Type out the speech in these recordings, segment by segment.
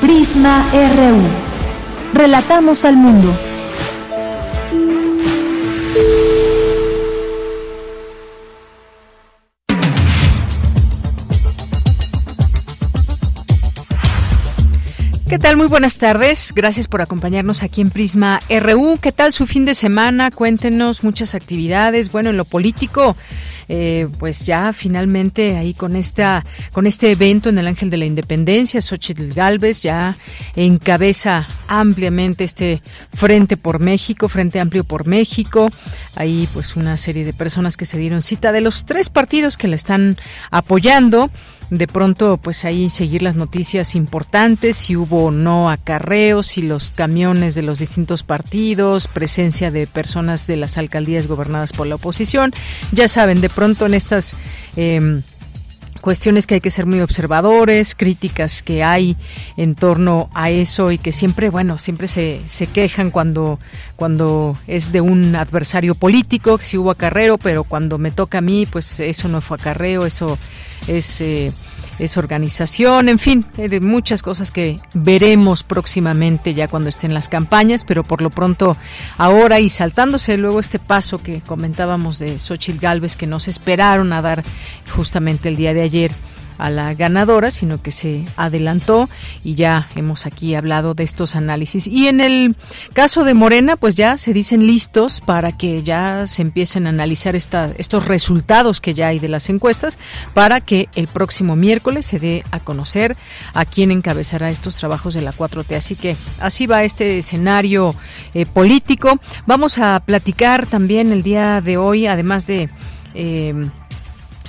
Prisma RU. Relatamos al mundo. ¿Qué tal? Muy buenas tardes. Gracias por acompañarnos aquí en Prisma RU. ¿Qué tal su fin de semana? Cuéntenos muchas actividades. Bueno, en lo político, eh, pues ya finalmente ahí con esta, con este evento en el Ángel de la Independencia, Xochitl Galvez ya encabeza ampliamente este Frente por México, Frente Amplio por México. Ahí pues una serie de personas que se dieron cita de los tres partidos que la están apoyando de pronto pues ahí seguir las noticias importantes, si hubo o no acarreos, si los camiones de los distintos partidos, presencia de personas de las alcaldías gobernadas por la oposición. Ya saben, de pronto en estas... Eh, cuestiones que hay que ser muy observadores, críticas que hay en torno a eso y que siempre, bueno, siempre se, se quejan cuando, cuando es de un adversario político, que si hubo acarreo, pero cuando me toca a mí, pues eso no fue acarreo, eso es, eh, es organización, en fin, eh, muchas cosas que veremos próximamente ya cuando estén las campañas, pero por lo pronto ahora y saltándose luego este paso que comentábamos de Xochitl Galvez que nos esperaron a dar justamente el día de ayer a la ganadora, sino que se adelantó y ya hemos aquí hablado de estos análisis. Y en el caso de Morena, pues ya se dicen listos para que ya se empiecen a analizar esta, estos resultados que ya hay de las encuestas para que el próximo miércoles se dé a conocer a quién encabezará estos trabajos de la 4T. Así que así va este escenario eh, político. Vamos a platicar también el día de hoy, además de... Eh,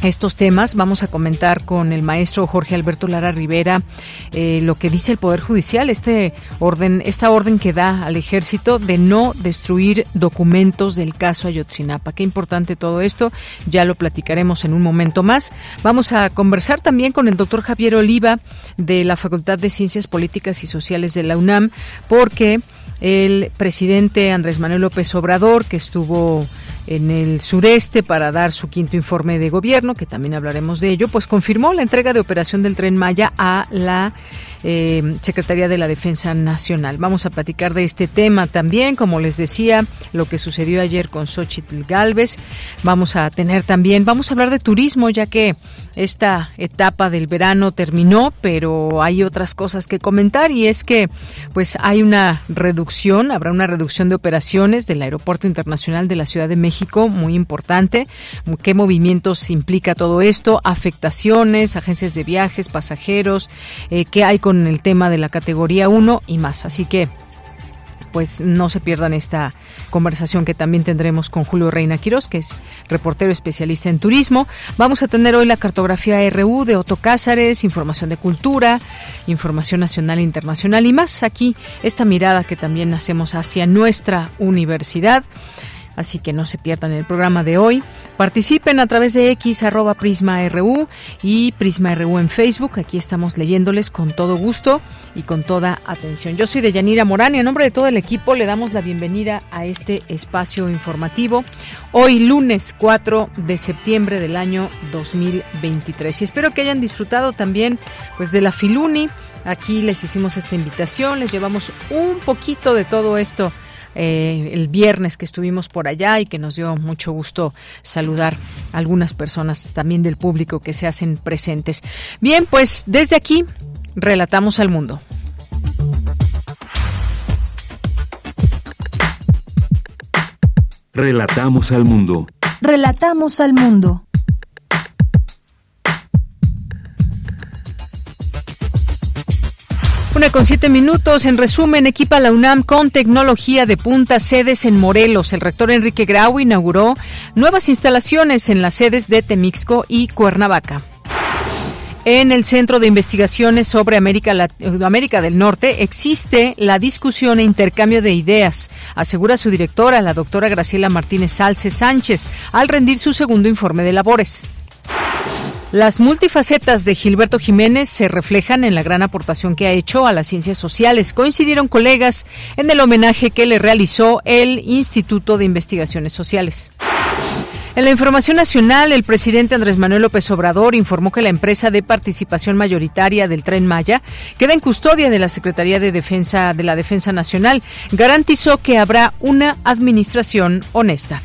estos temas. Vamos a comentar con el maestro Jorge Alberto Lara Rivera eh, lo que dice el Poder Judicial, este orden, esta orden que da al ejército de no destruir documentos del caso Ayotzinapa. Qué importante todo esto, ya lo platicaremos en un momento más. Vamos a conversar también con el doctor Javier Oliva de la Facultad de Ciencias Políticas y Sociales de la UNAM, porque el presidente Andrés Manuel López Obrador, que estuvo en el sureste para dar su quinto informe de gobierno, que también hablaremos de ello, pues confirmó la entrega de operación del tren Maya a la eh, Secretaría de la Defensa Nacional. Vamos a platicar de este tema también, como les decía, lo que sucedió ayer con Xochitl Galvez. Vamos a tener también, vamos a hablar de turismo, ya que esta etapa del verano terminó, pero hay otras cosas que comentar y es que pues hay una reducción, habrá una reducción de operaciones del Aeropuerto Internacional de la Ciudad de México, muy importante. ¿Qué movimientos implica todo esto? Afectaciones, agencias de viajes, pasajeros, eh, ¿qué hay con el tema de la categoría 1 y más? Así que pues no se pierdan esta conversación que también tendremos con Julio Reina Quiroz, que es reportero especialista en turismo. Vamos a tener hoy la cartografía RU de Otto Cázares, información de cultura, información nacional e internacional y más aquí esta mirada que también hacemos hacia nuestra universidad así que no se pierdan el programa de hoy. Participen a través de X arroba y Prisma RU en Facebook. Aquí estamos leyéndoles con todo gusto y con toda atención. Yo soy Deyanira Morán y en nombre de todo el equipo le damos la bienvenida a este espacio informativo. Hoy lunes 4 de septiembre del año 2023. Y espero que hayan disfrutado también pues de la Filuni. Aquí les hicimos esta invitación, les llevamos un poquito de todo esto eh, el viernes que estuvimos por allá y que nos dio mucho gusto saludar a algunas personas también del público que se hacen presentes. Bien, pues desde aquí relatamos al mundo. Relatamos al mundo. Relatamos al mundo. Una con siete minutos. En resumen, equipa la UNAM con tecnología de punta sedes en Morelos. El rector Enrique Grau inauguró nuevas instalaciones en las sedes de Temixco y Cuernavaca. En el Centro de Investigaciones sobre América, América, del Norte existe la discusión e intercambio de ideas, asegura su directora, la doctora Graciela Martínez Salce Sánchez, al rendir su segundo informe de labores. Las multifacetas de Gilberto Jiménez se reflejan en la gran aportación que ha hecho a las ciencias sociales. Coincidieron colegas en el homenaje que le realizó el Instituto de Investigaciones Sociales. En la información nacional, el presidente Andrés Manuel López Obrador informó que la empresa de participación mayoritaria del Tren Maya queda en custodia de la Secretaría de Defensa de la Defensa Nacional. Garantizó que habrá una administración honesta.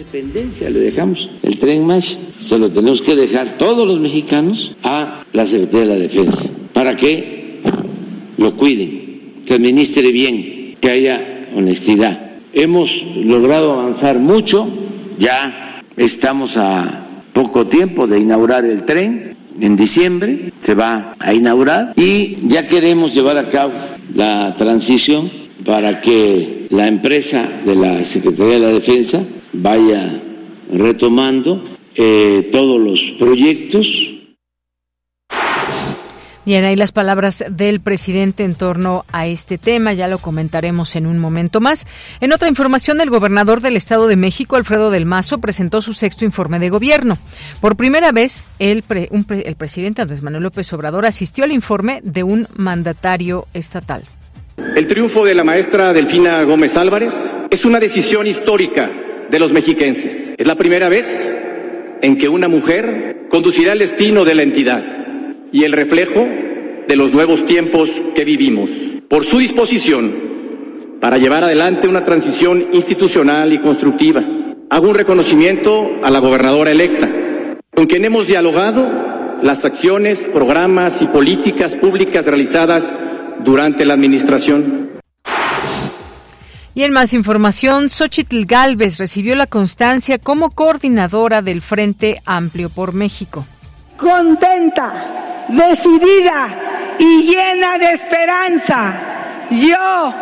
Dependencia le dejamos el Tren Maya, se lo tenemos que dejar todos los mexicanos a la Secretaría de la Defensa para que lo cuiden, se administre bien, que haya honestidad. Hemos logrado avanzar mucho, ya Estamos a poco tiempo de inaugurar el tren, en diciembre se va a inaugurar y ya queremos llevar a cabo la transición para que la empresa de la Secretaría de la Defensa vaya retomando eh, todos los proyectos Bien, ahí las palabras del presidente en torno a este tema, ya lo comentaremos en un momento más. En otra información, el gobernador del Estado de México, Alfredo del Mazo, presentó su sexto informe de gobierno. Por primera vez, el, el presidente Andrés Manuel López Obrador asistió al informe de un mandatario estatal. El triunfo de la maestra Delfina Gómez Álvarez es una decisión histórica de los mexiquenses. Es la primera vez en que una mujer conducirá el destino de la entidad y el reflejo de los nuevos tiempos que vivimos. Por su disposición para llevar adelante una transición institucional y constructiva, hago un reconocimiento a la gobernadora electa, con quien hemos dialogado las acciones, programas y políticas públicas realizadas durante la administración. Y en más información, Xochitl Galvez recibió la constancia como coordinadora del Frente Amplio por México. Contenta decidida y llena de esperanza. Yo,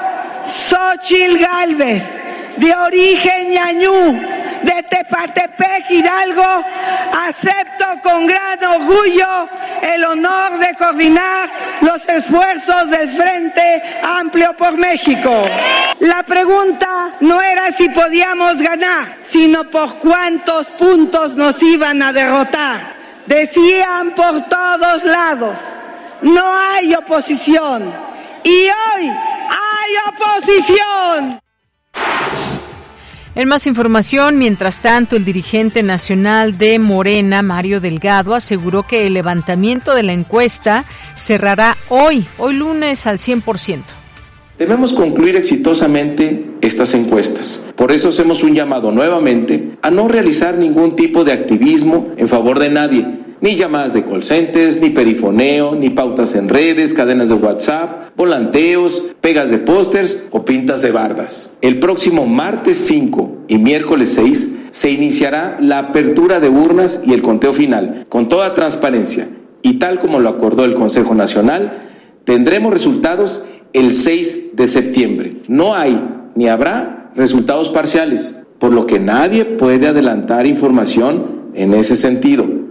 Xochil Galvez, de origen ñañú, de Tepatepec, Hidalgo, acepto con gran orgullo el honor de coordinar los esfuerzos del Frente Amplio por México. La pregunta no era si podíamos ganar, sino por cuántos puntos nos iban a derrotar. Decían por todos lados, no hay oposición. Y hoy hay oposición. En más información, mientras tanto, el dirigente nacional de Morena, Mario Delgado, aseguró que el levantamiento de la encuesta cerrará hoy, hoy lunes al 100%. Debemos concluir exitosamente estas encuestas. Por eso hacemos un llamado nuevamente a no realizar ningún tipo de activismo en favor de nadie, ni llamadas de call centers, ni perifoneo, ni pautas en redes, cadenas de WhatsApp, volanteos, pegas de pósters o pintas de bardas. El próximo martes 5 y miércoles 6 se iniciará la apertura de urnas y el conteo final, con toda transparencia. Y tal como lo acordó el Consejo Nacional, tendremos resultados el 6 de septiembre. No hay ni habrá resultados parciales, por lo que nadie puede adelantar información en ese sentido.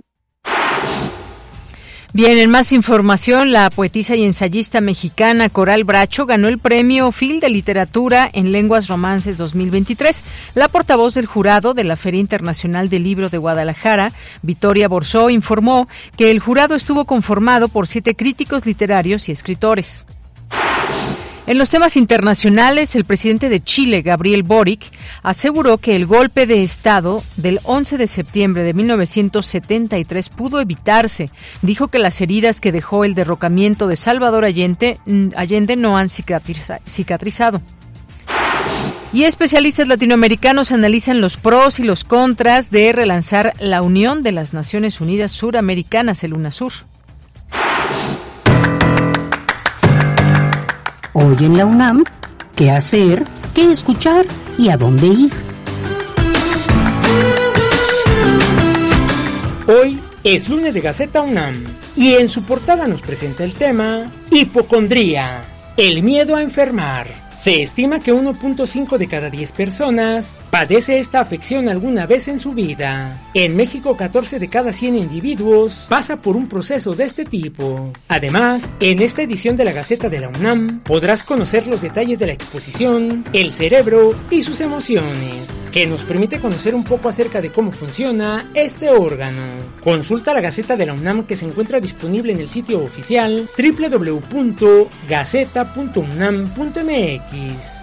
Bien, en más información, la poetisa y ensayista mexicana Coral Bracho ganó el premio Phil de Literatura en Lenguas Romances 2023. La portavoz del jurado de la Feria Internacional del Libro de Guadalajara, Victoria Borsó, informó que el jurado estuvo conformado por siete críticos literarios y escritores. En los temas internacionales, el presidente de Chile, Gabriel Boric, aseguró que el golpe de Estado del 11 de septiembre de 1973 pudo evitarse. Dijo que las heridas que dejó el derrocamiento de Salvador Allende, mm, no han cicatrizado. Y especialistas latinoamericanos analizan los pros y los contras de relanzar la Unión de las Naciones Unidas Suramericanas, el UNASUR. Hoy en la UNAM, ¿qué hacer? ¿Qué escuchar? ¿Y a dónde ir? Hoy es lunes de Gaceta UNAM y en su portada nos presenta el tema Hipocondría, el miedo a enfermar. Se estima que 1.5 de cada 10 personas padece esta afección alguna vez en su vida. En México, 14 de cada 100 individuos pasa por un proceso de este tipo. Además, en esta edición de la Gaceta de la UNAM podrás conocer los detalles de la exposición, el cerebro y sus emociones que nos permite conocer un poco acerca de cómo funciona este órgano. Consulta la Gaceta de la UNAM que se encuentra disponible en el sitio oficial www.gaceta.unam.mx.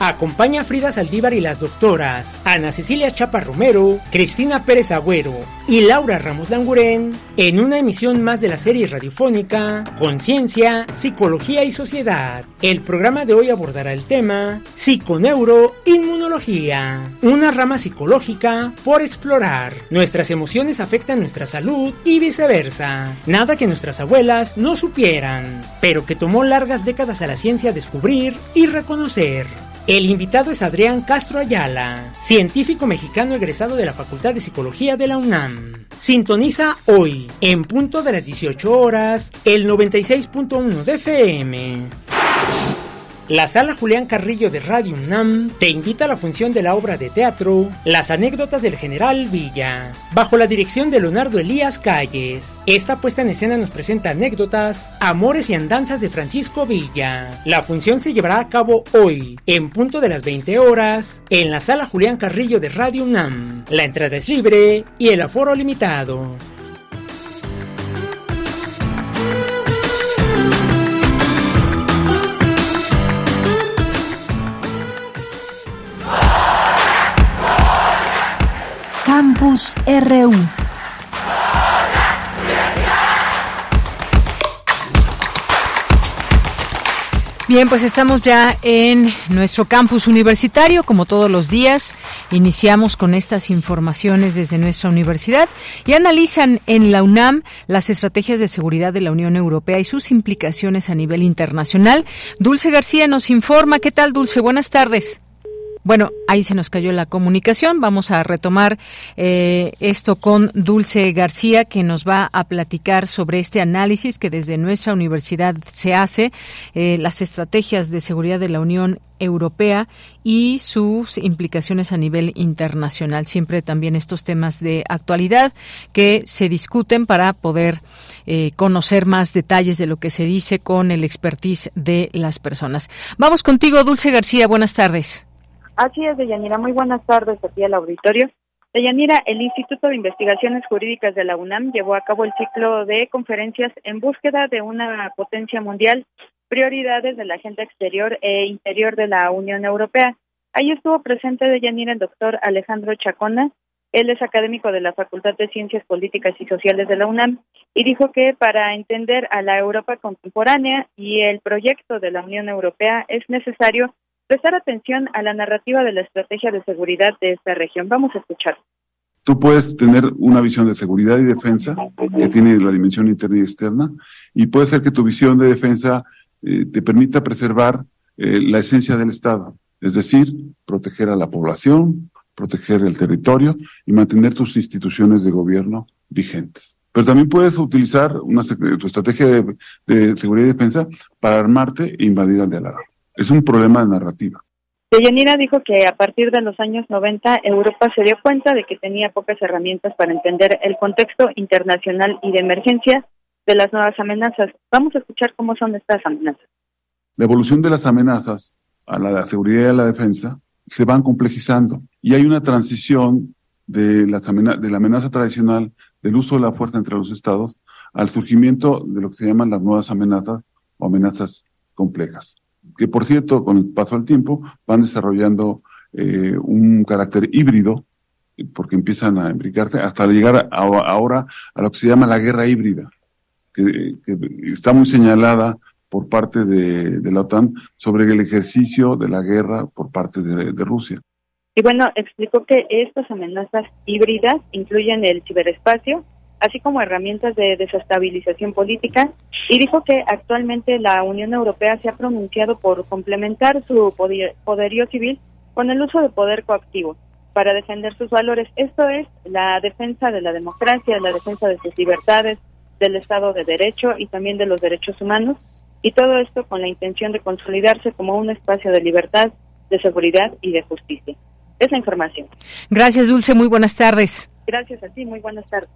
Acompaña a Frida Saldívar y las doctoras Ana Cecilia Chapa Romero, Cristina Pérez Agüero y Laura Ramos Langurén en una emisión más de la serie radiofónica Conciencia, Psicología y Sociedad. El programa de hoy abordará el tema Psiconeuroinmunología, una rama psicológica por explorar. Nuestras emociones afectan nuestra salud y viceversa. Nada que nuestras abuelas no supieran, pero que tomó largas décadas a la ciencia descubrir y reconocer. El invitado es Adrián Castro Ayala, científico mexicano egresado de la Facultad de Psicología de la UNAM. Sintoniza hoy, en punto de las 18 horas, el 96.1 de FM. La sala Julián Carrillo de Radio UNAM te invita a la función de la obra de teatro Las anécdotas del general Villa, bajo la dirección de Leonardo Elías Calles. Esta puesta en escena nos presenta anécdotas, amores y andanzas de Francisco Villa. La función se llevará a cabo hoy, en punto de las 20 horas, en la sala Julián Carrillo de Radio UNAM. La entrada es libre y el aforo limitado. Campus RU. Bien, pues estamos ya en nuestro campus universitario, como todos los días. Iniciamos con estas informaciones desde nuestra universidad y analizan en la UNAM las estrategias de seguridad de la Unión Europea y sus implicaciones a nivel internacional. Dulce García nos informa. ¿Qué tal, Dulce? Buenas tardes. Bueno, ahí se nos cayó la comunicación. Vamos a retomar eh, esto con Dulce García, que nos va a platicar sobre este análisis que desde nuestra universidad se hace, eh, las estrategias de seguridad de la Unión Europea y sus implicaciones a nivel internacional. Siempre también estos temas de actualidad que se discuten para poder eh, conocer más detalles de lo que se dice con el expertise de las personas. Vamos contigo, Dulce García. Buenas tardes. Así es, Deyanira. Muy buenas tardes aquí al auditorio. Deyanira, el Instituto de Investigaciones Jurídicas de la UNAM llevó a cabo el ciclo de conferencias en búsqueda de una potencia mundial, prioridades de la agenda exterior e interior de la Unión Europea. Ahí estuvo presente Deyanira el doctor Alejandro Chacona. Él es académico de la Facultad de Ciencias Políticas y Sociales de la UNAM y dijo que para entender a la Europa contemporánea y el proyecto de la Unión Europea es necesario prestar atención a la narrativa de la estrategia de seguridad de esta región. Vamos a escuchar. Tú puedes tener una visión de seguridad y defensa que tiene la dimensión interna y externa, y puede ser que tu visión de defensa eh, te permita preservar eh, la esencia del Estado, es decir, proteger a la población, proteger el territorio y mantener tus instituciones de gobierno vigentes. Pero también puedes utilizar una, tu estrategia de, de seguridad y defensa para armarte e invadir al de al lado. Es un problema de narrativa. Deyanira dijo que a partir de los años 90 Europa se dio cuenta de que tenía pocas herramientas para entender el contexto internacional y de emergencia de las nuevas amenazas. Vamos a escuchar cómo son estas amenazas. La evolución de las amenazas a la seguridad y a la defensa se van complejizando y hay una transición de, de la amenaza tradicional del uso de la fuerza entre los estados al surgimiento de lo que se llaman las nuevas amenazas o amenazas complejas que por cierto, con el paso del tiempo, van desarrollando eh, un carácter híbrido, porque empiezan a implicarse, hasta llegar ahora a lo que se llama la guerra híbrida, que, está muy señalada por parte de, la OTAN sobre el ejercicio de la guerra por parte de Rusia. Y bueno, explicó que estas amenazas híbridas incluyen el ciberespacio, así como herramientas de desestabilización política, y dijo que actualmente la Unión Europea se ha pronunciado por complementar su poderío civil con el uso de poder coactivo para defender sus valores. Esto es la defensa de la democracia, la defensa de sus libertades, del Estado de Derecho y también de los derechos humanos. y todo esto con la intención de consolidarse como un espacio de libertad, de seguridad y de justicia. Esa información. Gracias, Dulce. Muy buenas tardes. Gracias a ti, muy buenas tardes.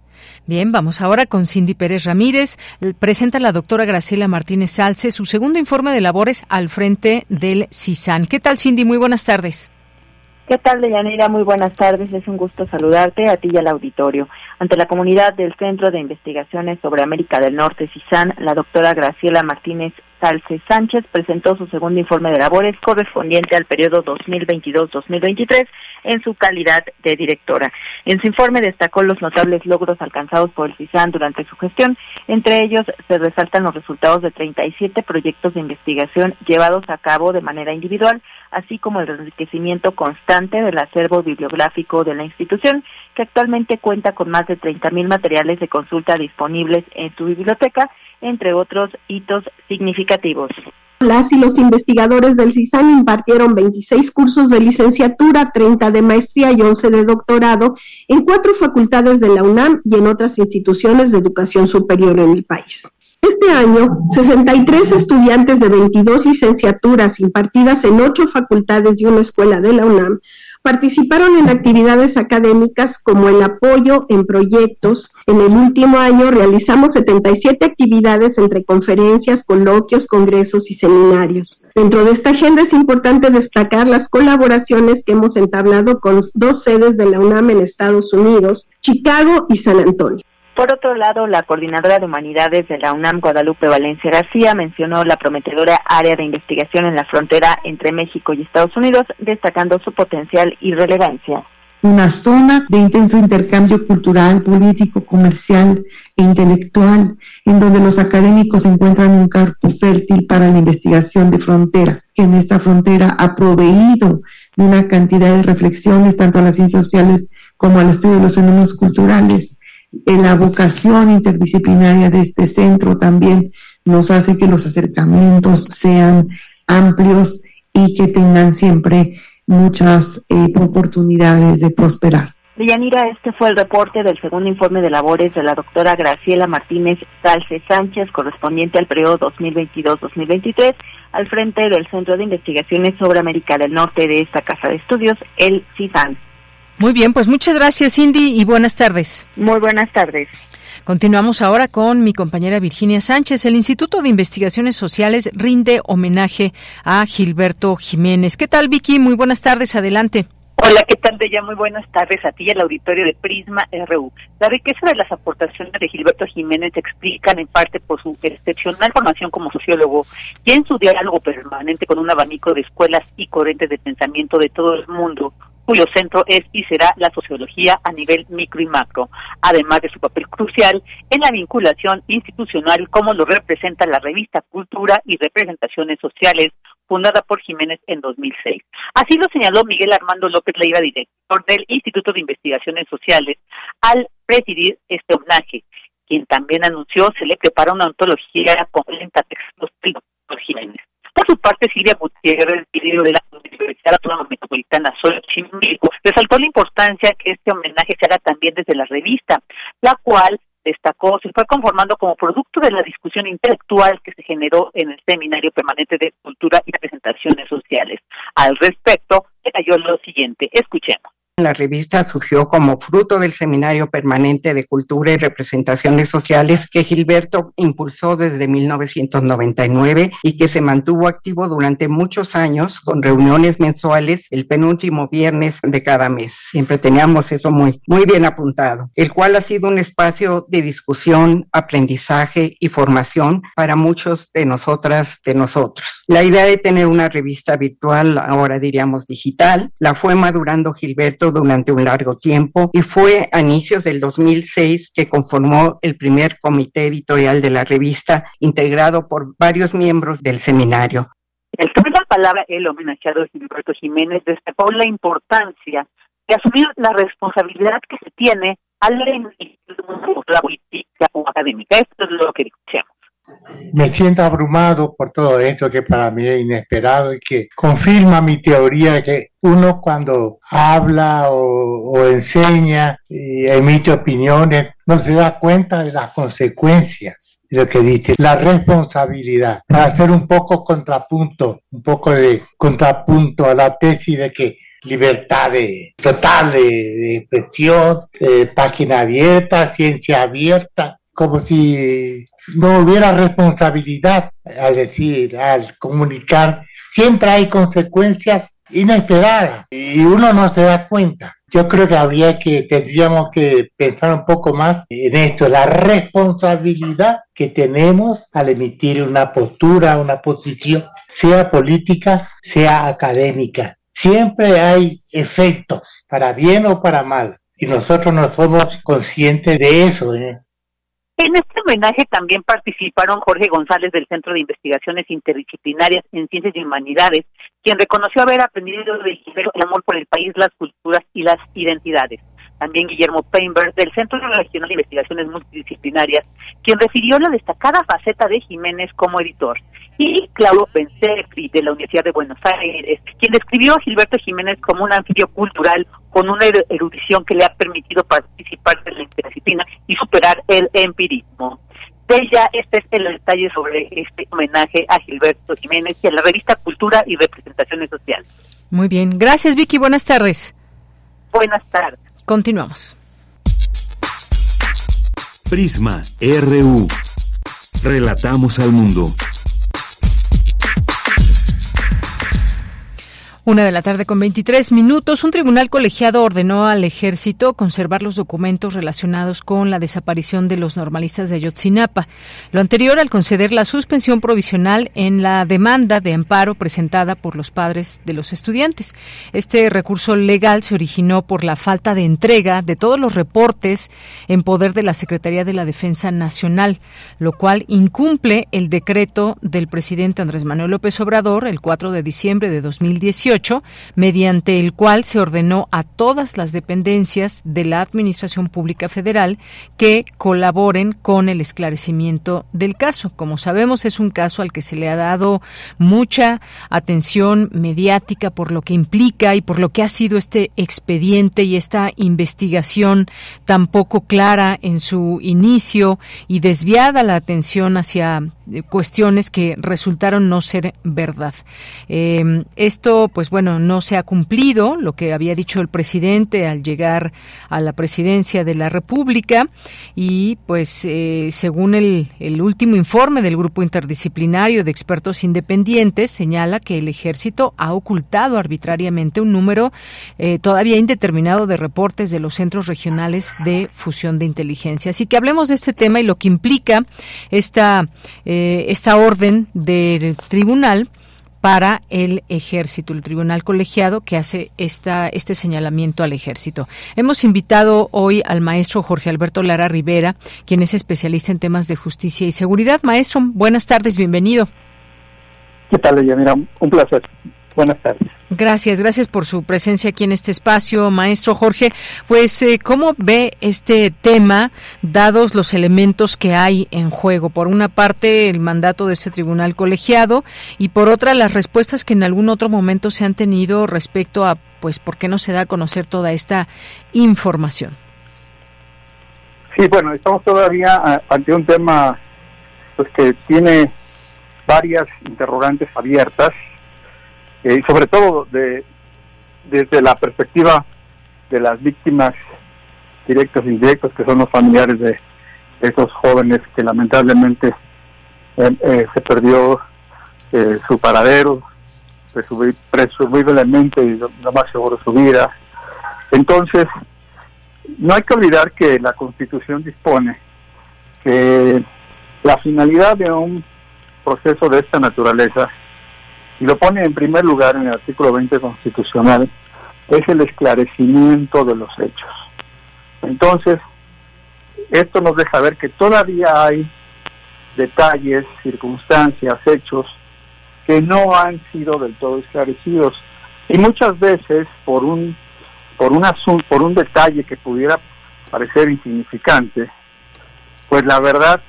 Bien, vamos ahora con Cindy Pérez Ramírez. Presenta la doctora Graciela Martínez Salce su segundo informe de labores al frente del CISAN. ¿Qué tal, Cindy? Muy buenas tardes. ¿Qué tal, Deyanira? Muy buenas tardes. Es un gusto saludarte a ti y al auditorio. Ante la comunidad del Centro de Investigaciones sobre América del Norte, CISAN, la doctora Graciela Martínez Salce Sánchez presentó su segundo informe de labores correspondiente al periodo 2022-2023 en su calidad de directora. En su informe destacó los notables logros alcanzados por el CISAN durante su gestión. Entre ellos se resaltan los resultados de 37 proyectos de investigación llevados a cabo de manera individual, así como el enriquecimiento constante del acervo bibliográfico de la institución, que actualmente cuenta con más de 30.000 materiales de consulta disponibles en su biblioteca entre otros hitos significativos. Las y los investigadores del CISAN impartieron 26 cursos de licenciatura, 30 de maestría y 11 de doctorado en cuatro facultades de la UNAM y en otras instituciones de educación superior en el país. Este año, 63 estudiantes de 22 licenciaturas impartidas en ocho facultades y una escuela de la UNAM Participaron en actividades académicas como el apoyo en proyectos. En el último año realizamos 77 actividades entre conferencias, coloquios, congresos y seminarios. Dentro de esta agenda es importante destacar las colaboraciones que hemos entablado con dos sedes de la UNAM en Estados Unidos, Chicago y San Antonio. Por otro lado, la coordinadora de humanidades de la UNAM, Guadalupe Valencia García, mencionó la prometedora área de investigación en la frontera entre México y Estados Unidos, destacando su potencial y relevancia. Una zona de intenso intercambio cultural, político, comercial e intelectual, en donde los académicos encuentran un campo fértil para la investigación de frontera, que en esta frontera ha proveído una cantidad de reflexiones tanto a las ciencias sociales como al estudio de los fenómenos culturales la vocación interdisciplinaria de este centro también nos hace que los acercamientos sean amplios y que tengan siempre muchas eh, oportunidades de prosperar. Deyanira, este fue el reporte del segundo informe de labores de la doctora Graciela Martínez Salce Sánchez, correspondiente al periodo 2022-2023, al frente del Centro de Investigaciones sobre América del Norte de esta Casa de Estudios, el CIFAN. Muy bien, pues muchas gracias Cindy y buenas tardes. Muy buenas tardes. Continuamos ahora con mi compañera Virginia Sánchez. El Instituto de Investigaciones Sociales rinde homenaje a Gilberto Jiménez. ¿Qué tal, Vicky? Muy buenas tardes. Adelante. Hola, ¿qué tal, ya Muy buenas tardes a ti y al auditorio de Prisma RU. La riqueza de las aportaciones de Gilberto Jiménez se explican en parte por su excepcional formación como sociólogo y en su diálogo permanente con un abanico de escuelas y corrientes de pensamiento de todo el mundo, cuyo centro es y será la sociología a nivel micro y macro, además de su papel crucial en la vinculación institucional como lo representa la revista Cultura y Representaciones Sociales, fundada por Jiménez en 2006. Así lo señaló Miguel Armando López Leiva, director del Instituto de Investigaciones Sociales, al presidir este homenaje, quien también anunció se le prepara una ontología con 30 textos por Jiménez. Por su parte, Silvia Gutiérrez, de la Universidad Autónoma Metropolitana Xochimilco, resaltó la importancia que este homenaje se haga también desde la revista, la cual destacó se fue conformando como producto de la discusión intelectual que se generó en el Seminario Permanente de Cultura y Presentaciones Sociales. Al respecto, detalló lo siguiente. Escuchemos. La revista surgió como fruto del Seminario Permanente de Cultura y Representaciones Sociales que Gilberto impulsó desde 1999 y que se mantuvo activo durante muchos años con reuniones mensuales el penúltimo viernes de cada mes. Siempre teníamos eso muy, muy bien apuntado, el cual ha sido un espacio de discusión, aprendizaje y formación para muchos de nosotras, de nosotros. La idea de tener una revista virtual, ahora diríamos digital, la fue madurando Gilberto durante un largo tiempo y fue a inicios del 2006 que conformó el primer comité editorial de la revista, integrado por varios miembros del seminario. El la palabra, el homenajeado Gilberto Jiménez destacó la importancia de asumir la responsabilidad que se tiene al la política o académica. Esto es lo que escuchamos. Me siento abrumado por todo esto que para mí es inesperado y que confirma mi teoría de que uno cuando habla o, enseña y emite opiniones no se da cuenta de las consecuencias de lo que dice, la responsabilidad. Para hacer un poco contrapunto, un poco de contrapunto a la tesis de que libertad de, total de, expresión, página abierta, ciencia abierta, como si no hubiera responsabilidad al decir, al comunicar. Siempre hay consecuencias inesperadas y uno no se da cuenta. Yo creo que habría que, tendríamos que pensar un poco más en esto, la responsabilidad que tenemos al emitir una postura, una posición, sea política, sea académica. Siempre hay efectos, para bien o para mal, y nosotros no somos conscientes de eso. ¿eh? En este homenaje también participaron Jorge González del Centro de Investigaciones Interdisciplinarias en Ciencias y Humanidades, quien reconoció haber aprendido del el amor por el país, las culturas y las identidades. También Guillermo Peinberg del Centro Regional de Investigaciones Multidisciplinarias, quien refirió la destacada faceta de Jiménez como editor y Claudio Pensefri de la Universidad de Buenos Aires, quien describió a Gilberto Jiménez como un anfibio cultural con una erudición que le ha permitido participar en la interdisciplina y superar el empirismo. De ella, este es el detalle sobre este homenaje a Gilberto Jiménez y a la revista Cultura y Representaciones Sociales. Muy bien, gracias Vicky, buenas tardes. Buenas tardes. Continuamos. Prisma RU. Relatamos al mundo. Una de la tarde con 23 minutos, un tribunal colegiado ordenó al ejército conservar los documentos relacionados con la desaparición de los normalistas de Ayotzinapa. Lo anterior al conceder la suspensión provisional en la demanda de amparo presentada por los padres de los estudiantes. Este recurso legal se originó por la falta de entrega de todos los reportes en poder de la Secretaría de la Defensa Nacional, lo cual incumple el decreto del presidente Andrés Manuel López Obrador el 4 de diciembre de 2018 mediante el cual se ordenó a todas las dependencias de la Administración Pública Federal que colaboren con el esclarecimiento del caso. Como sabemos, es un caso al que se le ha dado mucha atención mediática por lo que implica y por lo que ha sido este expediente y esta investigación tan poco clara en su inicio y desviada la atención hacia cuestiones que resultaron no ser verdad. Eh, esto, pues bueno, no se ha cumplido lo que había dicho el presidente al llegar a la presidencia de la República y, pues, eh, según el, último informe del grupo interdisciplinario de expertos independientes, señala que el ejército ha ocultado arbitrariamente un número eh, todavía indeterminado de reportes de los centros regionales de fusión de inteligencia. Así que hablemos de este tema y lo que implica esta eh, esta orden del tribunal para el ejército, el tribunal colegiado que hace esta, este señalamiento al ejército. Hemos invitado hoy al maestro Jorge Alberto Lara Rivera, quien es especialista en temas de justicia y seguridad. Maestro, buenas tardes, bienvenido. ¿Qué tal, Mira, un placer. Buenas tardes. Gracias, gracias por su presencia aquí en este espacio, maestro Jorge. Pues, eh, ¿cómo ve este tema, dados los elementos que hay en juego? Por una parte, el mandato de este tribunal colegiado y por otra, las respuestas que en algún otro momento se han tenido respecto a, pues, ¿por qué no se da a conocer toda esta información? Sí, bueno, estamos todavía ah, ante un tema pues, que tiene varias interrogantes abiertas y sobre todo de, desde la perspectiva de las víctimas directas e indirectas, que son los familiares de, esos jóvenes que lamentablemente eh, eh, se perdió eh, su paradero, presumiblemente y lo, más seguro su vida. Entonces, no hay que olvidar que la Constitución dispone que la finalidad de un proceso de esta naturaleza y lo pone en primer lugar en el artículo 20 constitucional, es el esclarecimiento de los hechos. Entonces, esto nos deja ver que todavía hay detalles, circunstancias, hechos que no han sido del todo esclarecidos y muchas veces por un por un asunto, por un detalle que pudiera parecer insignificante, pues la verdad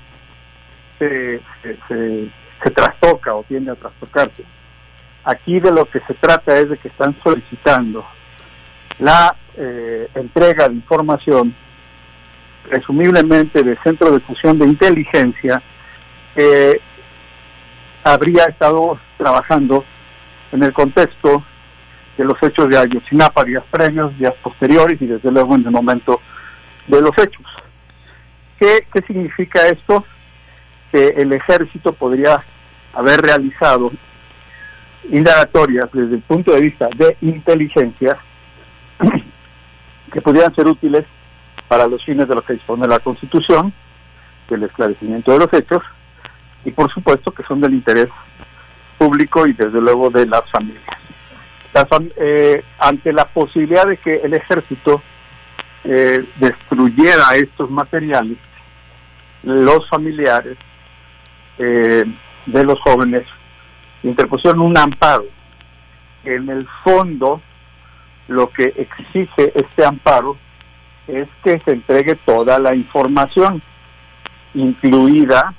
se, se, trastoca o tiende a trastocarse. Aquí de lo que se trata es de que están solicitando la eh, entrega de información, presumiblemente de centro de fusión de inteligencia, que habría estado trabajando en el contexto de los hechos de Ayotzinapa, días previos, días posteriores y desde luego en el momento de los hechos. ¿Qué, qué significa esto? Que el ejército podría haber realizado indagatorias desde el punto de vista de inteligencia que pudieran ser útiles para los fines de lo que dispone la Constitución, del esclarecimiento de los hechos, y por supuesto que son del interés público y desde luego de las familias. Eh, ante la posibilidad de que el ejército eh, destruyera estos materiales, los familiares eh, de los jóvenes interpusieron un amparo. En el fondo, lo que exige este amparo es que se entregue toda la información, incluida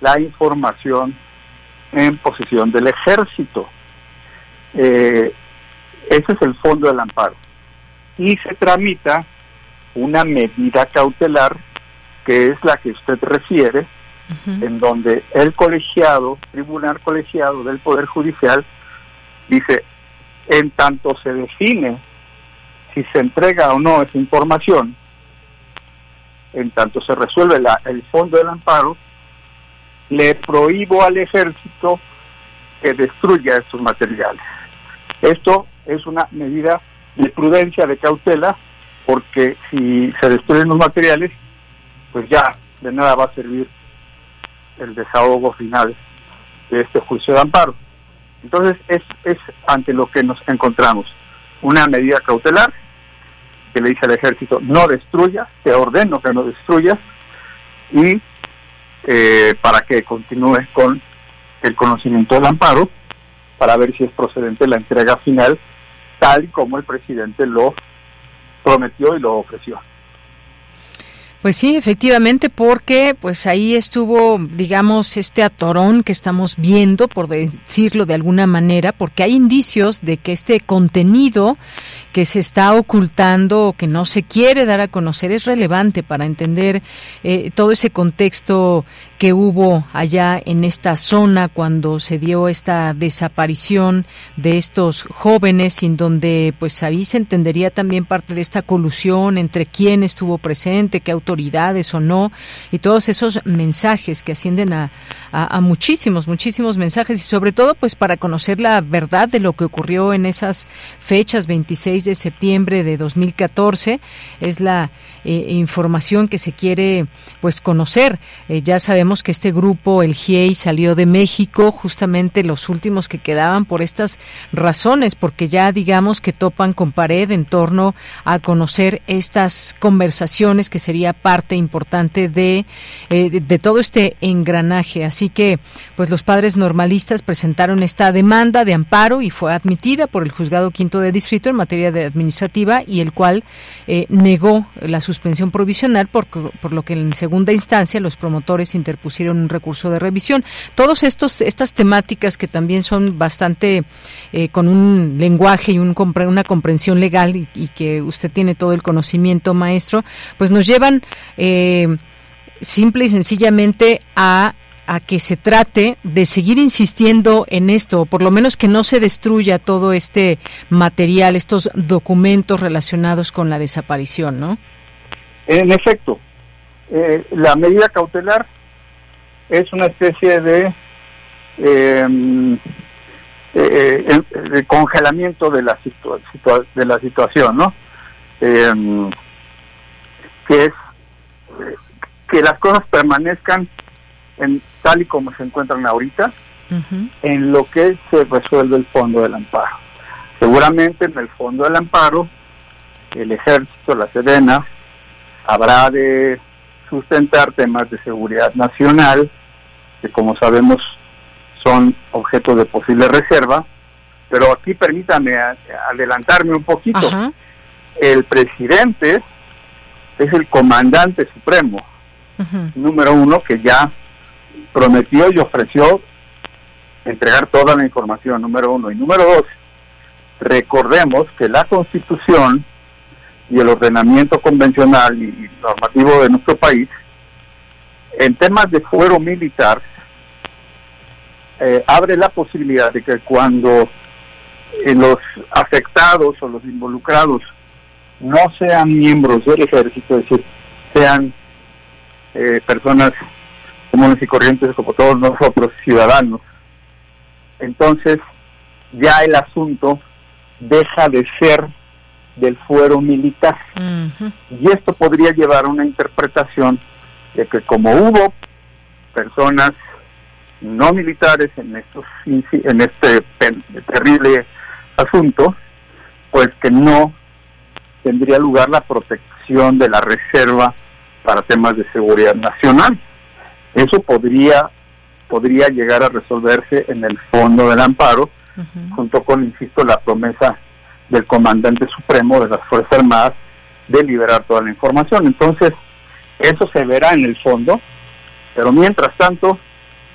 la información en posesión del ejército. Eh, ese es el fondo del amparo. Y se tramita una medida cautelar que es la que usted refiere, en donde el colegiado, tribunal colegiado del Poder Judicial, dice, en tanto se define si se entrega o no esa información, en tanto se resuelve el fondo del amparo, le prohíbo al ejército que destruya estos materiales. Esto es una medida de prudencia, de cautela, porque si se destruyen los materiales, pues ya de nada va a servir el desahogo final de este juicio de amparo. Entonces es, es ante lo que nos encontramos una medida cautelar que le dice al ejército no destruya, te ordeno que no destruyas y eh, para que continúe con el conocimiento del amparo para ver si es procedente la entrega final tal como el presidente lo prometió y lo ofreció. Pues sí, efectivamente, porque pues ahí estuvo, digamos, este atorón que estamos viendo, por decirlo de alguna manera, porque hay indicios de que este contenido que se está ocultando o que no se quiere dar a conocer es relevante para entender eh, todo ese contexto que hubo allá en esta zona cuando se dio esta desaparición de estos jóvenes, en donde pues ahí se entendería también parte de esta colusión entre quién estuvo presente, qué autoridades o no, y todos esos mensajes que ascienden a, a, muchísimos, muchísimos mensajes y sobre todo pues para conocer la verdad de lo que ocurrió en esas fechas 26 de septiembre de 2014. Es la eh, información que se quiere pues conocer. Eh, ya sabemos que este grupo, el GIEI, salió de México, justamente los últimos que quedaban por estas razones, porque ya digamos que topan con pared en torno a conocer estas conversaciones que sería parte importante de, eh, de, de todo este engranaje. Así que pues los padres normalistas presentaron esta demanda de amparo y fue admitida por el juzgado quinto de distrito en materia de administrativa y el cual eh, negó la suspensión provisional por, por lo que en segunda instancia los promotores interpusieron un recurso de revisión. Todos estos estas temáticas que también son bastante eh, con un lenguaje y un, una comprensión legal y, y, que usted tiene todo el conocimiento maestro, pues nos llevan eh, simple y sencillamente a a que se trate de seguir insistiendo en esto, o por lo menos que no se destruya todo este material, estos documentos relacionados con la desaparición, ¿no? En efecto, eh, la medida cautelar es una especie de, em, eh, eh, de congelamiento de la, situa situa de la situación, ¿no? Em, que es que las cosas permanezcan en tal y como se encuentran ahorita, uh -huh. en lo que se resuelve el fondo del amparo. Seguramente en el fondo del amparo, el ejército, la Sedena, habrá de sustentar temas de seguridad nacional, que como sabemos son objetos de posible reserva, pero aquí permítame adelantarme un poquito. El presidente es el comandante supremo, número uno, que ya prometió y ofreció entregar toda la información, número uno. Y número dos, recordemos que la constitución y el ordenamiento convencional y normativo de nuestro país, en temas de fuero militar, eh, abre la posibilidad de que cuando eh, los afectados o los involucrados no sean miembros del ejército, es decir, sean eh, personas comunes y corrientes como todos nosotros, ciudadanos, entonces ya el asunto deja de ser del fuero militar. Y esto podría llevar a una interpretación de que como hubo personas no militares en estos en este terrible asunto, pues que no tendría lugar la protección de la reserva para temas de seguridad nacional. Eso podría podría llegar a resolverse en el fondo del amparo, junto con, insisto, la promesa del comandante supremo de las Fuerzas Armadas de liberar toda la información. Entonces, eso se verá en el fondo, pero mientras tanto,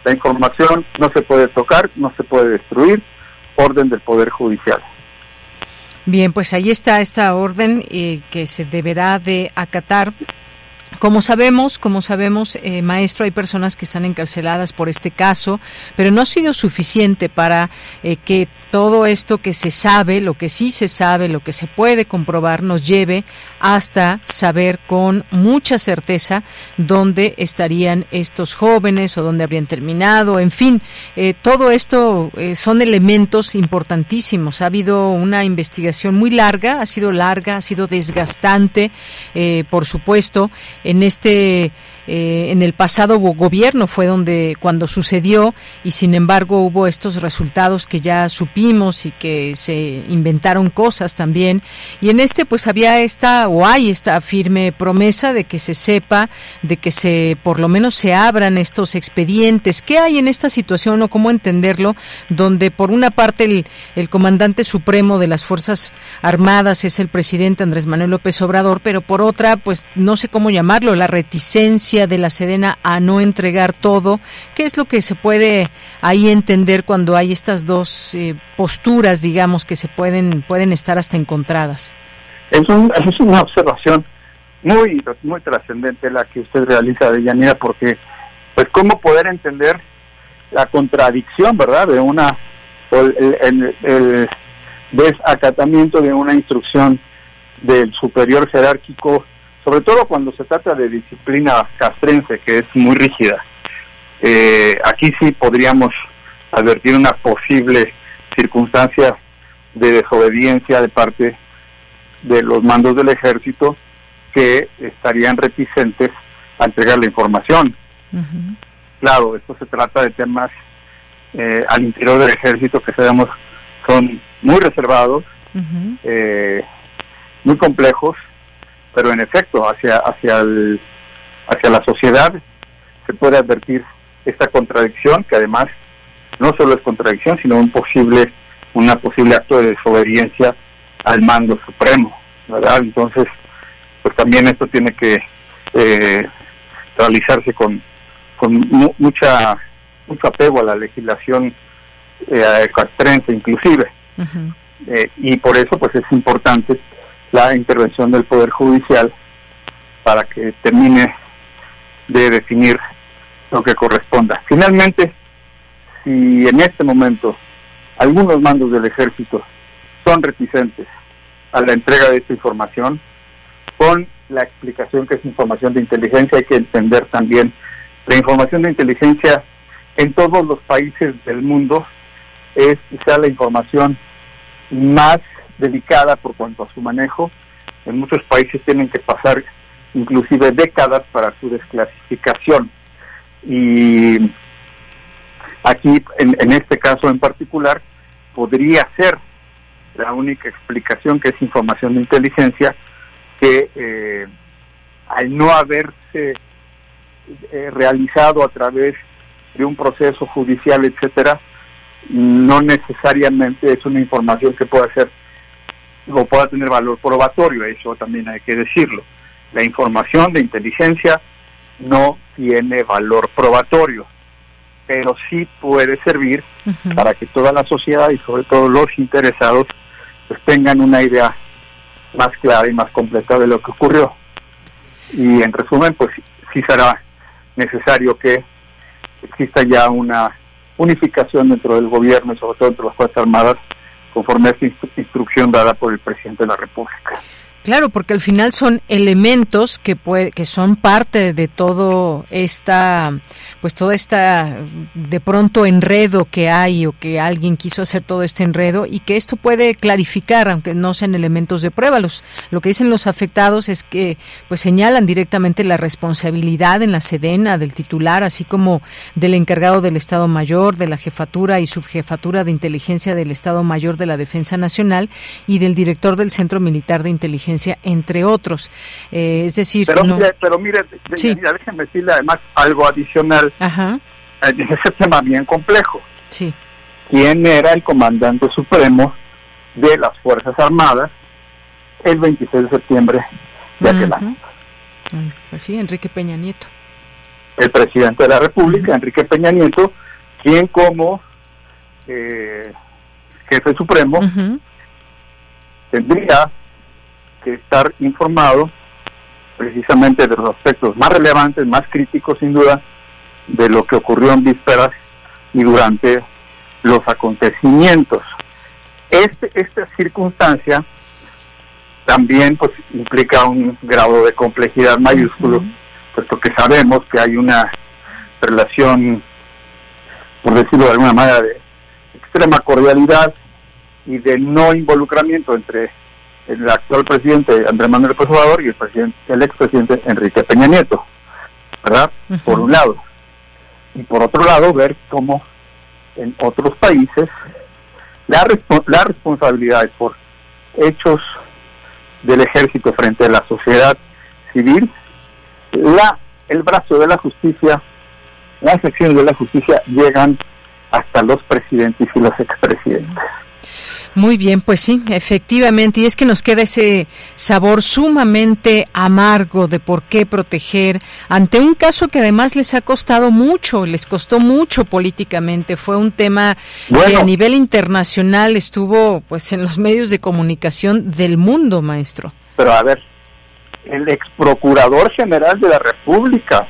la información no se puede tocar, no se puede destruir, orden del Poder Judicial. Bien, pues ahí está esta orden eh, que se deberá de acatar como sabemos, como sabemos, eh, maestro, hay personas que están encarceladas por este caso, pero no ha sido suficiente para eh, que todo esto que se sabe, lo que sí se sabe, lo que se puede comprobar, nos lleve hasta saber con mucha certeza dónde estarían estos jóvenes o dónde habrían terminado. En fin, eh, todo esto eh, son elementos importantísimos. Ha habido una investigación muy larga, ha sido larga, ha sido desgastante, eh, por supuesto, en este eh, en el pasado gobierno fue donde cuando sucedió y sin embargo hubo estos resultados que ya supimos y que se inventaron cosas también. Y en este pues había esta o hay esta firme promesa de que se sepa de que se por lo menos se abran estos expedientes. Qué hay en esta situación o cómo entenderlo donde por una parte el, el comandante supremo de las fuerzas armadas es el presidente Andrés Manuel López Obrador pero por otra pues no sé cómo llamarlo la reticencia de la Sedena a no entregar todo. ¿Qué es lo que se puede ahí entender cuando hay estas dos eh, posturas, digamos, que se pueden, pueden estar hasta encontradas? Es, es una observación muy, muy trascendente la que usted realiza, de Yanira, porque, pues, ¿cómo poder entender la contradicción, verdad, de una, el, el desacatamiento de una instrucción del superior jerárquico sobre todo cuando se trata de disciplina castrense, que es muy rígida. Eh, aquí sí podríamos advertir una posible circunstancia de desobediencia de parte de los mandos del ejército que estarían reticentes a entregar la información. Claro, esto se trata de temas eh, al interior del ejército que sabemos son muy reservados, eh, muy complejos, pero en efecto hacia hacia el, hacia la sociedad se puede advertir esta contradicción que además no solo es contradicción sino un posible una posible acto de desobediencia al mando supremo verdad entonces pues también esto tiene que eh, realizarse con con mucha mucho apego a la legislación eh, castrense inclusive. Eh, y por eso pues es importante la intervención del Poder Judicial para que termine de definir lo que corresponda. Finalmente, si en este momento algunos mandos del ejército son reticentes a la entrega de esta información, con la explicación que es información de inteligencia, hay que entender también la información de inteligencia en todos los países del mundo es quizá la información más delicada por cuanto a su manejo. En muchos países tienen que pasar inclusive décadas para su desclasificación. Y aquí, en, este caso en particular, podría ser la única explicación que es información de inteligencia que eh, al no haberse eh, realizado a través de un proceso judicial, etcétera, no necesariamente es una información que pueda ser o pueda tener valor probatorio, eso también hay que decirlo. La información de inteligencia no tiene valor probatorio. pero sí puede servir para que toda la sociedad y sobre todo los interesados pues tengan una idea más clara y más completa de lo que ocurrió. Y en resumen, pues sí será necesario que exista ya una unificación dentro del gobierno y sobre todo entre las Fuerzas Armadas conforme a esta instrucción dada por el presidente de la República. Claro, porque al final son elementos que puede, que son parte de todo esta, pues toda esta de pronto enredo que hay o que alguien quiso hacer todo este enredo y que esto puede clarificar, aunque no sean elementos de prueba. Los, lo que dicen los afectados es que pues señalan directamente la responsabilidad en la sedena del titular, así como del encargado del Estado Mayor, de la jefatura y subjefatura de inteligencia del Estado Mayor de la Defensa Nacional y del director del Centro Militar de Inteligencia entre otros. Eh, es decir, pero, mire, pero mire, déjeme decirle además algo adicional Ajá. en ese tema bien complejo. Sí. ¿Quién era el comandante supremo de las Fuerzas Armadas el 26 de septiembre de aquel año? Pues sí, Enrique Peña Nieto. El presidente de la República, Enrique Peña Nieto, quien como eh, jefe supremo tendría que estar informado precisamente de los aspectos más relevantes, más críticos sin duda, de lo que ocurrió en vísperas y durante los acontecimientos. Este, esta circunstancia también pues implica un grado de complejidad mayúsculo, puesto que sabemos que hay una relación, por decirlo de alguna manera, de extrema cordialidad y de no involucramiento entre el actual presidente Andrés Manuel López Obrador y el presidente el expresidente Enrique Peña Nieto, ¿verdad? Por un lado. Y por otro lado, ver cómo en otros países la, la responsabilidad por hechos del ejército frente a la sociedad civil, la el brazo de la justicia, las acciones de la justicia llegan hasta los presidentes y los expresidentes. Muy bien, pues sí, efectivamente, y es que nos queda ese sabor sumamente amargo de por qué proteger ante un caso que además les ha costado mucho, les costó mucho políticamente, fue un tema que a nivel internacional estuvo pues en los medios de comunicación del mundo, maestro. Pero a ver, el ex procurador general de la República,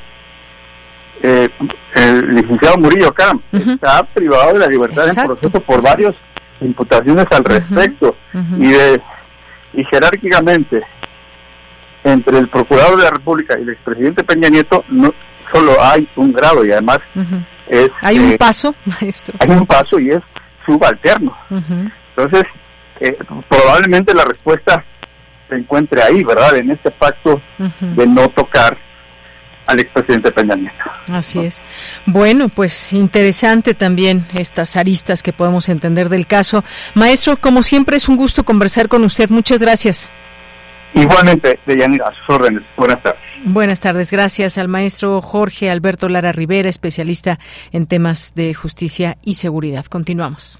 eh, el licenciado Murillo Cam, está privado de la libertad en proceso por varios imputaciones al respecto y de y jerárquicamente entre el procurador de la República y el expresidente Peña Nieto no solo hay un grado y además es hay un eh, paso maestro. hay un paso y es subalterno. Entonces eh, probablemente la respuesta se encuentre ahí verdad en este pacto de no tocar al expresidente Peña Nieto. Así es. Bueno, pues interesante también estas aristas que podemos entender del caso. Maestro, como siempre es un gusto conversar con usted. Muchas gracias. Igualmente, Deyanira, a sus órdenes. Buenas tardes. Buenas tardes. Gracias al maestro Jorge Alberto Lara Rivera, especialista en temas de justicia y seguridad. Continuamos.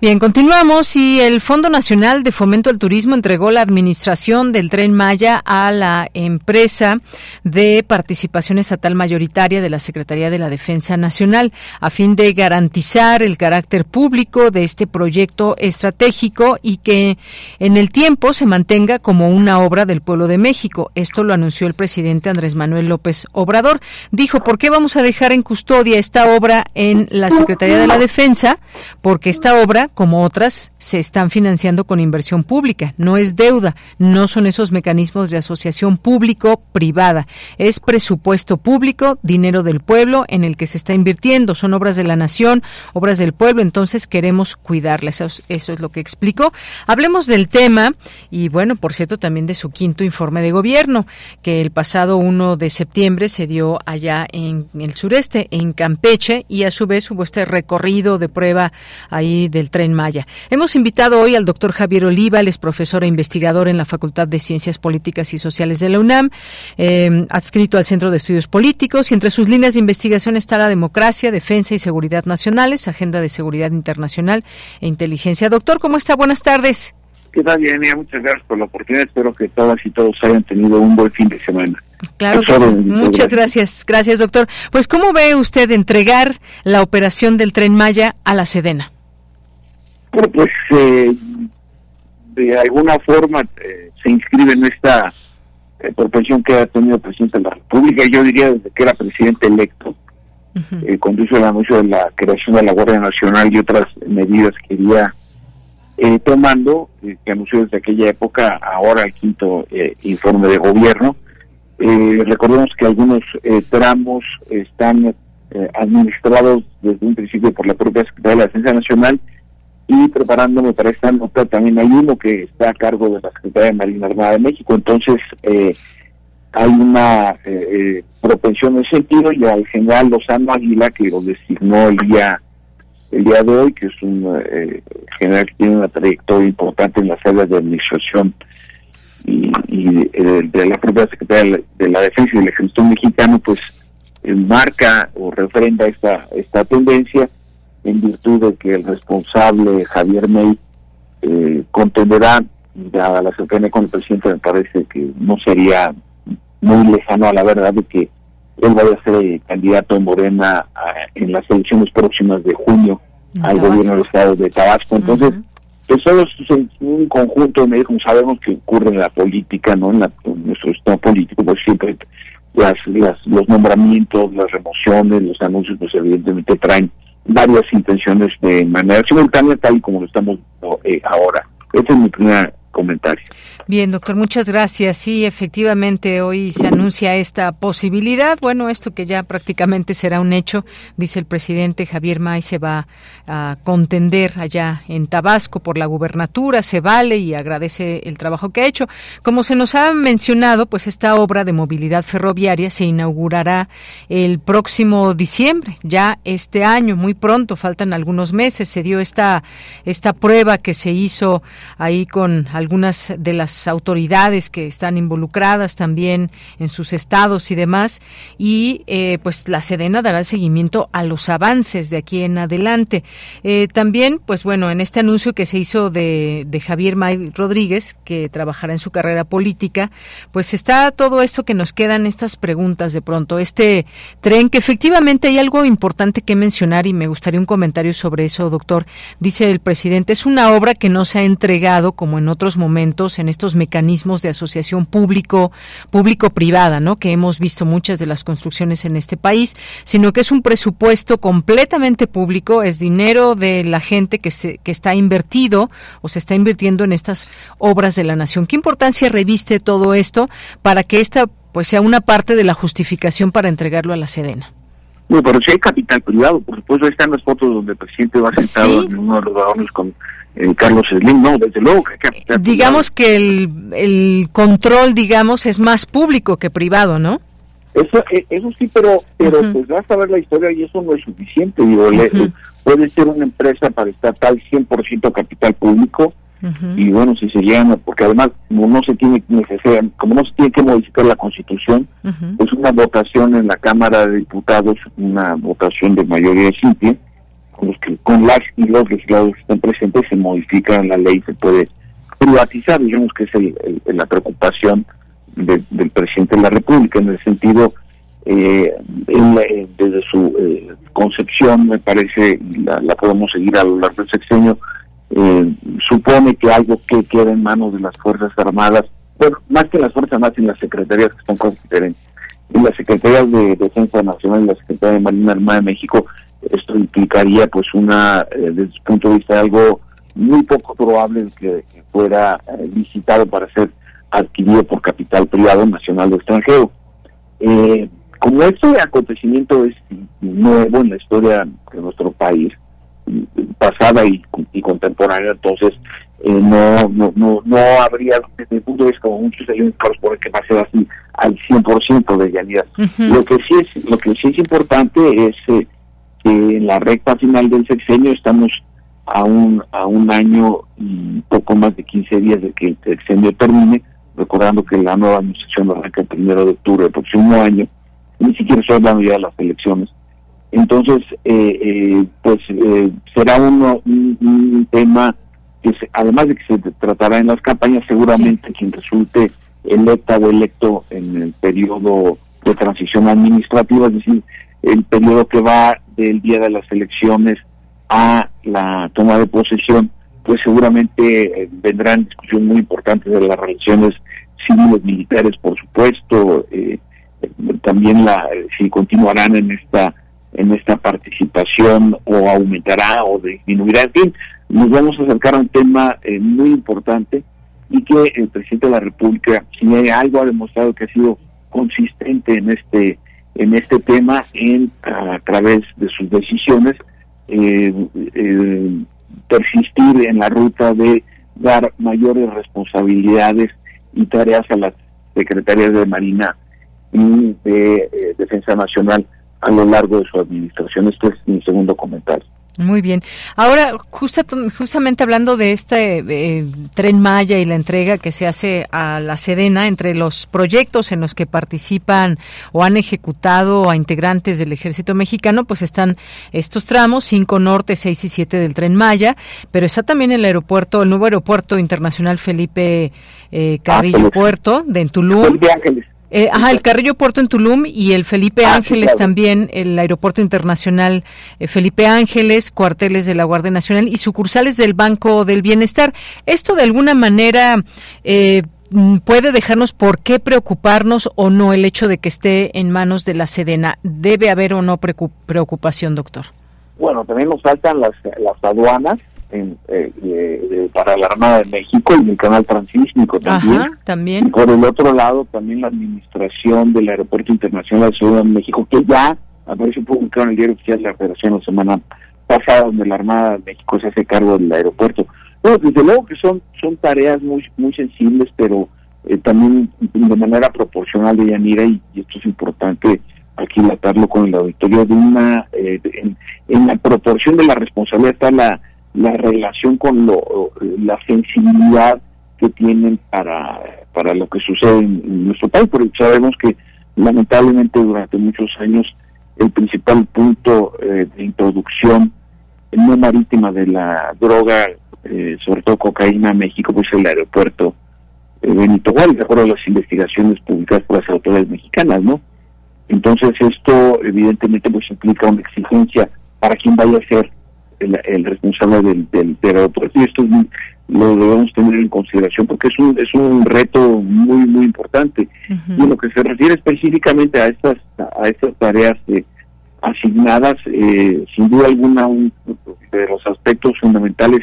Bien, continuamos y el Fondo Nacional de Fomento al Turismo entregó la administración del tren Maya a la empresa de participación estatal mayoritaria de la Secretaría de la Defensa Nacional a fin de garantizar el carácter público de este proyecto estratégico y que en el tiempo se mantenga como una obra del pueblo de México. Esto lo anunció el presidente Andrés Manuel López Obrador. Dijo, ¿por qué vamos a dejar en custodia esta obra en la Secretaría de la Defensa? Porque esta obra como otras, se están financiando con inversión pública. No es deuda, no son esos mecanismos de asociación público-privada. Es presupuesto público, dinero del pueblo en el que se está invirtiendo. Son obras de la nación, obras del pueblo, entonces queremos cuidarlas. Eso, es lo que explicó. Hablemos del tema y, bueno, por cierto, también de su quinto informe de gobierno, que el pasado 1 de septiembre se dio allá en el sureste, en Campeche, y a su vez hubo este recorrido de prueba ahí del tren Maya. Hemos invitado hoy al doctor Javier Oliva, él es profesor e investigador en la Facultad de Ciencias Políticas y Sociales de la UNAM, eh, adscrito al Centro de Estudios Políticos y entre sus líneas de investigación está la democracia, defensa y seguridad nacionales, agenda de seguridad internacional e inteligencia. Doctor, ¿cómo está? Buenas tardes. ¿Qué tal, Yanira? Muchas gracias por la oportunidad. Espero que todas y todos hayan tenido un buen fin de semana. Claro que sí. Muchas gracias. Gracias, doctor. Pues, ¿cómo ve usted entregar la operación del Tren Maya a la Sedena? Bueno, pues, eh, de alguna forma eh, se inscribe en esta eh, propensión que ha tenido el presidente de la República. Yo diría desde que era presidente electo, cuando hizo el anuncio de la creación de la Guardia Nacional y otras medidas que iría tomando, que anunció desde aquella época, ahora el quinto informe de gobierno eh, recordemos que algunos eh, tramos están eh, administrados desde un principio por la propia Secretaría de la Defensa Nacional y preparándome para esta nota también hay uno que está a cargo de la Secretaría de Marina Armada de México. Entonces eh, hay una propensión en ese sentido y al general Lozano Águila que lo designó el día el día de hoy, que es un general que tiene una trayectoria importante en las áreas de administración y, de, la propia Secretaría de la Defensa y del Ejército Mexicano, pues eh, marca o refrenda esta, esta tendencia en virtud de que el responsable Javier May eh, contenderá a la cercanía con el presidente, me parece que no sería muy lejano a la verdad de que él vaya a ser candidato en Morena en las elecciones próximas de junio al gobierno del estado de Tabasco. Entonces, pues solo es un conjunto de como sabemos que ocurre en la política, ¿no? En, nuestro estado político, pues siempre las, los nombramientos, las remociones, los anuncios, pues evidentemente traen varias intenciones de manera simultánea, tal y como lo estamos eh, ahora. Ese es mi primer comentario. Bien, doctor, muchas gracias. Sí, efectivamente, hoy se anuncia esta posibilidad. Bueno, esto que ya prácticamente será un hecho, dice el presidente Javier May, se va a contender allá en Tabasco por la gubernatura, se vale y agradece el trabajo que ha hecho. Como se nos ha mencionado, pues esta obra de movilidad ferroviaria se inaugurará el próximo diciembre, ya este año, muy pronto, faltan algunos meses. Se dio esta, esta prueba que se hizo ahí con algunas de las autoridades que están involucradas también en sus estados y demás y eh, pues la Sedena dará seguimiento a los avances de aquí en adelante. Eh, también pues bueno en este anuncio que se hizo de, de Javier May Rodríguez que trabajará en su carrera política pues está todo esto que nos quedan estas preguntas de pronto. Este tren que efectivamente hay algo importante que mencionar y me gustaría un comentario sobre eso doctor. Dice el presidente es una obra que no se ha entregado como en otros momentos en estos mecanismos de asociación público público privada, ¿no? Que hemos visto muchas de las construcciones en este país, sino que es un presupuesto completamente público, es dinero de la gente que se que está invertido o se está invirtiendo en estas obras de la nación. ¿Qué importancia reviste todo esto para que esta pues sea una parte de la justificación para entregarlo a la Sedena? Bueno, pero si hay capital privado, por supuesto, ahí están las fotos donde el presidente va sentado en uno de los vagones con Carlos Slim, no, desde luego que Digamos que el, el control, digamos, es más público que privado, ¿no? Eso, eh, eso sí, pero pero pues vas a ver la historia y eso no es suficiente. Digo, puede ser una empresa para estatal 100% capital público y bueno, si se llama, porque además como no se tiene como no se tiene que modificar la constitución, es una votación en la Cámara de Diputados, una votación de mayoría simple, con, los que, con las y los legisladores que están presentes se modifica la ley, se puede privatizar, digamos que es la preocupación del presidente de la República, en el sentido, eh, eh desde su eh, concepción, me parece, la, la, podemos seguir a lo largo del sexenio, eh, supone que algo que queda en manos de las Fuerzas Armadas, bueno, más que las Fuerzas Armadas, en las secretarías que son diferentes, en las secretarías de Defensa Nacional y la Secretaría de Marina Armada de México, esto implicaría pues una, eh, desde su punto de vista, algo muy poco probable que, fuera eh, licitado para ser adquirido por capital privado nacional o extranjero. Eh, como este acontecimiento es nuevo en la historia de nuestro país, pasada y, contemporánea, entonces no, no, no, no habría, desde el punto de vista como muchos elementos por que va a ser así al 100% de realidad. Lo que sí es, lo que sí es importante es que en la recta final del sexenio estamos a un, a un año y poco más de 15 días de que el exenio termine, recordando que la nueva administración arranca el primero de octubre del próximo año, ni siquiera estoy hablando ya de las elecciones. Entonces, eh, eh, pues eh, será uno, un, tema que además de que se tratará en las campañas, seguramente quien resulte electa o electo en el periodo de transición administrativa, es decir, el periodo que va del día de las elecciones a la toma de posesión, pues seguramente vendrán discusiones muy importantes de las relaciones civiles militares, por supuesto, eh, también la si continuarán en esta en esta participación o aumentará o disminuirá. En fin, nos vamos a acercar a un tema eh, muy importante y que el presidente de la República, si hay algo ha demostrado que ha sido consistente en este en este tema en a, través de sus decisiones eh, eh, persistir en la ruta de dar mayores responsabilidades y tareas a las secretarias de Marina y de eh, Defensa Nacional a lo largo de su administración. Este es mi segundo comentario. Muy bien. Ahora, justamente hablando de este eh, tren Maya y la entrega que se hace a la Sedena, entre los proyectos en los que participan o han ejecutado a integrantes del ejército mexicano, pues están estos tramos, 5 Norte, 6 y 7 del tren Maya, pero está también el aeropuerto, el nuevo aeropuerto internacional Felipe eh, Carrillo ah, Puerto de Tulum. Eh, ajá, el Carrillo Puerto en Tulum y el Felipe ah, Ángeles también, el Aeropuerto Internacional eh, Felipe Ángeles, cuarteles de la Guardia Nacional y sucursales del Banco del Bienestar. Esto de alguna manera eh, mm, puede dejarnos por qué preocuparnos o no el hecho de que esté en manos de la Sedena. ¿Debe haber o no preocupación, doctor? Bueno, también nos faltan las, las aduanas eh, para la Armada de México y el canal transísmico también. también. Y por el otro lado, también la administración del Aeropuerto Internacional de Ciudad de México, que ya apareció publicado en el diario oficial de la Federación la semana pasada, donde la Armada de México se hace cargo del aeropuerto. Bueno, desde luego que son, son tareas muy, muy sensibles, pero eh, también de manera proporcional de Yanira, y, esto es importante aquí aquilatarlo con el auditorio, de una eh, en, en, la proporción de la responsabilidad está la la relación con lo, la sensibilidad que tienen para, para lo que sucede en, nuestro país, porque sabemos que lamentablemente durante muchos años el principal punto eh, de introducción no marítima de la droga, eh, sobre todo cocaína a México, pues el aeropuerto eh, Benito Juárez, de acuerdo a las investigaciones publicadas por las autoridades mexicanas, ¿no? Entonces esto evidentemente pues implica una exigencia para quien vaya a ser el, responsable del, del, aeropuerto y esto lo debemos tener en consideración porque es un es un reto muy muy importante. Y en lo que se refiere específicamente a estas a estas tareas asignadas eh, sin duda alguna un de los aspectos fundamentales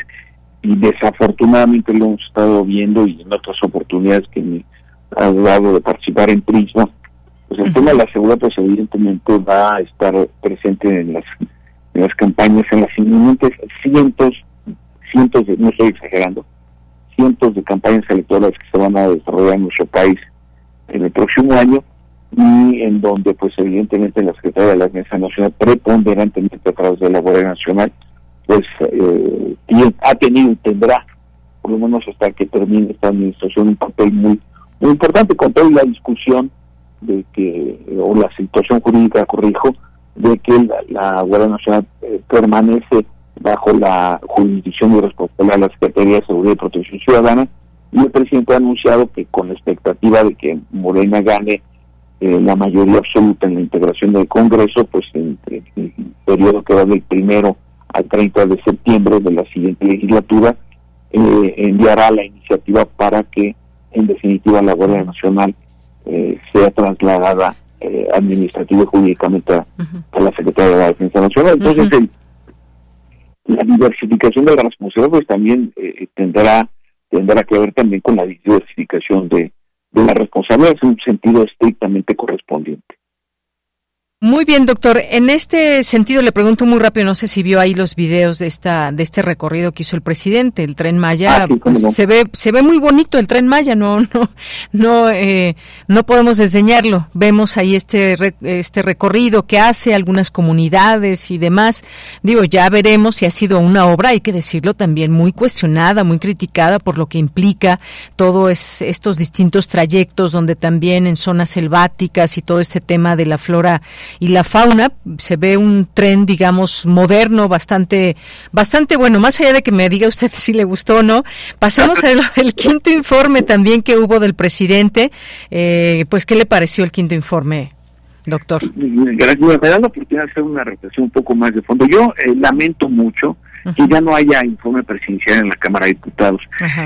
y desafortunadamente lo hemos estado viendo y en otras oportunidades que me ha dado de participar en Prisma pues el tema de la seguridad pues evidentemente va a estar presente en las en las campañas, en las inminentes cientos, cientos de, no estoy exagerando, cientos de campañas electorales que se van a desarrollar en nuestro país en el próximo año y en donde pues evidentemente la Secretaría de la Defensa Nacional preponderantemente a través de la Guardia Nacional pues eh, ha tenido y tendrá por lo menos hasta que termine esta administración un papel muy muy importante con toda la discusión de que o la situación jurídica corrijo de que la, Guardia Nacional eh, permanece bajo la jurisdicción y responsabilidad de la Secretaría de Seguridad y Protección Ciudadana y el presidente ha anunciado que con la expectativa de que Morena gane eh, la mayoría absoluta en la integración del Congreso, pues en, el periodo que va del primero al 30 de septiembre de la siguiente legislatura, eh, enviará la iniciativa para que en definitiva la Guardia Nacional sea trasladada eh, administrativo y jurídicamente a, la Secretaría de la Defensa Nacional. Entonces, la diversificación de la responsabilidad pues también eh, tendrá tendrá que ver también con la diversificación de, de la responsabilidad en un sentido estrictamente correspondiente. Muy bien, doctor. En este sentido le pregunto muy rápido, no sé si vio ahí los videos de esta de este recorrido que hizo el presidente, el Tren Maya. Ah, sí, pues, no. Se ve se ve muy bonito el Tren Maya, no no no eh, no podemos desdeñarlo. Vemos ahí este este recorrido que hace algunas comunidades y demás. Digo, ya veremos si ha sido una obra, hay que decirlo también muy cuestionada, muy criticada por lo que implica todos estos distintos trayectos donde también en zonas selváticas y todo este tema de la flora y la fauna se ve un tren digamos moderno bastante bastante bueno. Más allá de que me diga usted si le gustó o no pasemos al el quinto informe también que hubo del presidente. Eh, pues qué le pareció el quinto informe doctor Gracias, me da la oportunidad de hacer una reflexión un poco más de fondo. Yo eh, lamento mucho que ya no haya informe presidencial en la Cámara de Diputados.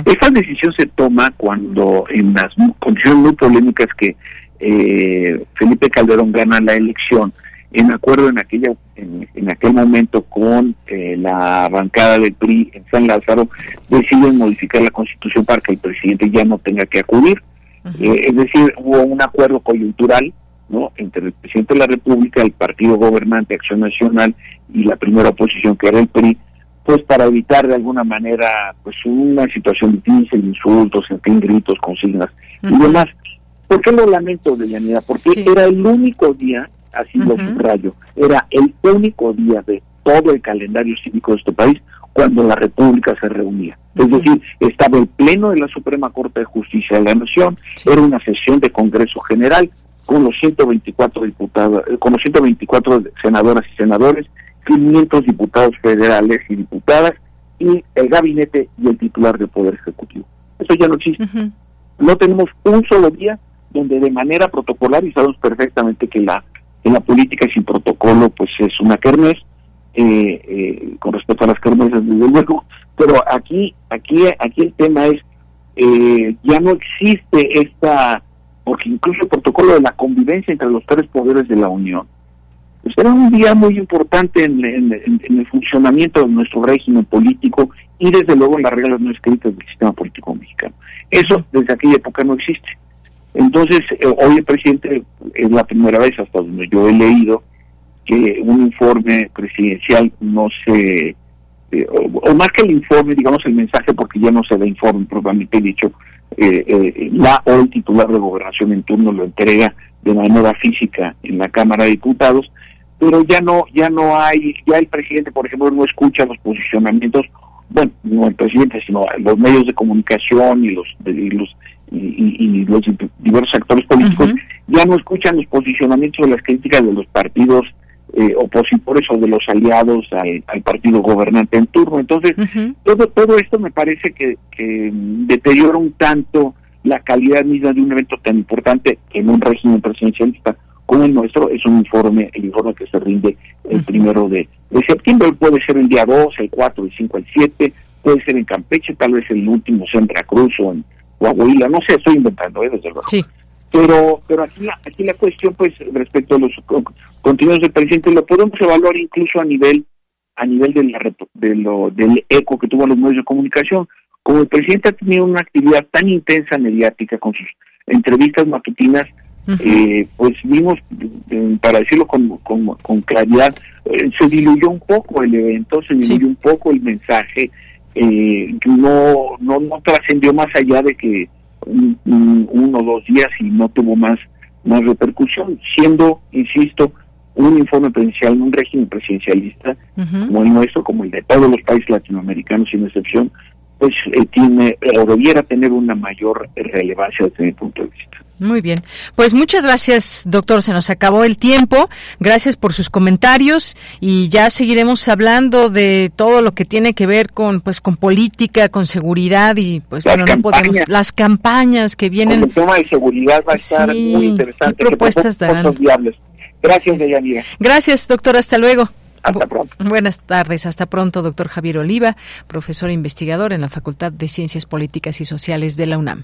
Esta decisión se toma cuando en las condiciones muy polémicas que eh, Felipe Calderón gana la elección, en acuerdo en aquella en, en aquel momento con eh, la bancada del PRI en San Lázaro, deciden modificar la Constitución para que el presidente ya no tenga que acudir. Eh, es decir, hubo un acuerdo coyuntural ¿no? entre el presidente de la República, el partido gobernante Acción Nacional y la primera oposición que era el PRI, pues para evitar de alguna manera pues una situación difícil, insultos, en fin, gritos, consignas y demás. ¿Por qué lo lamento, Deyanira? Porque era el único día, así lo subrayo, era el único día de todo el calendario cívico de este país cuando la República se reunía. Es decir, estaba el Pleno de la Suprema Corte de Justicia de la Nación, era una sesión de Congreso General con los 124 diputados, eh, con los 124 senadoras y senadores, 500 diputados federales y diputadas y el gabinete y el titular del Poder Ejecutivo. Eso ya no existe. No tenemos un solo día donde de manera protocolar, y sabemos perfectamente que la, que la política sin protocolo pues es una kermés, eh, eh, con respecto a las kermeses desde luego, pero aquí, aquí, aquí el tema es, eh, ya no existe esta, porque incluso el protocolo de la convivencia entre los tres poderes de la Unión, pues era un día muy importante en, en- el funcionamiento de nuestro régimen político y desde luego en las reglas no escritas del sistema político mexicano. Eso desde aquella época no existe. Entonces, eh, hoy el presidente es la primera vez hasta donde yo he leído que un informe presidencial no se, eh, o, más que el informe, digamos el mensaje, porque ya no se da informe propiamente dicho, eh, eh, la o el titular de gobernación en turno lo entrega de manera física en la Cámara de Diputados, pero ya no, ya no hay, ya el presidente, por ejemplo, no escucha los posicionamientos, bueno, no el presidente, sino los medios de comunicación y los, y los y, y- y los diversos actores políticos ya no escuchan los posicionamientos o las críticas de los partidos eh, opositores o de los aliados al, al partido gobernante en turno. Entonces, todo todo esto me parece que, que deteriora un tanto la calidad misma de un evento tan importante en un régimen presidencialista como el nuestro. Es un informe, el informe que se rinde el primero de, de septiembre, puede ser el día 2, el 4, el 5, el 7, puede ser en Campeche, tal vez el último sea en Veracruz o en Coahuila, no sé, estoy inventando, ¿eh? desde luego. Pero, pero aquí la, aquí la cuestión, pues, respecto a los co- contenidos del presidente, lo podemos evaluar incluso a nivel, a nivel de la, de lo, del eco que tuvo los medios de comunicación. Como el presidente ha tenido una actividad tan intensa mediática con sus entrevistas matutinas, eh, pues vimos, eh, para decirlo con, con, con claridad, eh, se diluyó un poco el evento, se diluyó un poco el mensaje, eh, no, no, no trascendió más allá de que un- un- uno o dos días y no tuvo más, más repercusión, siendo, insisto, un informe presidencial, un régimen presidencialista como el nuestro, como el de todos los países latinoamericanos sin excepción, pues eh, tiene o debiera tener una mayor relevancia desde mi punto de vista. Muy bien. Pues muchas gracias, doctor. Se nos acabó el tiempo. Gracias por sus comentarios y ya seguiremos hablando de todo lo que tiene que ver con pues con política, con seguridad y pues Las bueno, no podemos campañas. las campañas que vienen. el tema de seguridad va a estar muy interesante. ¿qué propuestas darán? viables. Gracias, Deyanira. Gracias, doctor. Hasta luego. Hasta pronto. Buenas tardes. Hasta pronto, doctor Javier Oliva, profesor e investigador en la Facultad de Ciencias Políticas y Sociales de la UNAM.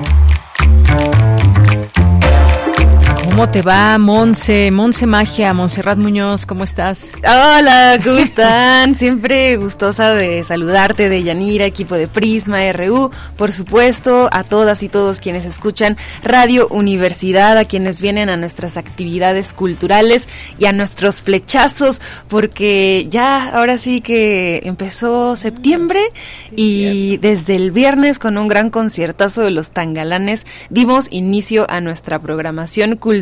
¿Cómo te va, Monse? Monse Magia, Monserrat Muñoz, ¿cómo estás? Hola, ¿cómo están? Siempre gustosa de saludarte, de Yanira, equipo de Prisma RU, por supuesto, a todas y todos quienes escuchan Radio Universidad, a quienes vienen a nuestras actividades culturales y a nuestros flechazos, porque ya ahora sí que empezó septiembre y desde el viernes con un gran conciertazo de los tangalanes dimos inicio a nuestra programación cultural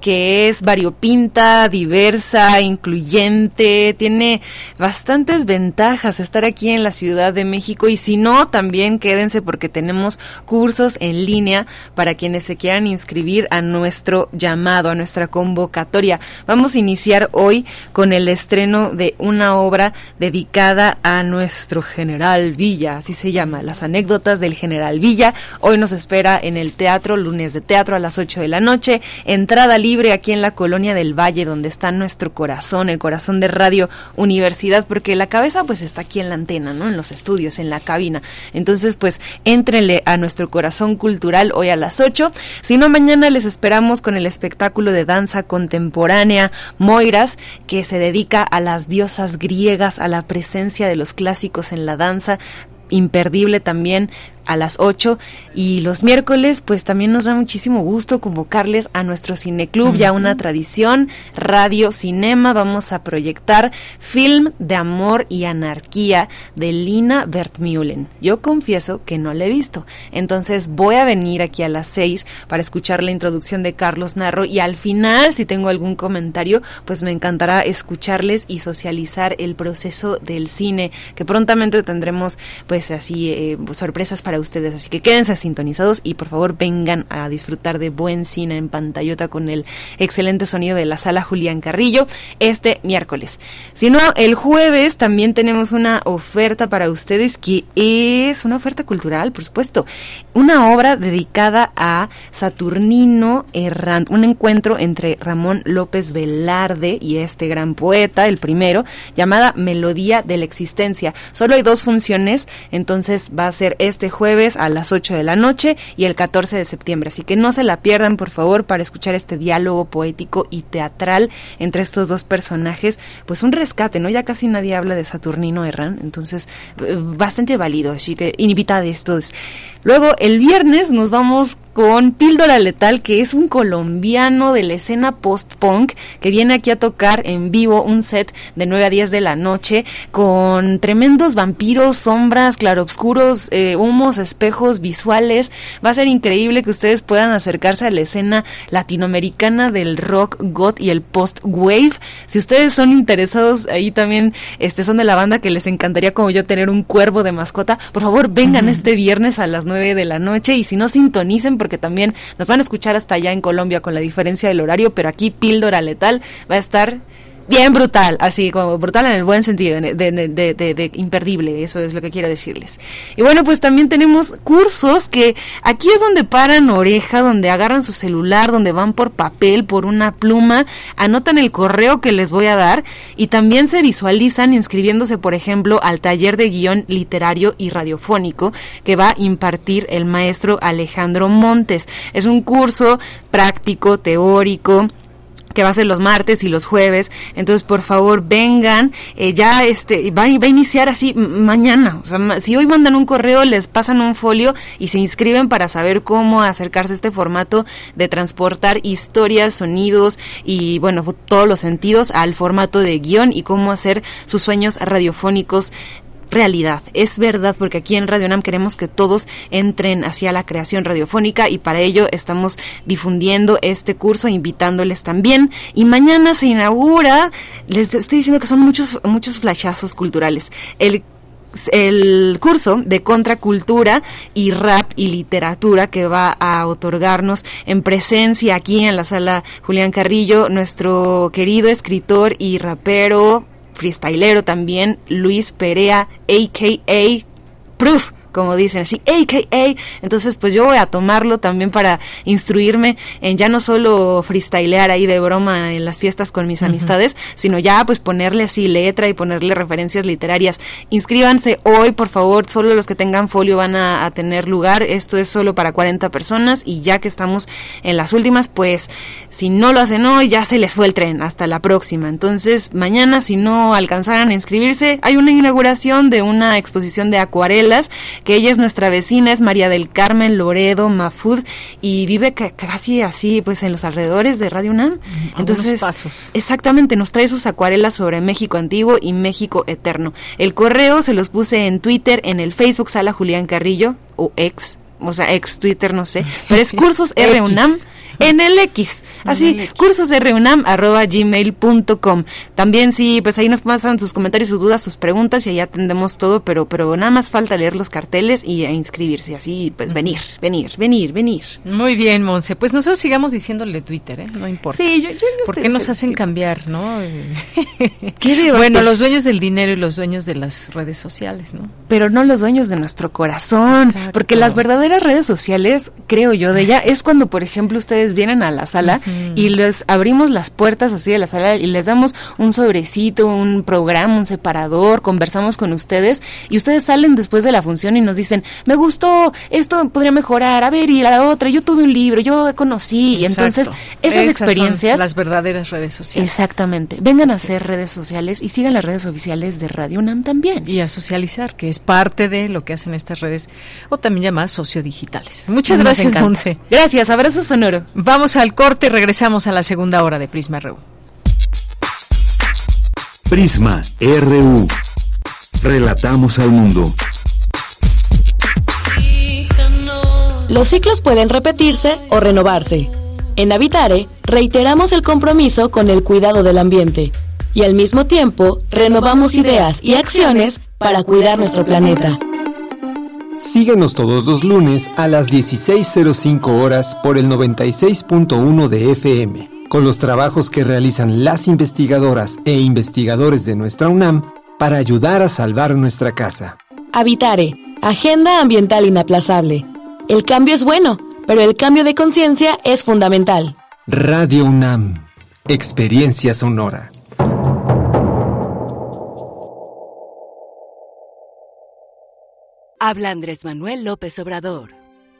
que es variopinta, diversa, incluyente, tiene bastantes ventajas estar aquí en la Ciudad de México y si no, también quédense porque tenemos cursos en línea para quienes se quieran inscribir a nuestro llamado, a nuestra convocatoria. Vamos a iniciar hoy con el estreno de una obra dedicada a nuestro general Villa, así se llama, las anécdotas del general Villa. Hoy nos espera en el teatro, lunes de teatro a las 8 de la noche, entrada libre aquí en la colonia del Valle, donde está nuestro corazón, el corazón de Radio Universidad, porque la cabeza pues está aquí en la antena, ¿no? En los estudios, en la cabina. Entonces, pues, éntrenle a nuestro corazón cultural hoy a las 8. Si no, mañana les esperamos con el espectáculo de danza contemporánea Moiras, que se dedica a las diosas griegas, a la presencia de los clásicos en la danza imperdible también a las 8 y los miércoles pues también nos da muchísimo gusto convocarles a nuestro cineclub, ya una tradición, Radio Cinema, vamos a proyectar Film de Amor y Anarquía de Lina Bertmühlen. Yo confieso que no la he visto, entonces voy a venir aquí a las 6 para escuchar la introducción de Carlos Narro. Y al final si tengo algún comentario pues me encantará escucharles y socializar el proceso del cine que prontamente tendremos pues así eh, sorpresas para ustedes. Así que quédense sintonizados y por favor vengan a disfrutar de buen cine en pantallota con el excelente sonido de la sala Julián Carrillo este miércoles. Si no, el jueves también tenemos una oferta para ustedes que es una oferta cultural, por supuesto. Una obra dedicada a Saturnino Errant, un encuentro entre Ramón López Velarde y este gran poeta, el primero, llamada Melodía de la Existencia. Solo hay dos funciones, entonces va a ser este jueves jueves a las 8 de la noche y el 14 de septiembre. Así que no se la pierdan, por favor, para escuchar este diálogo poético y teatral entre estos dos personajes. Pues un rescate, ¿no? Ya casi nadie habla de Saturnino Herrán, entonces eh, bastante válido. Así que invitados todos. Luego, el viernes nos vamos con Píldora Letal, que es un colombiano de la escena post-punk que viene aquí a tocar en vivo un set de 9 a 10 de la noche con tremendos vampiros, sombras, claroscuros, eh, humos, espejos visuales. Va a ser increíble que ustedes puedan acercarse a la escena latinoamericana del rock, goth y el post-wave. Si ustedes son interesados ahí también, este son de la banda que les encantaría como yo tener un cuervo de mascota, por favor vengan este viernes a las 9 de la noche y si no sintonicen porque también nos van a escuchar hasta allá en Colombia con la diferencia del horario, pero aquí Píldora Letal va a estar bien brutal, así como brutal en el buen sentido, de, de, imperdible, eso es lo que quiero decirles. Y bueno, pues también tenemos cursos que aquí es donde paran oreja, donde agarran su celular, donde van por papel, por una pluma, anotan el correo que les voy a dar y también se visualizan inscribiéndose, por ejemplo, al taller de guion literario y radiofónico que va a impartir el maestro Alejandro Montes. Es un curso práctico, teórico, que va a ser los martes y los jueves. Entonces, por favor, vengan. Eh, ya este va, va, a iniciar así mañana. O sea, si hoy mandan un correo, les pasan un folio y se inscriben para saber cómo acercarse a este formato de transportar historias, sonidos y, bueno, todos los sentidos al formato de guion y cómo hacer sus sueños radiofónicos realidad. Es verdad porque aquí en Radio Nam queremos que todos entren hacia la creación radiofónica y para ello estamos difundiendo este curso, invitándoles también. Y mañana se inaugura, les estoy diciendo que son muchos, muchos flashazos culturales. El el curso de contracultura y rap y literatura que va a otorgarnos en presencia aquí en la sala Julián Carrillo, nuestro querido escritor y rapero freestylero también, Luis Perea, a.k.a. Proof como dicen así, AKA. Entonces, pues yo voy a tomarlo también para instruirme en ya no solo freestylear ahí de broma en las fiestas con mis amistades, sino ya pues ponerle así letra y ponerle referencias literarias. Inscríbanse hoy, por favor, solo los que tengan folio van a, a tener lugar. Esto es solo para 40 personas y ya que estamos en las últimas, pues si no lo hacen hoy, ya se les fue el tren. Hasta la próxima. Entonces, mañana, si no alcanzaran a inscribirse, hay una inauguración de una exposición de acuarelas, que ella es nuestra vecina, es María del Carmen Loredo Mafud, y vive casi así, pues en los alrededores de Radio UNAM. Entonces, pasos. exactamente, nos trae sus acuarelas sobre México antiguo y México eterno. El correo se los puse en Twitter, en el Facebook Sala Julián Carrillo, o ex, o sea, ex Twitter, no sé, pero es cursos R UNAM en el X. Así, cursosreunam.gmail.com. También sí, pues ahí nos pasan sus comentarios, sus dudas, sus preguntas y ahí atendemos todo, pero, pero nada más falta leer los carteles y inscribirse. Así, pues venir, venir, venir, venir. Muy bien, Monse. Pues nosotros sigamos diciéndole Twitter, ¿eh? No importa. Sí, yo, yo, ¿Por qué nos hacen cambiar, no? ¿Qué bueno, los dueños del dinero y los dueños de las redes sociales, ¿no? Pero no los dueños de nuestro corazón. Porque las verdaderas redes sociales, creo yo, de ella, es cuando, por ejemplo, ustedes vienen a la sala y les abrimos las puertas así de la sala y les damos un sobrecito, un programa, un separador, conversamos con ustedes y ustedes salen después de la función y nos dicen, me gustó, esto podría mejorar, a ver, y la otra, yo tuve un libro, yo conocí, y entonces esas, experiencias... las verdaderas redes sociales. Exactamente, vengan a hacer redes sociales y sigan las redes oficiales de Radio UNAM también. Y a socializar, que es parte de lo que hacen estas redes, o también llamadas sociodigitales. Muchas gracias, Monse. Gracias, abrazo sonoro. Vamos al corte y regresamos a la segunda hora de Prisma RU. Prisma RU. Relatamos al mundo. Los ciclos pueden repetirse o renovarse. En Habitare reiteramos el compromiso con el cuidado del ambiente y al mismo tiempo renovamos ideas y acciones para cuidar nuestro planeta. Síguenos todos los lunes a las 16.05 horas por el 96.1 de FM, con los trabajos que realizan las investigadoras e investigadores de nuestra UNAM para ayudar a salvar nuestra casa. Habitare, Agenda Ambiental Inaplazable. El cambio es bueno, pero el cambio de conciencia es fundamental. Radio UNAM, Experiencia Sonora. Habla Andrés Manuel López Obrador.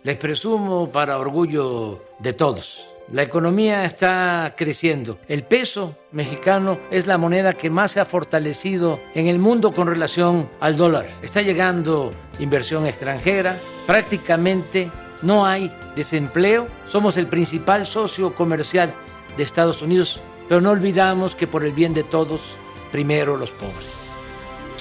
Les presumo para orgullo de todos. La economía está creciendo. El peso mexicano es la moneda que más se ha fortalecido en el mundo con relación al dólar. Está llegando inversión extranjera. Prácticamente no hay desempleo. Somos el principal socio comercial de Estados Unidos. Pero no olvidamos que por el bien de todos, primero los pobres.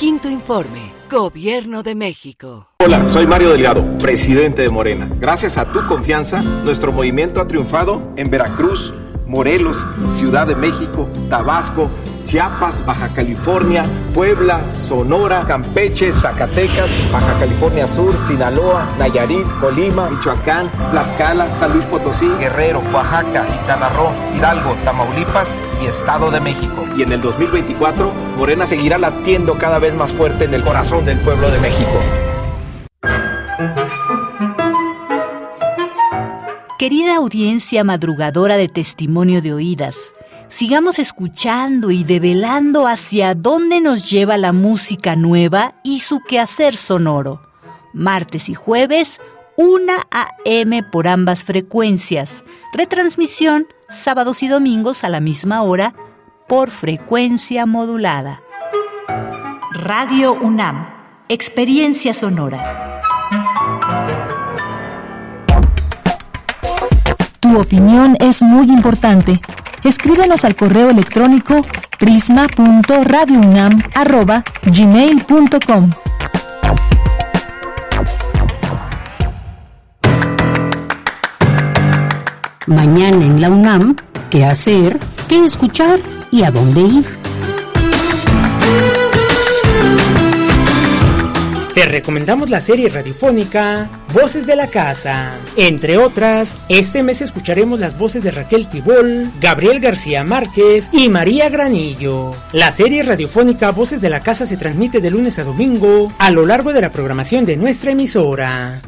Quinto informe. Gobierno de México. Hola, soy Mario Delgado, presidente de Morena. Gracias a tu confianza, nuestro movimiento ha triunfado en Veracruz, Morelos, Ciudad de México, Tabasco, Chiapas, Baja California, Puebla, Sonora, Campeche, Zacatecas, Baja California Sur, Sinaloa, Nayarit, Colima, Michoacán, Tlaxcala, San Luis Potosí, Guerrero, Oaxaca, Quintana Hidalgo, Tamaulipas y Estado de México. Y en el 2024, Morena seguirá latiendo cada vez más fuerte en el corazón del pueblo de México. Querida audiencia madrugadora de testimonio de oídas, sigamos escuchando y develando hacia dónde nos lleva la música nueva y su quehacer sonoro. Martes y jueves, 1 a.m. por ambas frecuencias. Retransmisión sábados y domingos a la misma hora por frecuencia modulada. Radio UNAM, Experiencia Sonora. Tu opinión es muy importante. Escríbenos al correo electrónico prisma.radiounam@gmail.com. Mañana en la UNAM, ¿qué hacer? ¿Qué escuchar? ¿Y a dónde ir? Te recomendamos la serie radiofónica Voces de la Casa. Entre otras, este mes escucharemos las voces de Raquel Tibol, Gabriel García Márquez y María Granillo. La serie radiofónica Voces de la Casa se transmite de lunes a domingo a lo largo de la programación de nuestra emisora.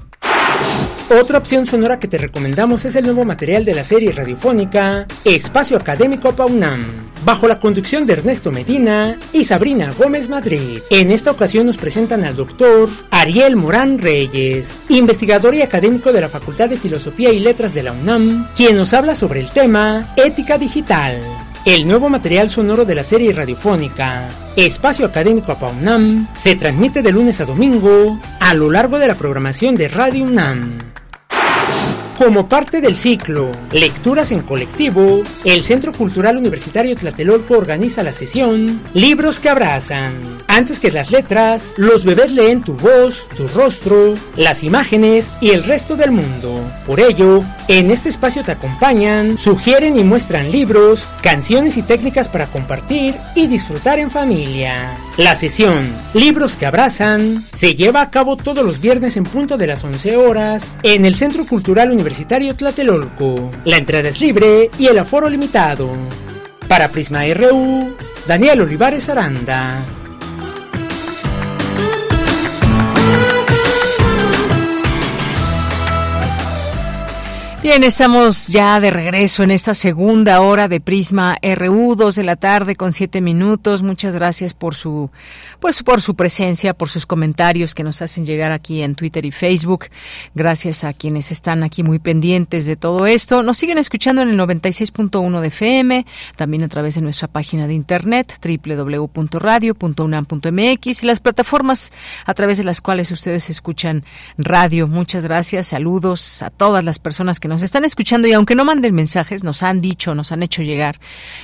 Otra opción sonora que te recomendamos es el nuevo material de la serie radiofónica Espacio Académico Paunam, bajo la conducción de Ernesto Medina y Sabrina Gómez Madrid. En esta ocasión nos presentan al doctor Ariel Morán Reyes, investigador y académico de la Facultad de Filosofía y Letras de la UNAM, quien nos habla sobre el tema ética digital. El nuevo material sonoro de la serie radiofónica Espacio Académico UNAM se transmite de lunes a domingo a lo largo de la programación de Radio UNAM. Como parte del ciclo Lecturas en Colectivo, el Centro Cultural Universitario Tlatelolco organiza la sesión Libros que abrazan. Antes que las letras, los bebés leen tu voz, tu rostro, las imágenes y el resto del mundo. Por ello, en este espacio te acompañan, sugieren y muestran libros, canciones y técnicas para compartir y disfrutar en familia. La sesión Libros que abrazan se lleva a cabo todos los viernes en punto de las 11 horas en el Centro Cultural Universitario Tlatelolco. La entrada es libre y el aforo limitado. Para Prisma RU, Daniel Olivares Aranda. Bien, estamos ya de regreso en esta segunda hora de Prisma RU, dos de la tarde con siete minutos. Muchas gracias por su, pues, por su presencia, por sus comentarios que nos hacen llegar aquí en Twitter y Facebook. Gracias a quienes están aquí muy pendientes de todo esto. Nos siguen escuchando en el 96.1 de FM, también a través de nuestra página de internet www.radio.unam.mx y las plataformas a través de las cuales ustedes escuchan radio. Muchas gracias, saludos a todas las personas que nos están escuchando y aunque no manden mensajes, nos han dicho, nos han hecho llegar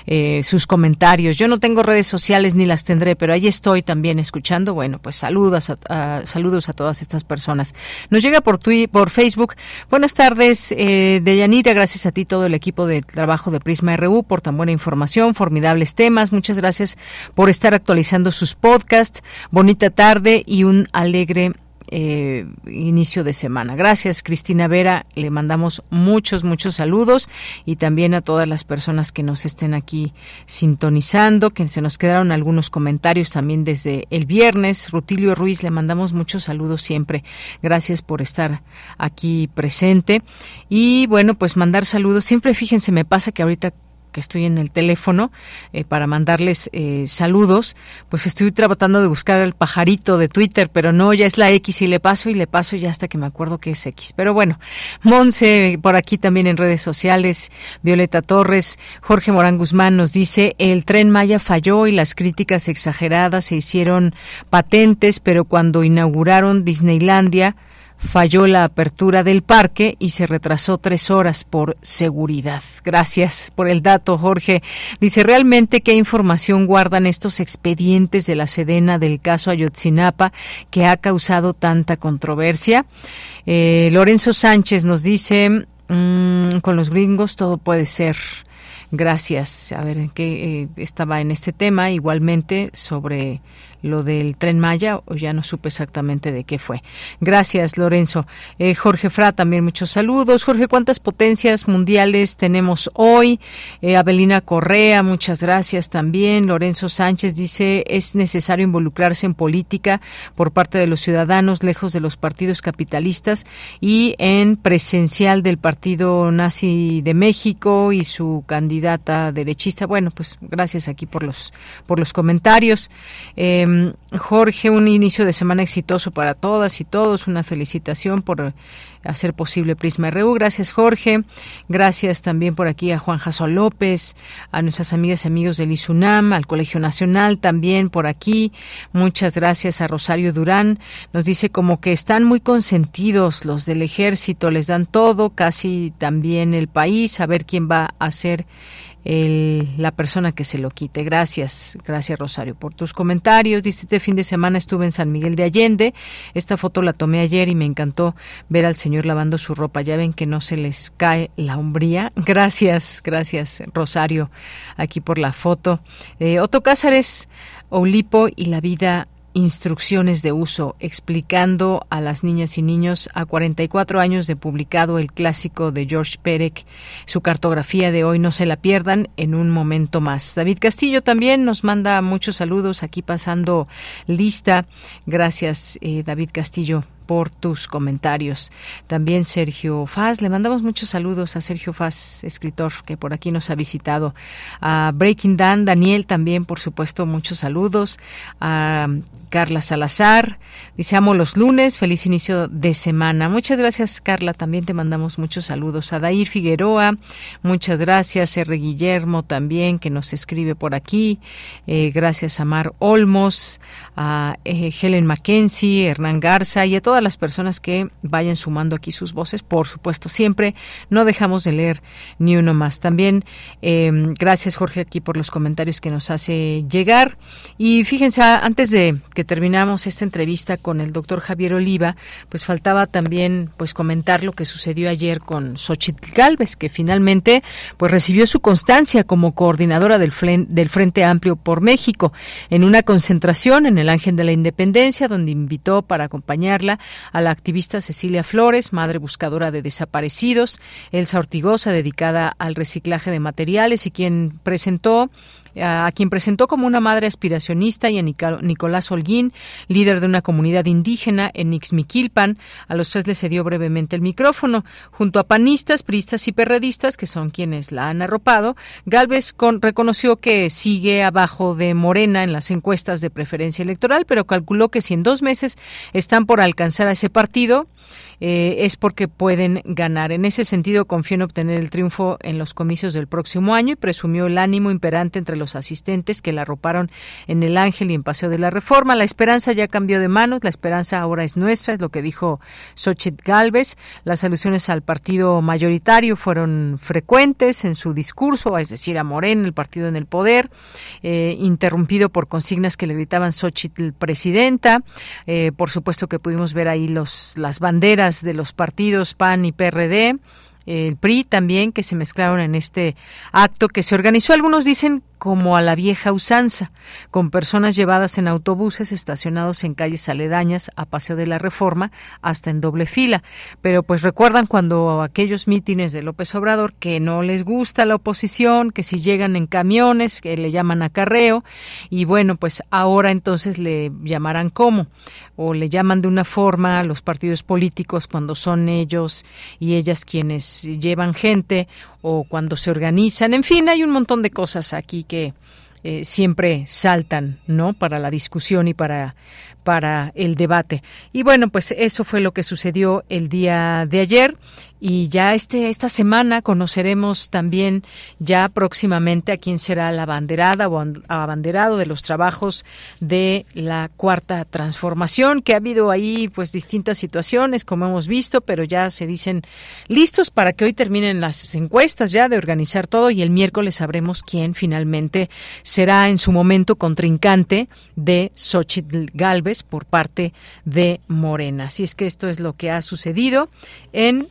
eh, sus comentarios. Yo no tengo redes sociales ni las tendré, pero ahí estoy también escuchando. Bueno, pues saludos a, saludos a todas estas personas. Nos llega por Twitter, por Facebook. Buenas tardes, eh, Deyanira. Gracias a ti todo el equipo de trabajo de Prisma RU por tan buena información, formidables temas. Muchas gracias por estar actualizando sus podcasts. Bonita tarde y un alegre eh, inicio de semana. Gracias, Cristina Vera. Le mandamos muchos, muchos saludos y también a todas las personas que nos estén aquí sintonizando, que se nos quedaron algunos comentarios también desde el viernes. Rutilio Ruiz, le mandamos muchos saludos siempre. Gracias por estar aquí presente. Y bueno, pues mandar saludos. Siempre fíjense, me pasa que ahorita que estoy en el teléfono eh, para mandarles eh, saludos, pues estoy tratando de buscar al pajarito de Twitter, pero no, ya es la X y le paso y le paso ya hasta que me acuerdo que es X. Pero bueno, Monse por aquí también en redes sociales, Violeta Torres, Jorge Morán Guzmán nos dice, el tren Maya falló y las críticas exageradas se hicieron patentes, pero cuando inauguraron Disneylandia, falló la apertura del parque y se retrasó tres horas por seguridad. Gracias por el dato, Jorge. Dice, ¿realmente qué información guardan estos expedientes de la Sedena del caso Ayotzinapa que ha causado tanta controversia? Eh, Lorenzo Sánchez nos dice, mm, con los gringos todo puede ser. Gracias. A ver, ¿qué eh, estaba en este tema? Igualmente sobre lo del tren Maya o ya no supe exactamente de qué fue. Gracias, Lorenzo. Eh, Jorge Fra, también muchos saludos. Jorge, ¿cuántas potencias mundiales tenemos hoy? Eh, Abelina Correa, muchas gracias también. Lorenzo Sánchez dice, es necesario involucrarse en política por parte de los ciudadanos lejos de los partidos capitalistas y en presencial del Partido Nazi de México y su candidata derechista. Bueno, pues gracias aquí por los, por los comentarios. Eh, Em, Jorge, un inicio de semana exitoso para todas y todos. Una felicitación por hacer posible Prisma RU. Gracias, Jorge. Gracias también por aquí a Juan Jaso López, a nuestras amigas y amigos del ISUNAM, al Colegio Nacional también por aquí. Muchas gracias a Rosario Durán. Nos dice como que están muy consentidos los del ejército, les dan todo, casi también el país, a ver quién va a hacer el, la persona que se lo quite. Gracias, gracias Rosario por tus comentarios. Dice, este fin de semana estuve en San Miguel de Allende. Esta foto la tomé ayer y me encantó ver al señor lavando su ropa. Ya ven que no se les cae la hombría. Gracias, gracias Rosario aquí por la foto. Eh, Otto Cázares, Oulipo y la vida instrucciones de uso, explicando a las niñas y niños a 44 años de publicado el clásico de George Perec. Su cartografía de hoy no se la pierdan en un momento más. David Castillo también nos manda muchos saludos aquí pasando lista. Gracias, eh, David Castillo por tus comentarios. También Sergio Faz, le mandamos muchos saludos a Sergio Faz, escritor que por aquí nos ha visitado. A Breaking Dan, Daniel también, por supuesto, muchos saludos. A Carla Salazar, dice amo los lunes, feliz inicio de semana. Muchas gracias Carla, también te mandamos muchos saludos. A Dair Figueroa, muchas gracias. R. Guillermo también, que nos escribe por aquí. Eh, gracias a Mar Olmos, a eh, Helen Mackenzie, Hernán Garza y a todas las personas que vayan sumando aquí sus voces. Por supuesto, siempre no dejamos de leer ni uno más. También em, gracias Jorge aquí por los comentarios que nos hace llegar. Y fíjense, antes de que terminamos esta entrevista con el doctor Javier Oliva, pues faltaba también pues comentar lo que sucedió ayer con Xochitl Galvez, que finalmente pues recibió su constancia como coordinadora del, del Frente Amplio por México en una concentración en el Ángel de la Independencia, donde invitó para acompañarla a la activista Cecilia Flores, madre buscadora de desaparecidos, Elsa Ortigosa, dedicada al reciclaje de materiales y quien presentó a quien presentó como una madre aspiracionista y a Nicolás Holguín, líder de una comunidad indígena en Ixmiquilpan. A los tres les dio brevemente el micrófono. Junto a panistas, priistas y perredistas, que son quienes la han arropado, Galvez reconoció que sigue abajo de Morena en las encuestas de preferencia electoral, pero calculó que si en dos meses están por alcanzar a ese partido, eh, es porque pueden ganar. En ese sentido, confió en obtener el triunfo en los comicios del próximo año y presumió el ánimo imperante entre los asistentes que la arroparon en el Ángel y en Paseo de la Reforma. La esperanza ya cambió de manos, la esperanza ahora es nuestra, es lo que dijo Xochitl Galvez. Las alusiones al partido mayoritario fueron frecuentes en su discurso, es decir, a Morena, el partido en el poder, eh, interrumpido por consignas que le gritaban Xochitl presidenta. Eh, por supuesto que pudimos ver ahí los, las banderas de los partidos PAN y PRD, el PRI también, que se mezclaron en este acto que se organizó. Algunos dicen como a la vieja usanza, con personas llevadas en autobuses estacionados en calles aledañas a Paseo de la Reforma hasta en doble fila. Pero pues recuerdan cuando aquellos mítines de López Obrador que no les gusta la oposición, que si llegan en camiones, que le llaman acarreo, y bueno, pues ahora entonces le llamarán cómo, o le llaman de una forma a los partidos políticos cuando son ellos y ellas quienes llevan gente o cuando se organizan. En fin, hay un montón de cosas aquí que eh, siempre saltan, ¿no? Para la discusión y para para el debate. Y bueno, pues eso fue lo que sucedió el día de ayer y ya este esta semana conoceremos también ya próximamente a quién será la abanderada o abanderado de los trabajos de la cuarta transformación que ha habido ahí pues distintas situaciones como hemos visto pero ya se dicen listos para que hoy terminen las encuestas ya de organizar todo y el miércoles sabremos quién finalmente será en su momento contrincante de Xochitl Galvez por parte de Morena. Así es que esto es lo que ha sucedido en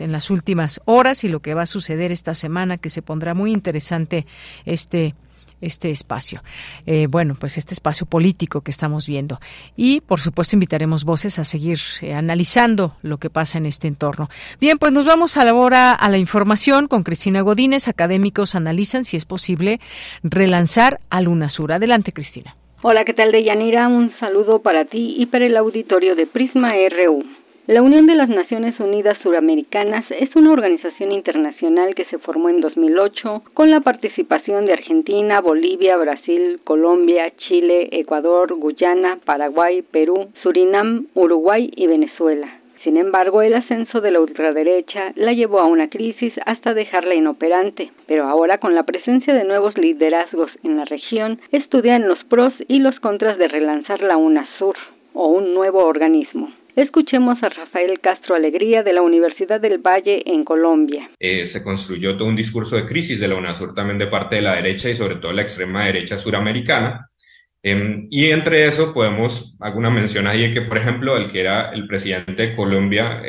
en las últimas horas y lo que va a suceder esta semana, que se pondrá muy interesante este este espacio. Eh, bueno, pues este espacio político que estamos viendo. Y, por supuesto, invitaremos voces a seguir eh, analizando lo que pasa en este entorno. Bien, pues nos vamos ahora a la información con Cristina Godínez. Académicos analizan si es posible relanzar a Lunasur. Adelante, Cristina. Hola, ¿qué tal, Deyanira? Un saludo para ti y para el auditorio de Prisma RU. La Unión de las Naciones Unidas Suramericanas es una organización internacional que se formó en 2008 con la participación de Argentina, Bolivia, Brasil, Colombia, Chile, Ecuador, Guyana, Paraguay, Perú, Surinam, Uruguay y Venezuela. Sin embargo, el ascenso de la ultraderecha la llevó a una crisis hasta dejarla inoperante, pero ahora con la presencia de nuevos liderazgos en la región, estudian los pros y los contras de relanzar la UNASUR o un nuevo organismo. Escuchemos a Rafael Castro Alegría de la Universidad del Valle en Colombia. Eh, se construyó todo un discurso de crisis de la UNASUR también de parte de la derecha y sobre todo la extrema derecha suramericana. Em, y entre eso podemos, alguna mención ahí que, por ejemplo, el que era el presidente de Colombia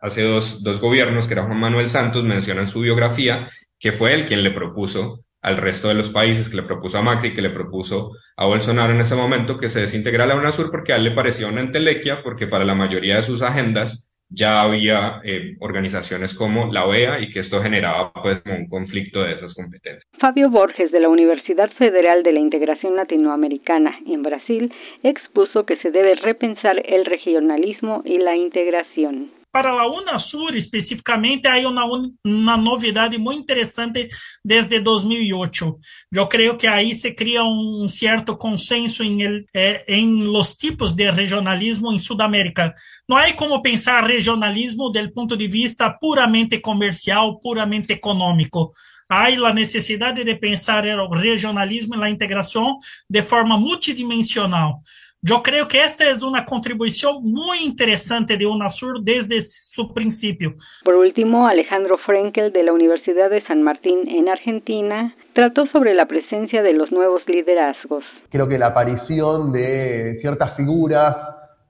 hace dos, dos gobiernos, que era Juan Manuel Santos, menciona en su biografía que fue él quien le propuso al resto de los países, que le propuso a Macri, que le propuso a Bolsonaro en ese momento, que se desintegrara la UNASUR porque a él le parecía una entelequia, porque para la mayoría de sus agendas ya había eh, organizaciones como la OEA y que esto generaba pues un conflicto de esas competencias. Fabio Borges de la Universidad Federal de la Integración Latinoamericana en Brasil expuso que se debe repensar el regionalismo y la integración. Para a Unasur, especificamente, há uma, uma novidade muito interessante desde 2008. Eu creio que aí se cria um certo consenso em, el, eh, em los tipos de regionalismo em Sudamérica. Não há como pensar regionalismo do ponto de vista puramente comercial, puramente econômico. Há a necessidade de pensar o regionalismo e a integração de forma multidimensional. Eu creio que esta é uma contribuição muito interessante de UNASUR desde seu princípio. Por último, Alejandro Frenkel de la Universidad de San Martín en Argentina trató sobre la presencia de los nuevos liderazgos. Creo que la aparición de ciertas figuras,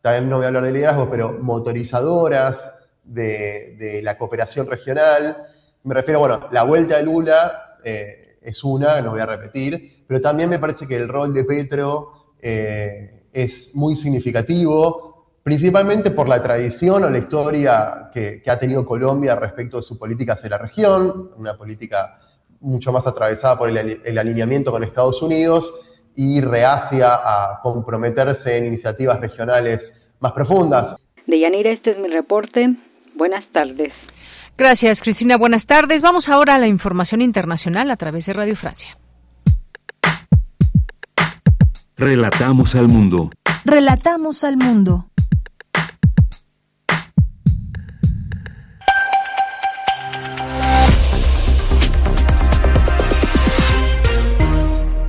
también no voy a hablar de liderazgos, pero motorizadoras de, de la cooperación regional, me refiero, bueno, la vuelta de Lula eh, es una, no voy a repetir, pero también me parece que el rol de Petro eh, es muy significativo, principalmente por la tradición o la historia que, que, ha tenido Colombia respecto de su política hacia la región, una política mucho más atravesada por el, el alineamiento con Estados Unidos y reacia a comprometerse en iniciativas regionales más profundas. De Yanira, este es mi reporte. Buenas tardes. Gracias, Cristina. Buenas tardes. Vamos ahora a la información internacional a través de Radio Francia. Relatamos al mundo. Relatamos al mundo.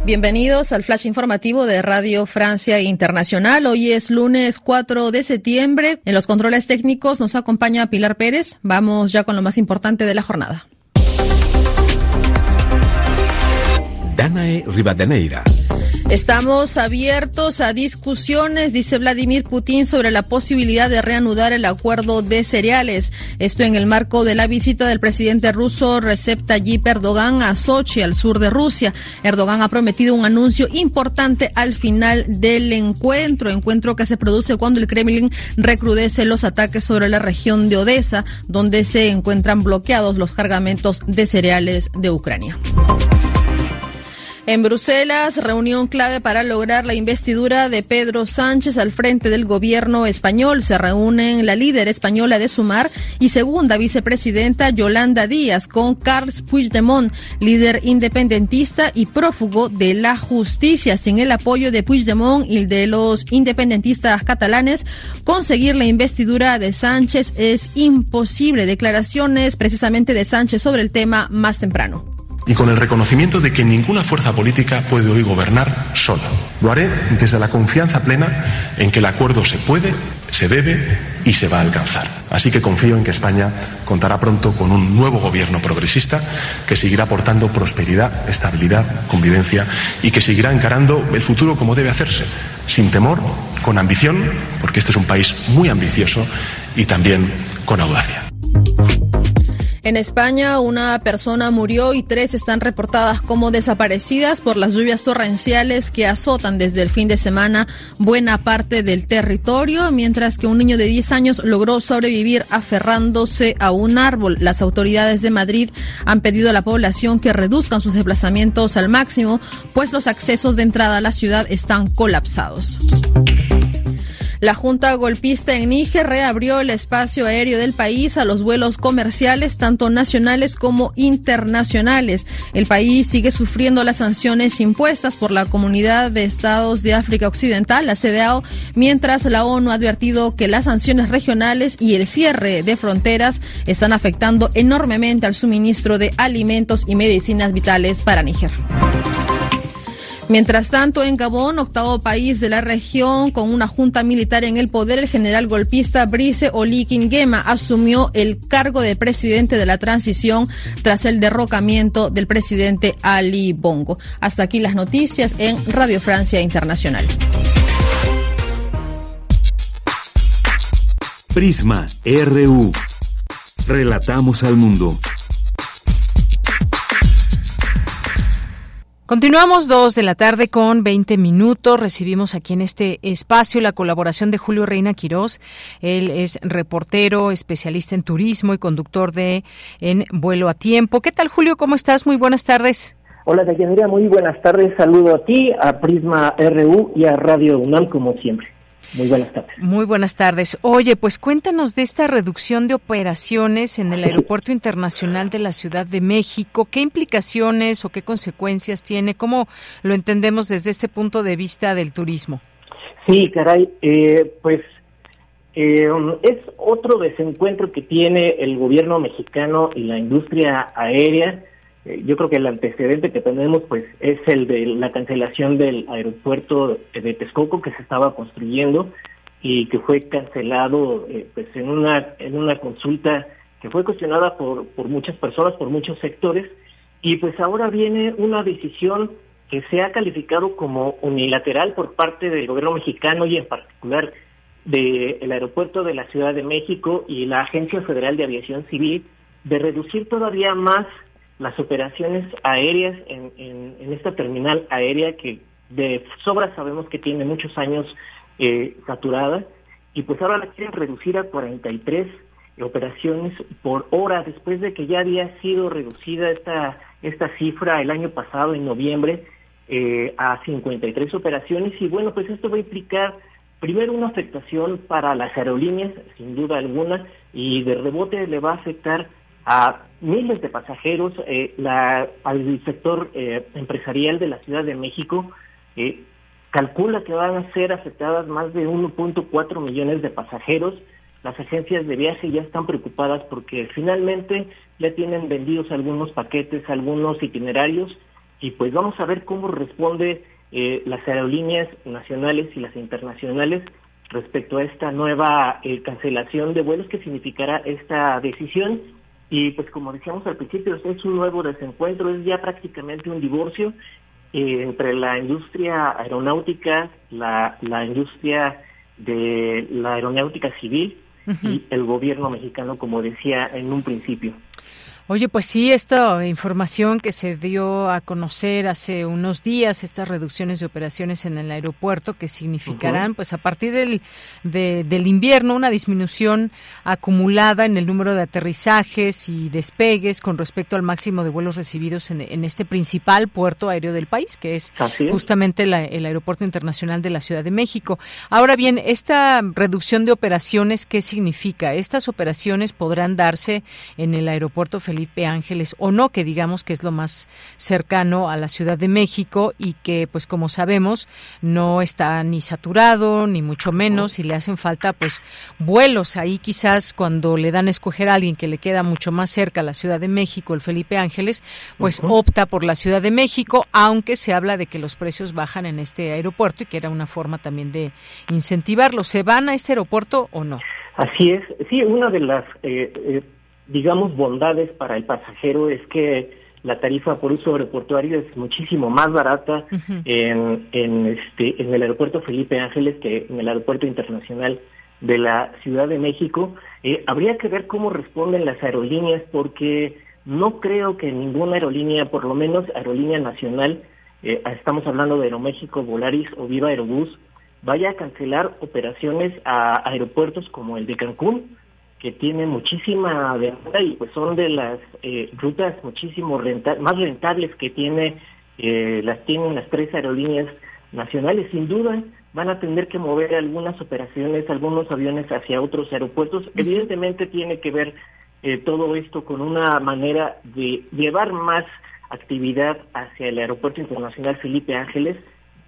Bienvenidos al flash informativo de Radio Francia Internacional. Hoy es lunes 4 de septiembre. En los controles técnicos nos acompaña Pilar Pérez. Vamos ya con lo más importante de la jornada. Danae Rivadeneira. Estamos abiertos a discusiones, dice Vladimir Putin, sobre la posibilidad de reanudar el acuerdo de cereales. Esto en el marco de la visita del presidente ruso Recep Tayyip Erdogan a Sochi, al sur de Rusia. Erdogan ha prometido un anuncio importante al final del encuentro, encuentro que se produce cuando el Kremlin recrudece los ataques sobre la región de Odessa, donde se encuentran bloqueados los cargamentos de cereales de Ucrania. En Bruselas, reunión clave para lograr la investidura de Pedro Sánchez al frente del gobierno español. Se reúnen la líder española de Sumar y segunda vicepresidenta Yolanda Díaz con Carles Puigdemont, líder independentista y prófugo de la justicia. Sin el apoyo de Puigdemont y de los independentistas catalanes, conseguir la investidura de Sánchez es imposible. Declaraciones precisamente de Sánchez sobre el tema más temprano y con el reconocimiento de que ninguna fuerza política puede hoy gobernar sola. Lo haré desde la confianza plena en que el acuerdo se puede, se debe y se va a alcanzar. Así que confío en que España contará pronto con un nuevo gobierno progresista que seguirá aportando prosperidad, estabilidad, convivencia y que seguirá encarando el futuro como debe hacerse, sin temor, con ambición, porque este es un país muy ambicioso y también con audacia. En España, una persona murió y tres están reportadas como desaparecidas por las lluvias torrenciales que azotan desde el fin de semana buena parte del territorio, mientras que un niño de 10 años logró sobrevivir aferrándose a un árbol. Las autoridades de Madrid han pedido a la población que reduzcan sus desplazamientos al máximo, pues los accesos de entrada a la ciudad están colapsados. La Junta golpista en Níger reabrió el espacio aéreo del país a los vuelos comerciales, tanto nacionales como internacionales. El país sigue sufriendo las sanciones impuestas por la Comunidad de Estados de África Occidental, la CDAO, mientras la ONU ha advertido que las sanciones regionales y el cierre de fronteras están afectando enormemente al suministro de alimentos y medicinas vitales para Níger. Mientras tanto, en Gabón, octavo país de la región con una junta militar en el poder, el general golpista Brice Oligui Nguema asumió el cargo de presidente de la transición tras el derrocamiento del presidente Ali Bongo. Hasta aquí las noticias en Radio Francia Internacional. Prisma RU. Relatamos al mundo. Continuamos dos de la tarde con 20 minutos. Recibimos aquí en este espacio la colaboración de Julio Reina Quirós. Él es reportero, especialista en turismo y conductor de En Vuelo a Tiempo. ¿Qué tal, Julio? ¿Cómo estás? Muy buenas tardes. Hola, Dayanira. Muy buenas tardes. Saludo a ti, a Prisma RU y a Radio UNAM, como siempre. Muy buenas tardes. Muy buenas tardes. Oye, pues cuéntanos de esta reducción de operaciones en el Aeropuerto Internacional de la Ciudad de México. ¿Qué implicaciones o qué consecuencias tiene? ¿Cómo lo entendemos desde este punto de vista del turismo? Sí, caray, eh, pues eh, es otro desencuentro que tiene el gobierno mexicano y la industria aérea yo creo que el antecedente que tenemos pues es el de la cancelación del aeropuerto de Texcoco que se estaba construyendo y que fue cancelado eh, pues en una en una consulta que fue cuestionada por por muchas personas por muchos sectores. Y pues ahora viene una decisión que se ha calificado como unilateral por parte del gobierno mexicano y en particular del aeropuerto de la Ciudad de México y la Agencia Federal de Aviación Civil de reducir todavía más las operaciones aéreas en, en, esta terminal aérea que de sobra sabemos que tiene muchos años eh, saturada y pues ahora la quieren reducir a 43 operaciones por hora. Después de que ya había sido reducida esta esta cifra el año pasado en noviembre eh, a 53 operaciones y bueno pues esto va a implicar primero una afectación para las aerolíneas sin duda alguna y de rebote le va a afectar a miles de pasajeros, eh, la, al sector eh, empresarial de la Ciudad de México eh, calcula que van a ser afectadas más de 1.4 millones de pasajeros. Las agencias de viaje ya están preocupadas porque finalmente ya tienen vendidos algunos paquetes, algunos itinerarios y pues vamos a ver cómo responde las aerolíneas nacionales y las internacionales respecto a esta nueva cancelación de vuelos que significará esta decisión y pues como decíamos al principio, es un nuevo desencuentro, es ya prácticamente un divorcio eh, entre la industria aeronáutica, la, la industria de la aeronáutica civil y el gobierno mexicano, como decía en un principio. Oye, pues sí, esta información que se dio a conocer hace unos días, estas reducciones de operaciones en el aeropuerto que significarán, pues a partir del, del invierno, una disminución acumulada en el número de aterrizajes y despegues con respecto al máximo de vuelos recibidos en, este principal puerto aéreo del país, que es, justamente el Aeropuerto Internacional de la Ciudad de México. Ahora bien, esta reducción de operaciones, ¿qué significa? Estas operaciones podrán darse en el aeropuerto Felipe Ángeles o no, que digamos que es lo más cercano a la Ciudad de México y que pues como sabemos no está ni saturado ni mucho menos y le hacen falta pues vuelos ahí quizás cuando le dan a escoger a alguien que le queda mucho más cerca a la Ciudad de México, el Felipe Ángeles, pues opta por la Ciudad de México, aunque se habla de que los precios bajan en este aeropuerto y que era una forma también de incentivarlo. ¿Se van a este aeropuerto o no? Así es, sí, una de las eh, eh, digamos, bondades para el pasajero es que la tarifa por uso aeroportuario es muchísimo más barata en, en, este, en el aeropuerto Felipe Ángeles que en el aeropuerto internacional de la Ciudad de México. Eh, habría que ver cómo responden las aerolíneas porque no creo que ninguna aerolínea, por lo menos aerolínea nacional, eh, estamos hablando de Aeroméxico, Volaris o Viva Aerobús, vaya a cancelar operaciones a aeropuertos como el de Cancún, que tiene muchísima demanda y pues son de las eh, rutas muchísimo más rentables que tiene eh, las tienen las tres aerolíneas nacionales. Sin duda van a tener que mover algunas operaciones algunos aviones hacia otros aeropuertos. Evidentemente tiene que ver eh, todo esto con una manera de llevar más actividad hacia el aeropuerto internacional Felipe Ángeles.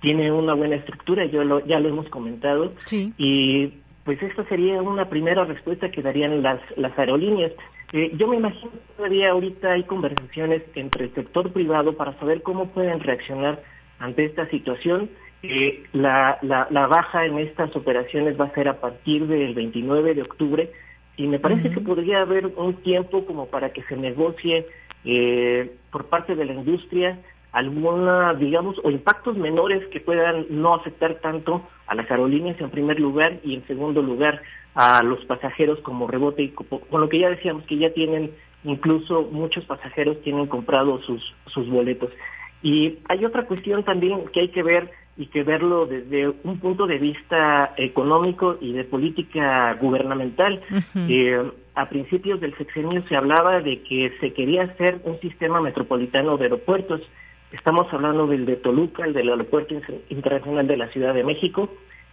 Tiene una buena estructura yo lo, ya lo hemos comentado. Y pues esta sería una primera respuesta que darían las, las aerolíneas. Eh, yo me imagino que todavía ahorita hay conversaciones entre el sector privado para saber cómo pueden reaccionar ante esta situación. Eh, la, la, baja en estas operaciones va a ser a partir del 29 de octubre y me parece que podría haber un tiempo como para que se negocie eh, por parte de la industria alguna, digamos, o impactos menores que puedan no afectar tanto a las aerolíneas en primer lugar y en segundo lugar a los pasajeros como rebote y con lo que ya decíamos que ya tienen incluso muchos pasajeros tienen comprado sus sus boletos Y hay otra cuestión también que hay que ver y que verlo desde un punto de vista económico y de política gubernamental. Eh, a principios del sexenio se hablaba de que se quería hacer un sistema metropolitano de aeropuertos. Estamos hablando del de Toluca, el del Aeropuerto Internacional de la Ciudad de México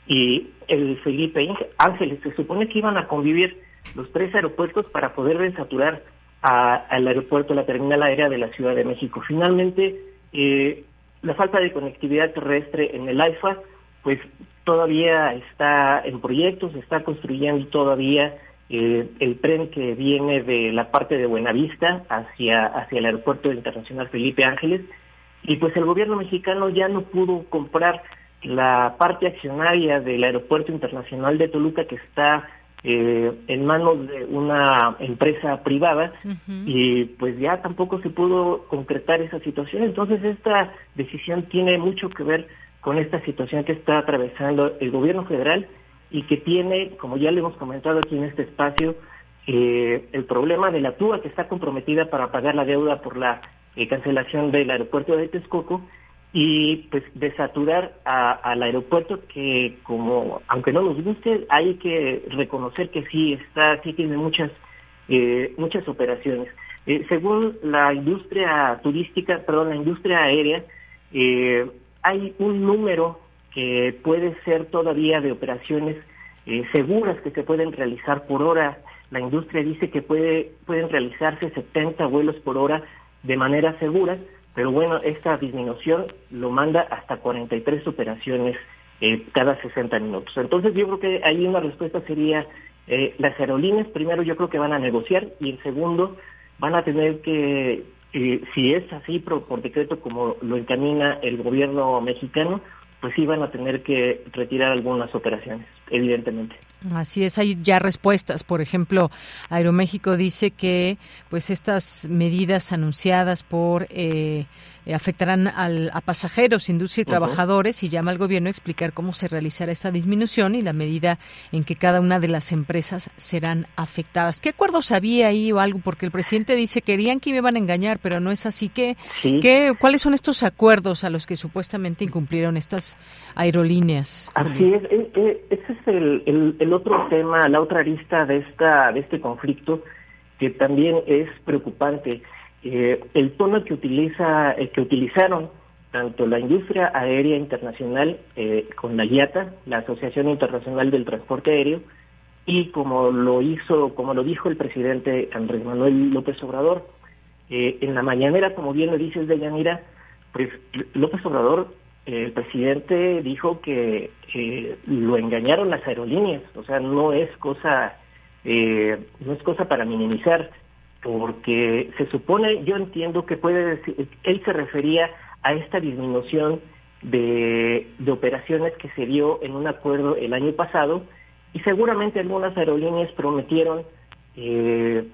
y el Felipe Ángeles. Se supone que iban a convivir los tres aeropuertos para poder desaturar al aeropuerto, la terminal aérea de la Ciudad de México. Finalmente, eh, la falta de conectividad terrestre en el AIFA, pues todavía está en proyectos, está construyendo todavía eh, el tren que viene de la parte de Buenavista hacia, hacia el aeropuerto internacional Felipe Ángeles, y pues el gobierno mexicano ya no pudo comprar la parte accionaria del aeropuerto internacional de Toluca que está eh, en manos de una empresa privada y pues ya tampoco se pudo concretar esa situación. Entonces esta decisión tiene mucho que ver con esta situación que está atravesando el gobierno federal y que tiene, como ya le hemos comentado aquí en este espacio, eh, el problema de la TUA que está comprometida para pagar la deuda por la eh, cancelación del aeropuerto de Texcoco y pues desaturar al aeropuerto que como aunque no nos guste hay que reconocer que sí está sí tiene muchas eh, muchas operaciones. Eh, según la industria turística perdón la industria aérea eh, hay un número que puede ser todavía de operaciones seguras que se pueden realizar por hora. La industria dice que puede pueden realizarse 70 vuelos por hora de manera segura pero bueno, esta disminución lo manda hasta 43 operaciones eh, cada 60 minutos. Entonces yo creo que ahí una respuesta sería, eh, las aerolíneas primero yo creo que van a negociar y en segundo van a tener que, eh, si es así por, por decreto como lo encamina el gobierno mexicano, pues sí van a tener que retirar algunas operaciones, evidentemente. Así es, hay ya respuestas. Por ejemplo, Aeroméxico dice que pues estas medidas anunciadas por eh, afectarán al, a pasajeros, industria y trabajadores y llama al gobierno a explicar cómo se realizará esta disminución y la medida en que cada una de las empresas serán afectadas. ¿Qué acuerdos había ahí o algo? Porque el presidente dice que querían que me iban a engañar, pero no es así. ¿Qué, ¿Cuáles son estos acuerdos a los que supuestamente incumplieron estas aerolíneas? Así es, e, e, ese es el, el, otro tema, la otra arista de, esta, de este conflicto que también es preocupante. Eh, el tono que utiliza, eh, que utilizaron tanto la industria aérea internacional eh, con la IATA, la Asociación Internacional del Transporte Aéreo, y como lo hizo, como lo dijo el presidente Andrés Manuel López Obrador, en la mañanera, como bien lo dices, Deyanira, pues López Obrador el presidente dijo que lo engañaron las aerolíneas, o sea, no es cosa eh, no es cosa para minimizar, porque se supone, yo entiendo que puede decir, él se refería a esta disminución de, de operaciones que se dio en un acuerdo el año pasado y seguramente algunas aerolíneas prometieron eh,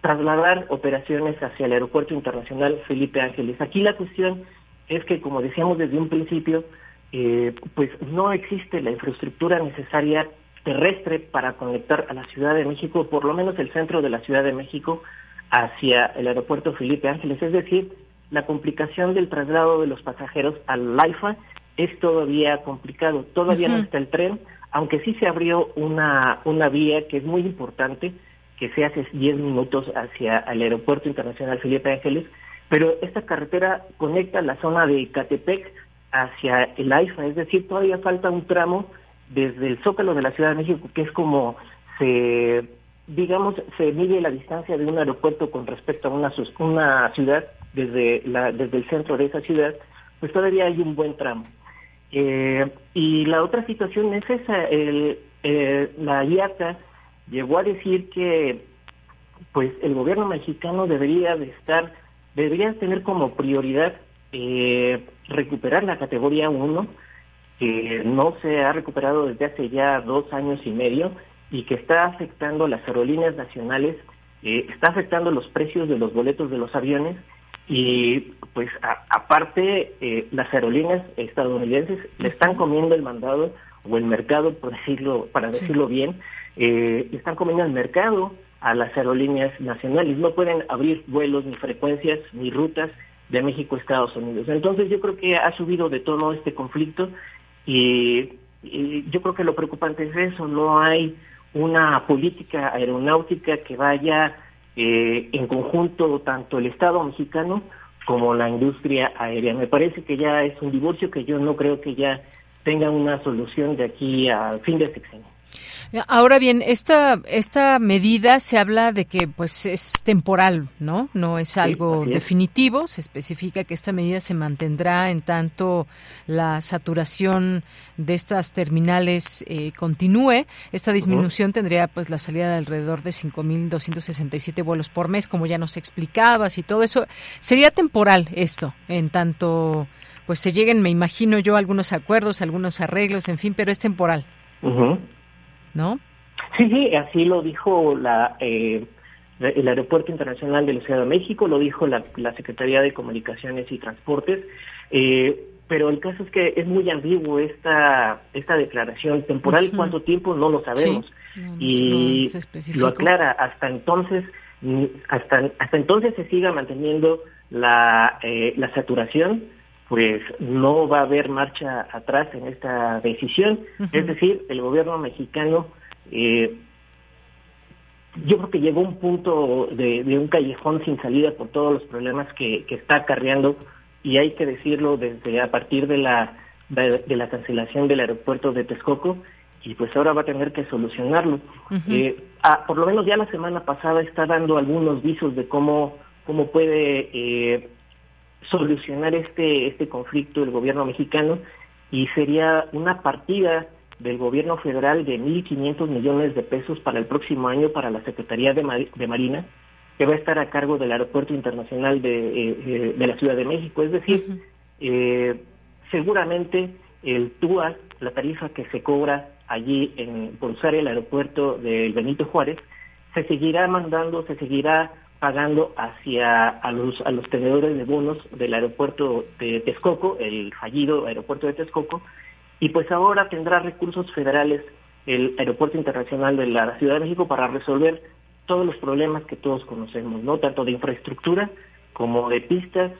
trasladar operaciones hacia el Aeropuerto Internacional Felipe Ángeles. Aquí la cuestión es que, como decíamos desde un principio, eh, pues no existe la infraestructura necesaria terrestre para conectar a la Ciudad de México, por lo menos el centro de la Ciudad de México, hacia el aeropuerto Felipe Ángeles. Es decir, la complicación del traslado de los pasajeros al LAIFA es todavía complicado. Todavía no está el tren, aunque sí se abrió una, una vía que es muy importante, que se hace 10 minutos hacia el aeropuerto internacional Felipe Ángeles, pero esta carretera conecta la zona de Catepec hacia el AIFA, es decir, todavía falta un tramo desde el Zócalo de la Ciudad de México, que es como se, digamos, se mide la distancia de un aeropuerto con respecto a una, una ciudad desde, la, desde el centro de esa ciudad, pues todavía hay un buen tramo. Eh, y la otra situación es esa, el, eh, la IATA llegó a decir que pues el gobierno mexicano debería de estar debería tener como prioridad eh, recuperar la categoría 1, que no se ha recuperado desde hace ya dos años y medio y que está afectando las aerolíneas nacionales, eh, está afectando los precios de los boletos de los aviones y pues aparte eh, las aerolíneas estadounidenses le están comiendo el mandado o el mercado, por decirlo, para decirlo bien, eh, están comiendo el mercado a las aerolíneas nacionales. No pueden abrir vuelos, ni frecuencias, ni rutas de México a Estados Unidos. Entonces yo creo que ha subido de todo este conflicto y, yo creo que lo preocupante es eso, no hay una política aeronáutica que vaya eh, en conjunto tanto el Estado mexicano como la industria aérea. Me parece que ya es un divorcio que yo no creo que ya tenga una solución de aquí al fin de sexenio. Ahora bien, esta esta medida se habla de que pues es temporal, ¿no? No es algo definitivo. Se especifica que esta medida se mantendrá en tanto la saturación de estas terminales eh, continúe. Esta disminución tendría pues la salida de alrededor de 5.267 vuelos por mes, como ya nos explicabas y todo eso. Sería temporal esto, en tanto pues se lleguen, me imagino yo, algunos acuerdos, algunos arreglos, en fin, pero es temporal. ¿No? Sí, sí, así lo dijo la, eh, el Aeropuerto Internacional de la Ciudad de México, lo dijo la, Secretaría de Comunicaciones y Transportes, eh, pero el caso es que es muy ambiguo esta, esta declaración. Temporal, cuánto tiempo, no lo sabemos. y lo aclara, hasta entonces, hasta, hasta entonces se siga manteniendo la, eh, la saturación, pues no va a haber marcha atrás en esta decisión. Es decir, el gobierno mexicano, eh, yo creo que llegó a un punto de, un callejón sin salida por todos los problemas que, está acarreando y hay que decirlo desde a partir de la, de, la cancelación del aeropuerto de Texcoco y pues ahora va a tener que solucionarlo. Eh, ah, por lo menos ya la semana pasada está dando algunos visos de cómo, cómo puede... Eh, solucionar este, este conflicto del gobierno mexicano y sería una partida del gobierno federal de 1.500 millones de pesos para el próximo año para la Secretaría de, de Marina, que va a estar a cargo del Aeropuerto Internacional de, eh, eh, de la Ciudad de México. Es decir, eh, seguramente el TUA, la tarifa que se cobra allí en, por usar el aeropuerto del Benito Juárez, se seguirá mandando, se seguirá pagando hacia a los, a los tenedores de bonos del aeropuerto de Texcoco, el fallido aeropuerto de Texcoco, y pues ahora tendrá recursos federales el Aeropuerto Internacional de la Ciudad de México para resolver todos los problemas que todos conocemos, ¿no? Tanto de infraestructura como de pistas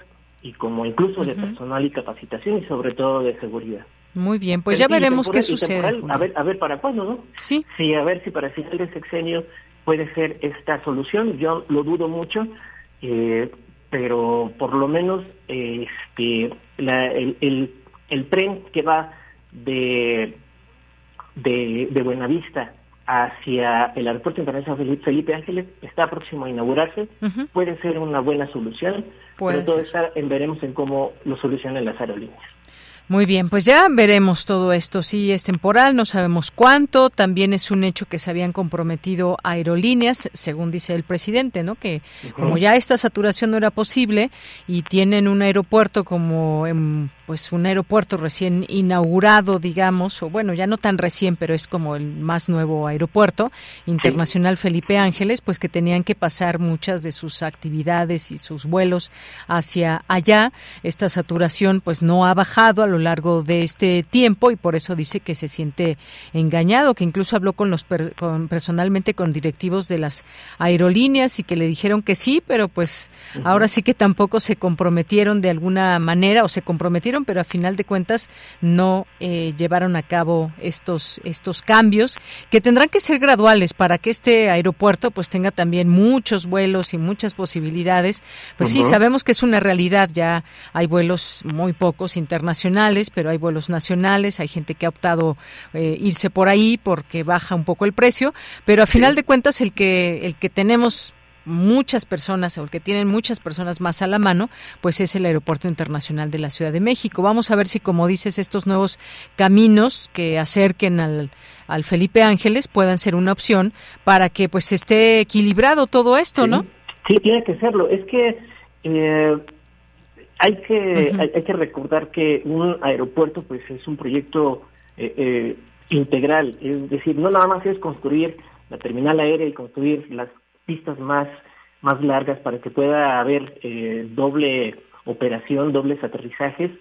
y como incluso de personal y capacitación y sobre todo de seguridad. Muy bien, pues ya veremos qué sucede. A ver, a ver para cuándo, ¿no? Sí. Sí, a ver si para el final del sexenio puede ser esta solución. Yo lo dudo mucho, eh, pero por lo menos este, el, el, tren que va de, de, Buenavista hacia el Aeropuerto Internacional Felipe Ángeles está próximo a inaugurarse. Puede ser una buena solución, pero todo está en veremos en cómo lo solucionan las aerolíneas. Muy bien, pues ya veremos todo esto. Sí, es temporal, no sabemos cuánto. También es un hecho que se habían comprometido aerolíneas, según dice el presidente, ¿no? Que como ya esta saturación no era posible y tienen un aeropuerto como en pues un aeropuerto recién inaugurado, digamos, o bueno, ya no tan recién, pero es como el más nuevo aeropuerto internacional Felipe Ángeles, pues que tenían que pasar muchas de sus actividades y sus vuelos hacia allá. Esta saturación pues no ha bajado a lo largo de este tiempo y por eso dice que se siente engañado, que incluso habló con los personalmente con directivos de las aerolíneas y que le dijeron que sí, pero pues ahora sí que tampoco se comprometieron de alguna manera o se comprometieron pero a final de cuentas no eh, llevaron a cabo estos, estos cambios que tendrán que ser graduales para que este aeropuerto pues tenga también muchos vuelos y muchas posibilidades. Pues sí, sabemos que es una realidad, ya hay vuelos muy pocos internacionales, pero hay vuelos nacionales, hay gente que ha optado eh, irse por ahí porque baja un poco el precio, pero a final de cuentas el que el que tenemos muchas personas o el que tienen muchas personas más a la mano, pues es el Aeropuerto Internacional de la Ciudad de México. Vamos a ver si, como dices, estos nuevos caminos que acerquen al, al Felipe Ángeles puedan ser una opción para que pues esté equilibrado todo esto, ¿no? Sí, tiene que serlo. Es que eh, hay que hay, que recordar que un aeropuerto pues es un proyecto eh, eh, integral, es decir, no nada más es construir la terminal aérea y construir las pistas más, más largas para que pueda haber eh, doble operación, dobles aterrizajes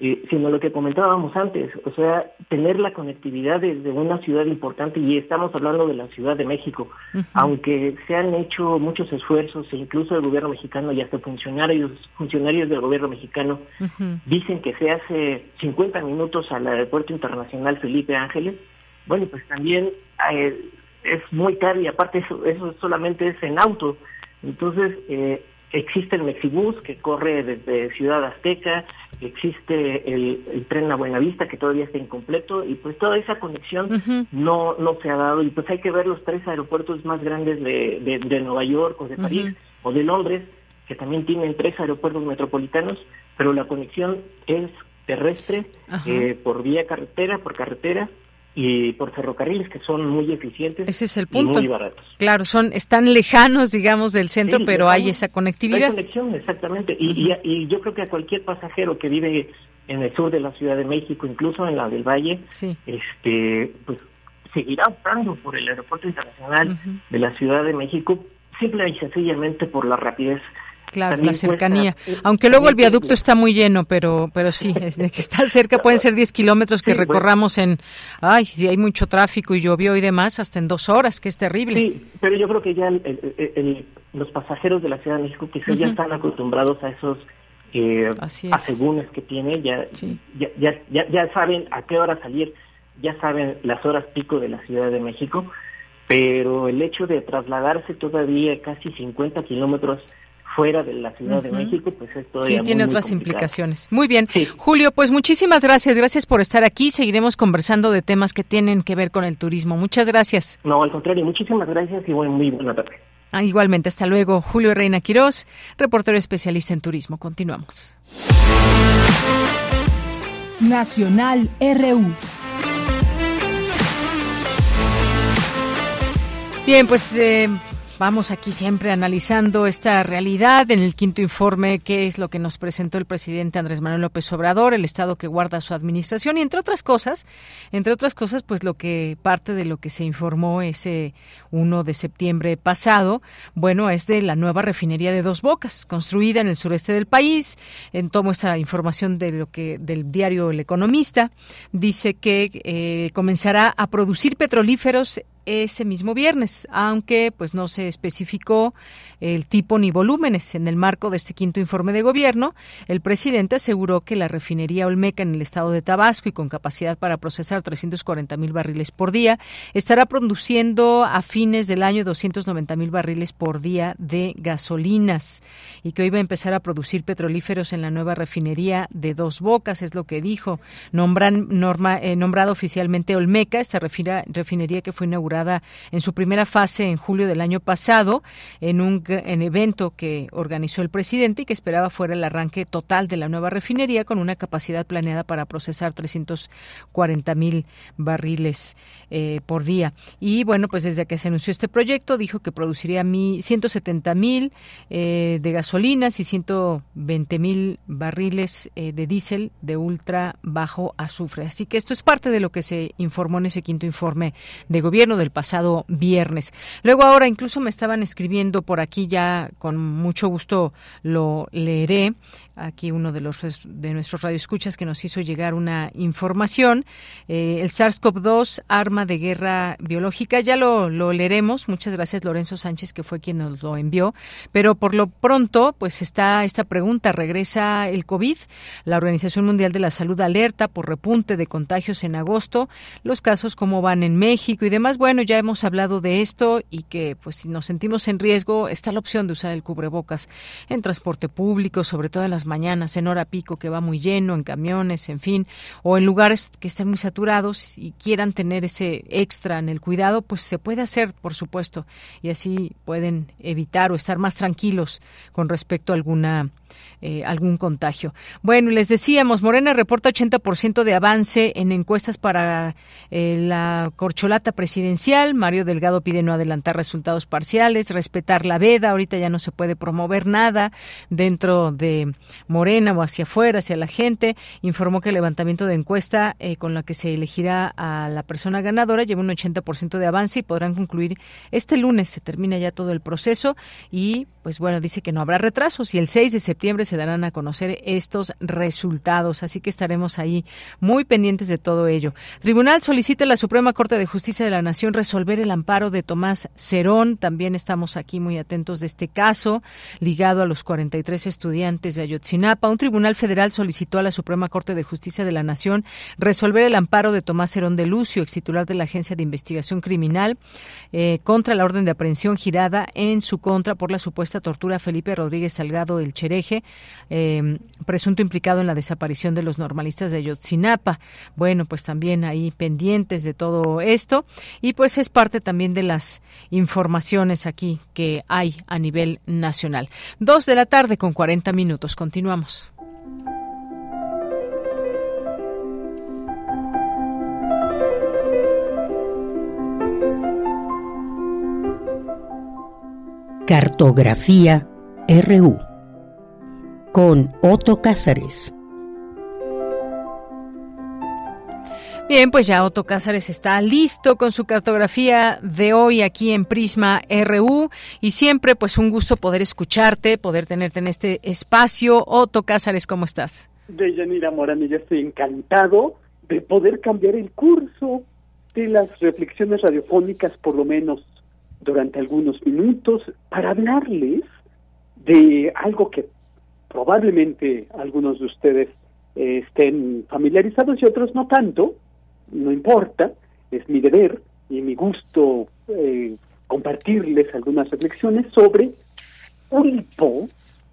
eh, sino lo que comentábamos antes, o sea, tener la conectividad desde una ciudad importante, y estamos hablando de la Ciudad de México, aunque se han hecho muchos esfuerzos, e incluso el gobierno mexicano y hasta funcionarios, funcionarios del gobierno mexicano dicen que se hace 50 minutos al Aeropuerto Internacional Felipe Ángeles, bueno, pues también eh, es muy caro y aparte eso, eso solamente es en auto. Entonces, eh, existe el Mexibus que corre desde Ciudad Azteca, existe el, tren a Buenavista que todavía está incompleto y pues toda esa conexión no, no se ha dado y pues hay que ver los tres aeropuertos más grandes de, de, Nueva York o de París o de Londres que también tienen tres aeropuertos metropolitanos, pero la conexión es terrestre eh, por vía carretera, por carretera y por ferrocarriles que son muy eficientes Ese es el punto. y muy baratos. Claro, son están lejanos, digamos, del centro, pero hay esa conectividad. Hay conexión, exactamente. Y, y, yo creo que a cualquier pasajero que vive en el sur de la Ciudad de México, incluso en la del Valle, este, pues seguirá optando por el aeropuerto internacional de la Ciudad de México, simple y sencillamente por la rapidez Claro, la cercanía. Aunque luego el viaducto está muy lleno, pero pero sí, es de que está cerca pueden ser 10 kilómetros que recorramos en, ay, si hay mucho tráfico y llovió y demás, hasta en dos horas, que es terrible. Sí, pero yo creo que ya los pasajeros de la Ciudad de México quizás ya están acostumbrados a esos eh, asegúnes que tiene, ya, ya, ya, ya, ya saben a qué hora salir, ya saben las horas pico de la Ciudad de México, pero el hecho de trasladarse todavía casi 50 kilómetros fuera de la Ciudad de México, pues esto Sí, tiene otras implicaciones. Muy bien. Julio, pues muchísimas gracias. Gracias por estar aquí. Seguiremos conversando de temas que tienen que ver con el turismo. Muchas gracias. No, al contrario, muchísimas gracias y muy buena tarde. Ah, igualmente, hasta luego. Julio Reina Quirós, reportero especialista en turismo. Continuamos. Nacional RU. Bien, pues eh, Vamos aquí siempre analizando esta realidad en el quinto informe, que es lo que nos presentó el presidente Andrés Manuel López Obrador, el estado que guarda su administración y entre otras cosas, entre otras cosas, pues lo que parte de lo que se informó ese 1 de septiembre pasado, bueno, es de la nueva refinería de Dos Bocas, construida en el sureste del país. En tomo esta información de lo que del diario El Economista dice que eh, comenzará a producir petrolíferos ese mismo viernes, aunque pues no se especificó el tipo ni volúmenes. En el marco de este quinto informe de gobierno, el presidente aseguró que la refinería Olmeca en el estado de Tabasco y con capacidad para procesar 340 mil barriles por día estará produciendo a fines del año 290 mil barriles por día de gasolinas y que hoy va a empezar a producir petrolíferos en la nueva refinería de Dos Bocas, es lo que dijo. Nombran, norma, eh, nombrado oficialmente Olmeca, esta refinería que fue inaugurada en su primera fase en julio del año pasado en un evento que organizó el presidente y que esperaba fuera el arranque total de la nueva refinería con una capacidad planeada para procesar 340 mil barriles eh, por día. Y bueno, pues desde que se anunció este proyecto dijo que produciría 170 mil eh, de gasolinas y 120 mil barriles eh, de diésel de ultra bajo azufre. Así que esto es parte de lo que se informó en ese quinto informe de gobierno el pasado viernes. Luego ahora incluso me estaban escribiendo por aquí ya con mucho gusto lo leeré aquí uno de los de nuestros radioescuchas que nos hizo llegar una información. Eh, el SARS-CoV-2, arma de guerra biológica, ya lo, lo, leeremos. Muchas gracias, Lorenzo Sánchez, que fue quien nos lo envió. Pero por lo pronto, pues está esta pregunta: ¿regresa el COVID? La Organización Mundial de la Salud alerta por repunte de contagios en agosto. Los casos, cómo van en México y demás. Bueno, ya hemos hablado de esto y que, pues, si nos sentimos en riesgo, está la opción de usar el cubrebocas en transporte público, sobre todo en las mañanas, en hora pico que va muy lleno, en camiones, en fin, o en lugares que estén muy saturados y quieran tener ese extra en el cuidado, pues se puede hacer, por supuesto, y así pueden evitar o estar más tranquilos con respecto a alguna eh, algún contagio. Bueno, les decíamos, Morena reporta 80% de avance en encuestas para eh, la corcholata presidencial. Mario Delgado pide no adelantar resultados parciales, respetar la veda. Ahorita ya no se puede promover nada dentro de Morena o hacia afuera, hacia la gente. Informó que el levantamiento de encuesta eh, con la que se elegirá a la persona ganadora lleva un 80% de avance y podrán concluir este lunes. Se termina ya todo el proceso y pues bueno, dice que no habrá retrasos y el 6 de septiembre se darán a conocer estos resultados. Así que estaremos ahí muy pendientes de todo ello. Tribunal solicita a la Suprema Corte de Justicia de la Nación resolver el amparo de Tomás Cerón. También estamos aquí muy atentos de este caso ligado a los 43 estudiantes de Ayotzinapa. Un tribunal federal solicitó a la Suprema Corte de Justicia de la Nación resolver el amparo de Tomás Cerón de Lucio, ex titular de la Agencia de Investigación Criminal, eh, contra la orden de aprehensión girada en su contra por la supuesta tortura Felipe Rodríguez Salgado el Chereje, eh, presunto implicado en la desaparición de los normalistas de Ayotzinapa. Bueno, pues también ahí pendientes de todo esto y pues es parte también de las informaciones aquí que hay a nivel nacional. Dos de la tarde con 40 minutos. Continuamos. Cartografía RU con Otto Cázares. Bien, pues ya Otto Cázares está listo con su cartografía de hoy aquí en Prisma RU y siempre pues un gusto poder escucharte, poder tenerte en este espacio. Otto Cázares, ¿cómo estás? De Yanira Morán, yo estoy encantado de poder cambiar el curso de las reflexiones radiofónicas, por lo menos durante algunos minutos para hablarles de algo que probablemente algunos de ustedes eh, estén familiarizados y otros no tanto, no importa, es mi deber y mi gusto eh, compartirles algunas reflexiones sobre Ulipo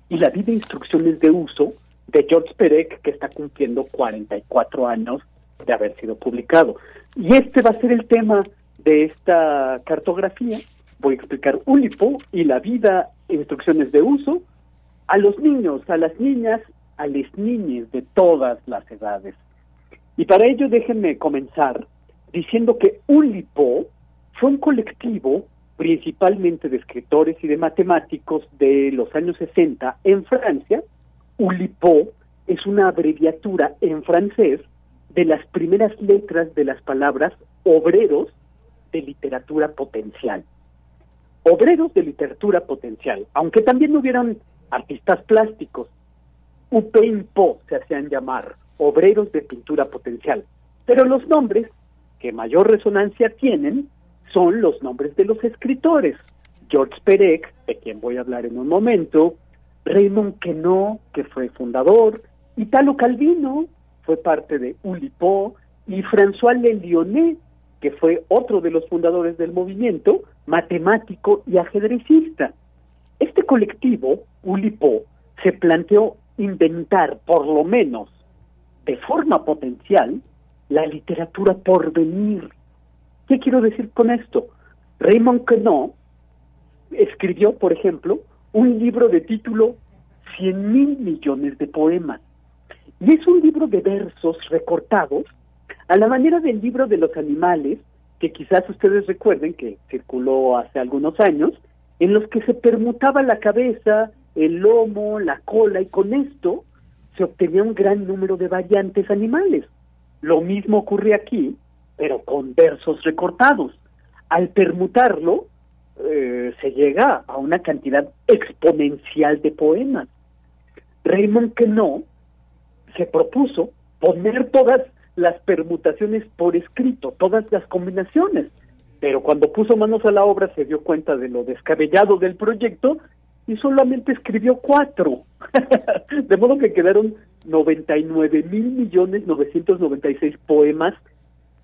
y la vida e instrucciones de uso de George Perec, que está cumpliendo 44 años de haber sido publicado. Y este va a ser el tema de esta cartografía voy a explicar Ulipo y la vida instrucciones de uso a los niños, a las niñas, a las niñas de todas las edades. Y para ello déjenme comenzar diciendo que Ulipo fue un colectivo principalmente de escritores y de matemáticos de los años 60 en Francia. Ulipo es una abreviatura en francés de las primeras letras de las palabras obreros de literatura potencial obreros de literatura potencial, aunque también hubieran artistas plásticos, UPIMPO se hacían llamar, obreros de pintura potencial. Pero los nombres que mayor resonancia tienen son los nombres de los escritores. George Perec, de quien voy a hablar en un momento, Raymond Queneau, que fue fundador, Italo Calvino, fue parte de Ulipo, y François Lelionet, que fue otro de los fundadores del movimiento, matemático y ajedrecista. Este colectivo, Ulipo, se planteó inventar, por lo menos de forma potencial, la literatura por venir. ¿Qué quiero decir con esto? Raymond Queneau escribió, por ejemplo, un libro de título Cien mil millones de poemas. Y es un libro de versos recortados a la manera del libro de los animales, que quizás ustedes recuerden que circuló hace algunos años, en los que se permutaba la cabeza, el lomo, la cola, y con esto se obtenía un gran número de variantes animales. Lo mismo ocurre aquí, pero con versos recortados. Al permutarlo, eh, se llega a una cantidad exponencial de poemas. Raymond Queneau se propuso poner todas las permutaciones por escrito, todas las combinaciones. Pero cuando puso manos a la obra se dio cuenta de lo descabellado del proyecto y solamente escribió cuatro. de modo que quedaron 99 mil millones 996 poemas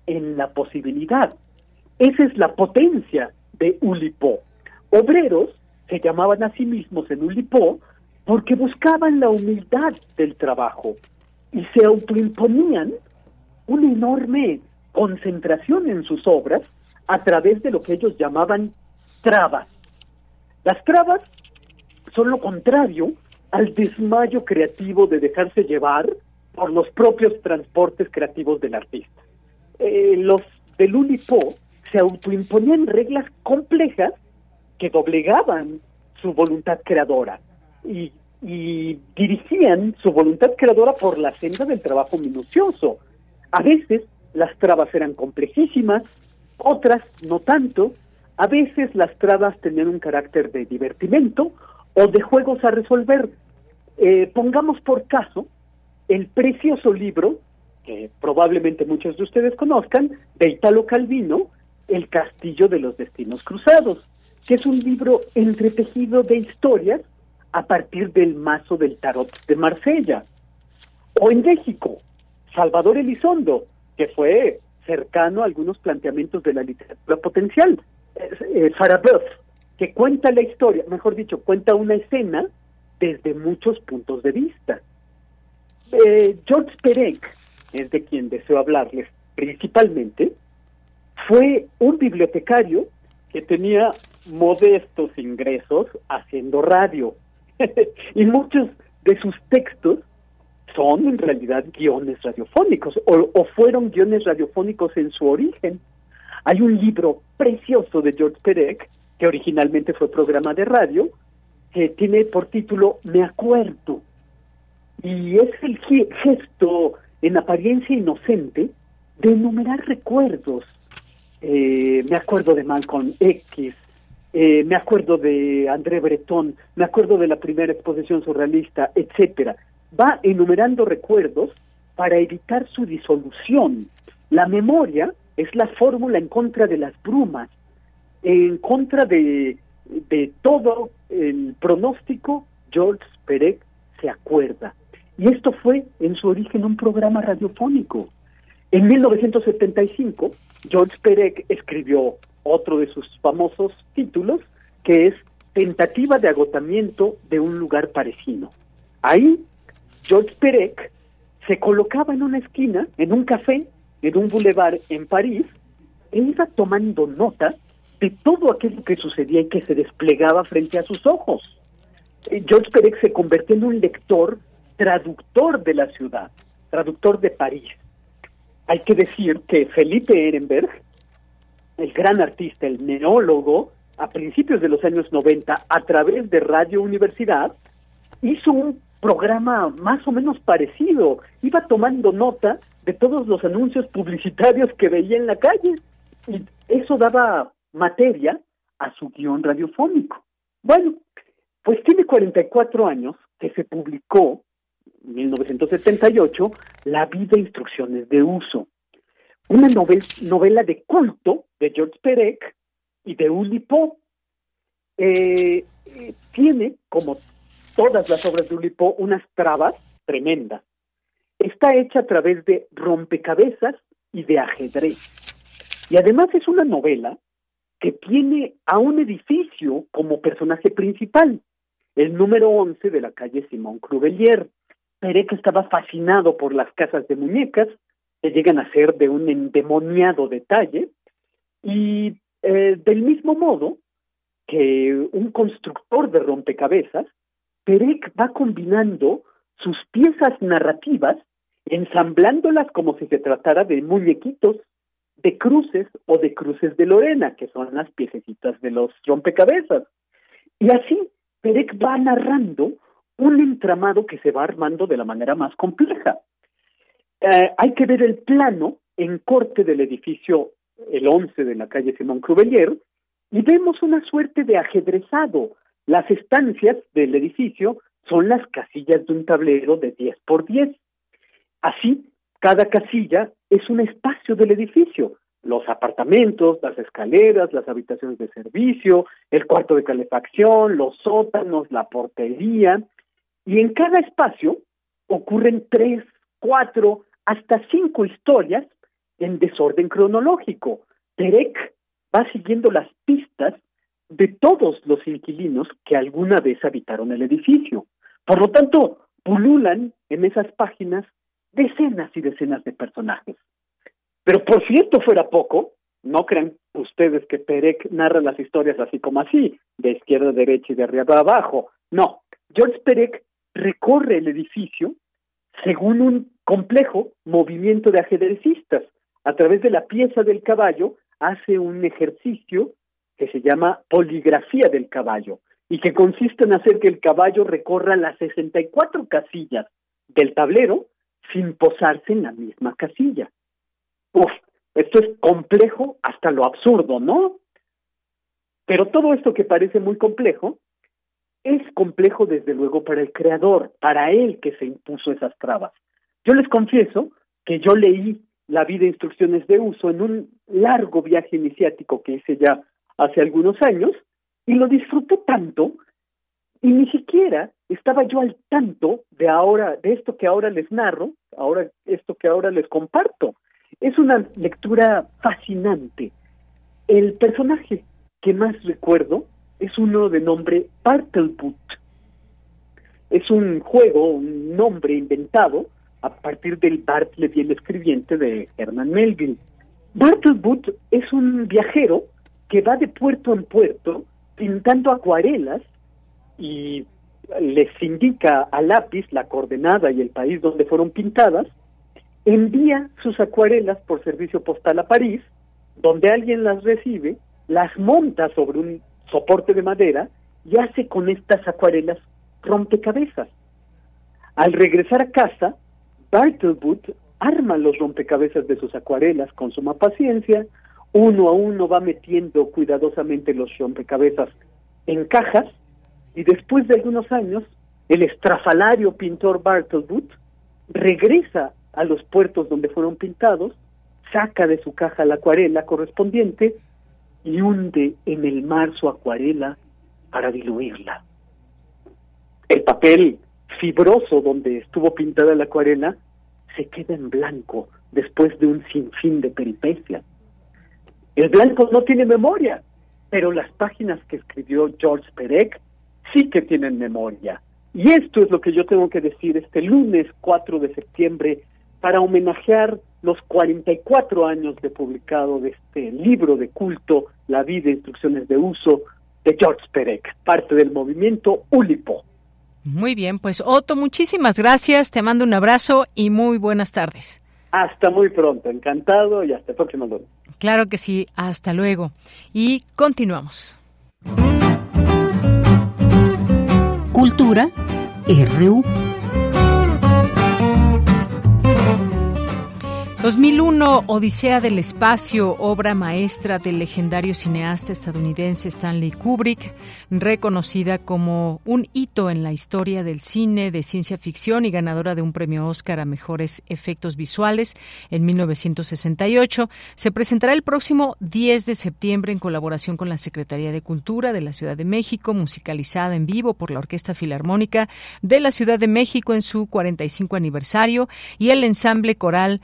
en la posibilidad. Esa es la potencia de Ulipo. Obreros se llamaban a sí mismos en Ulipo porque buscaban la humildad del trabajo y se autoimponían una enorme concentración en sus obras a través de lo que ellos llamaban trabas. Las trabas son lo contrario al desmayo creativo de dejarse llevar por los propios transportes creativos del artista. Eh, los del Ulipo se autoimponían reglas complejas que doblegaban su voluntad creadora y, y dirigían su voluntad creadora por la senda del trabajo minucioso, a veces las trabas eran complejísimas, otras no tanto, a veces las trabas tenían un carácter de divertimento, o de juegos a resolver. Eh, pongamos por caso el precioso libro, que probablemente muchos de ustedes conozcan, de Italo Calvino, El Castillo de los Destinos Cruzados, que es un libro entretejido de historias a partir del mazo del tarot de Marsella. O en México, Salvador Elizondo, que fue cercano a algunos planteamientos de la literatura potencial. Eh, que cuenta la historia, mejor dicho, cuenta una escena desde muchos puntos de vista. Eh, George Perec, es de quien deseo hablarles principalmente, fue un bibliotecario que tenía modestos ingresos haciendo radio. y muchos de sus textos son en realidad guiones radiofónicos o, fueron guiones radiofónicos en su origen. Hay un libro precioso de George Perec, que originalmente fue programa de radio, que tiene por título Me acuerdo. Y es el gesto en apariencia inocente de enumerar recuerdos. Eh, me acuerdo de Malcolm X, eh, me acuerdo de André Breton, me acuerdo de la primera exposición surrealista, etcétera. Va enumerando recuerdos para evitar su disolución. La memoria es la fórmula en contra de las brumas, en contra de, de todo el pronóstico, George Perec se acuerda. Y esto fue en su origen un programa radiofónico. En 1975, George Perec escribió otro de sus famosos títulos, que es Tentativa de agotamiento de un lugar parecino. Ahí, George Perec se colocaba en una esquina, en un café, en un boulevard en París, e iba tomando nota de todo aquello que sucedía y que se desplegaba frente a sus ojos. Eh, George Perec se convirtió en un lector, traductor de la ciudad, traductor de París. Hay que decir que Felipe Ehrenberg, el gran artista, el neólogo, a principios de los años 90, a través de Radio Universidad, hizo un programa más o menos parecido. Iba tomando nota de todos los anuncios publicitarios que veía en la calle. Y eso daba materia a su guion radiofónico. Bueno, pues tiene 44 años que se publicó, en 1978, La vida e instrucciones de uso, una novela de culto de George Perec y de Uli Poe. Eh, eh, tiene, como todas las obras de Uli Poe, unas trabas tremendas. Está hecha a través de rompecabezas y de ajedrez. Y además es una novela que tiene a un edificio como personaje principal, el número 11 de la calle Simón Crubelier. Perec estaba fascinado por las casas de muñecas, que llegan a ser de un endemoniado detalle, y eh, del mismo modo que un constructor de rompecabezas, Perec va combinando sus piezas narrativas, ensamblándolas como si se tratara de muñequitos de cruces o de cruces de Lorena, que son las piececitas de los rompecabezas. Y así, Perec va narrando un entramado que se va armando de la manera más compleja. Eh, hay que ver el plano en corte del edificio el 11 de la calle Simón Crubelier y vemos una suerte de ajedrezado. Las estancias del edificio son las casillas de un tablero de 10 por 10. Así, cada casilla es un espacio del edificio, los apartamentos, las escaleras, las habitaciones de servicio, el cuarto de calefacción, los sótanos, la portería, y en cada espacio ocurren tres, cuatro, hasta cinco historias en desorden cronológico. Terek va siguiendo las pistas de todos los inquilinos que alguna vez habitaron el edificio. Por lo tanto, pululan en esas páginas decenas y decenas de personajes. Pero por cierto fuera poco, no crean ustedes que Perec narra las historias así como así, de izquierda a derecha y de arriba a abajo. No, George Perec recorre el edificio según un complejo movimiento de ajedrecistas. A través de la pieza del caballo hace un ejercicio que se llama poligrafía del caballo y que consiste en hacer que el caballo recorra las 64 casillas del tablero sin posarse en la misma casilla. Uf, esto es complejo hasta lo absurdo, ¿no? Pero todo esto que parece muy complejo es complejo desde luego para el creador, para él que se impuso esas trabas. Yo les confieso que yo leí la vida e instrucciones de uso en un largo viaje iniciático que hice ya hace algunos años y lo disfruté tanto y ni siquiera estaba yo al tanto de ahora de esto que ahora les narro, ahora esto que ahora les comparto. Es una lectura fascinante. El personaje que más recuerdo es uno de nombre Bartleboot. Es un juego, un nombre inventado a partir del Bartlett y el escribiente de Herman Melville. Bartleboot es un viajero que va de puerto en puerto pintando acuarelas y les indica a lápiz la coordenada y el país donde fueron pintadas, envía sus acuarelas por servicio postal a París, donde alguien las recibe, las monta sobre un soporte de madera y hace con estas acuarelas rompecabezas. Al regresar a casa, Bartleboot arma los rompecabezas de sus acuarelas con suma paciencia, uno a uno va metiendo cuidadosamente los rompecabezas en cajas y después de algunos años el estrafalario pintor Bartleboot regresa a los puertos donde fueron pintados, saca de su caja la acuarela correspondiente y hunde en el mar su acuarela para diluirla. El papel fibroso donde estuvo pintada la acuarela se queda en blanco después de un sinfín de peripecias. El blanco no tiene memoria, pero las páginas que escribió George Perec sí que tienen memoria. Y esto es lo que yo tengo que decir este lunes 4 de septiembre para homenajear los 44 años de publicado de este libro de culto, La vida e instrucciones de uso, de George Perec, parte del movimiento Ulipo. Muy bien, pues Otto, muchísimas gracias, te mando un abrazo y muy buenas tardes. Hasta muy pronto, encantado y hasta el próximo lunes. Claro que sí, hasta luego. Y continuamos. Cultura RU. 2001, Odisea del Espacio, obra maestra del legendario cineasta estadounidense Stanley Kubrick, reconocida como un hito en la historia del cine de ciencia ficción y ganadora de un premio Oscar a mejores efectos visuales en 1968, se presentará el próximo 10 de septiembre en colaboración con la Secretaría de Cultura de la Ciudad de México, musicalizada en vivo por la Orquesta Filarmónica de la Ciudad de México en su 45 aniversario y el ensamble coral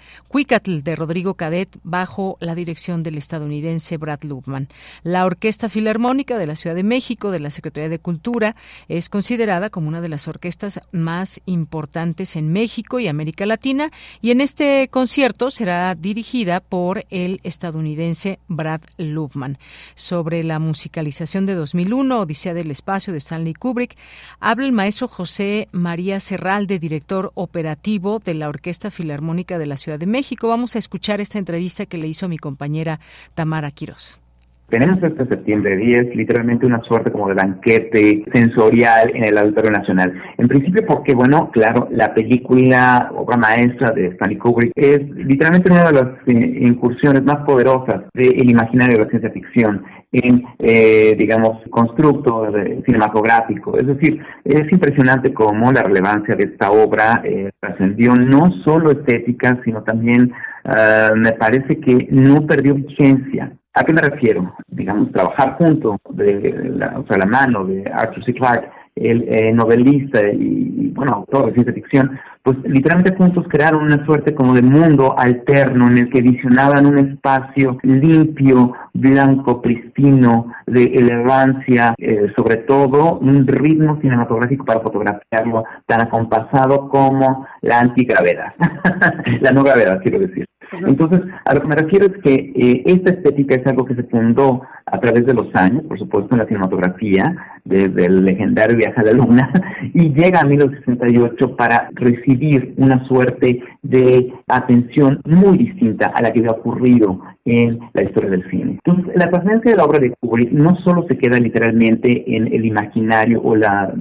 de Rodrigo Cadet bajo la dirección del estadounidense Brad Lubman. La Orquesta Filarmónica de la Ciudad de México de la Secretaría de Cultura es considerada como una de las orquestas más importantes en México y América Latina y en este concierto será dirigida por el estadounidense Brad Lubman. Sobre la musicalización de 2001, Odisea del Espacio de Stanley Kubrick, habla el maestro José María Serralde, director operativo de la Orquesta Filarmónica de la Ciudad de México Vamos a escuchar esta entrevista que le hizo mi compañera Tamara Quiroz. Tenemos este septiembre 10 literalmente una suerte como de banquete sensorial en el Auditorio Nacional. En principio porque, bueno, claro, la película, obra maestra de Stanley Kubrick, es literalmente una de las eh, incursiones más poderosas del imaginario de la ciencia ficción en, eh, digamos, constructo cinematográfico. Es decir, es impresionante cómo la relevancia de esta obra eh, trascendió no solo estética, sino también ah, me parece que no perdió vigencia. ¿A qué me refiero? Digamos, trabajar junto, de la, o sea, la mano de Arthur C. Clarke, el eh, novelista y, bueno, autor de ciencia ficción, pues literalmente juntos crearon una suerte como de mundo alterno en el que visionaban un espacio limpio, blanco, pristino, de elevancia, eh, sobre todo un ritmo cinematográfico para fotografiarlo tan acompasado como la antigravedad, la no gravedad quiero decir. Entonces, a lo que me refiero es que eh, esta estética es algo que se fundó a través de los años, por supuesto en la cinematografía, desde el legendario viaje a la luna, y llega a 1968 para recibir una suerte de atención muy distinta a la que había ocurrido en la historia del cine. Entonces, la trascendencia de la obra de Kubrick no solo se queda literalmente en el imaginario o la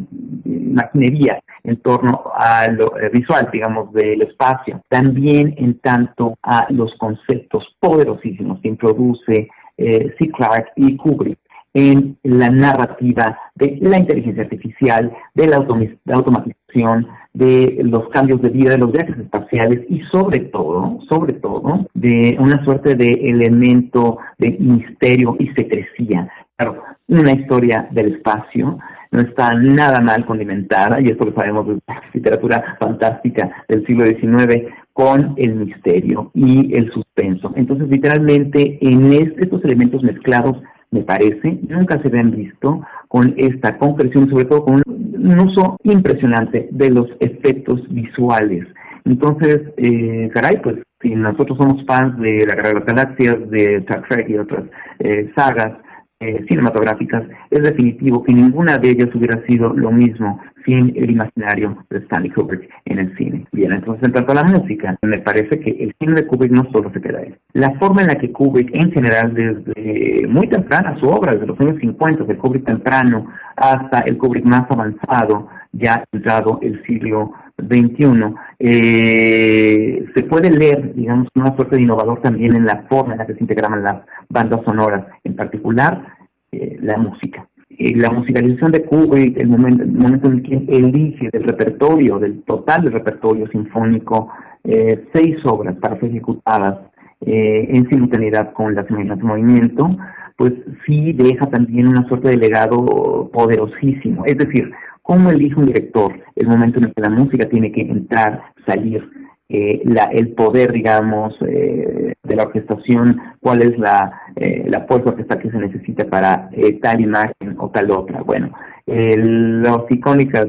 imaginería en torno a lo eh, visual, digamos, del espacio, también en tanto a los conceptos poderosísimos que introduce eh, C. Clarke y Kubrick en la narrativa de la inteligencia artificial, de la, automatización, de los cambios de vida, de los viajes espaciales y sobre todo, sobre todo, de una suerte de elemento de misterio y secrecía. Claro, una historia del espacio no está nada mal condimentada, y esto lo sabemos de la literatura fantástica del siglo XIX, con el misterio y el suspenso. Entonces, literalmente, en estos elementos mezclados me parece, nunca se habían visto con esta concreción, sobre todo con un uso impresionante de los efectos visuales. Entonces, eh, caray, pues si nosotros somos fans de la Guerra de las Galaxias, de Star Trek y otras eh, sagas, eh, cinematográficas, es definitivo que ninguna de ellas hubiera sido lo mismo sin el imaginario de Stanley Kubrick en el cine. Bien, entonces en cuanto a la música, me parece que el cine de Kubrick no solo se queda ahí. La forma en la que Kubrick, en general, desde muy temprana su obra, desde los años 50, del Kubrick temprano hasta el Kubrick más avanzado, ya entrado el siglo XXI, eh, se puede leer, digamos, una suerte de innovador también en la forma en la que se integraban las bandas sonoras, en particular eh, la música. Eh, la musicalización de Kubrick, el momento, el momento en que elige del repertorio, del total del repertorio sinfónico, seis obras para ser ejecutadas en simultaneidad con las imágenes de movimiento, pues sí deja también una suerte de legado poderosísimo. Es decir, cómo elige un director el momento en el que la música tiene que entrar, salir, eh, la, el poder, digamos, eh, de la orquestación, cuál es la, eh, la fuerza orquestal que se necesita para tal imagen o tal otra. Bueno, las icónicas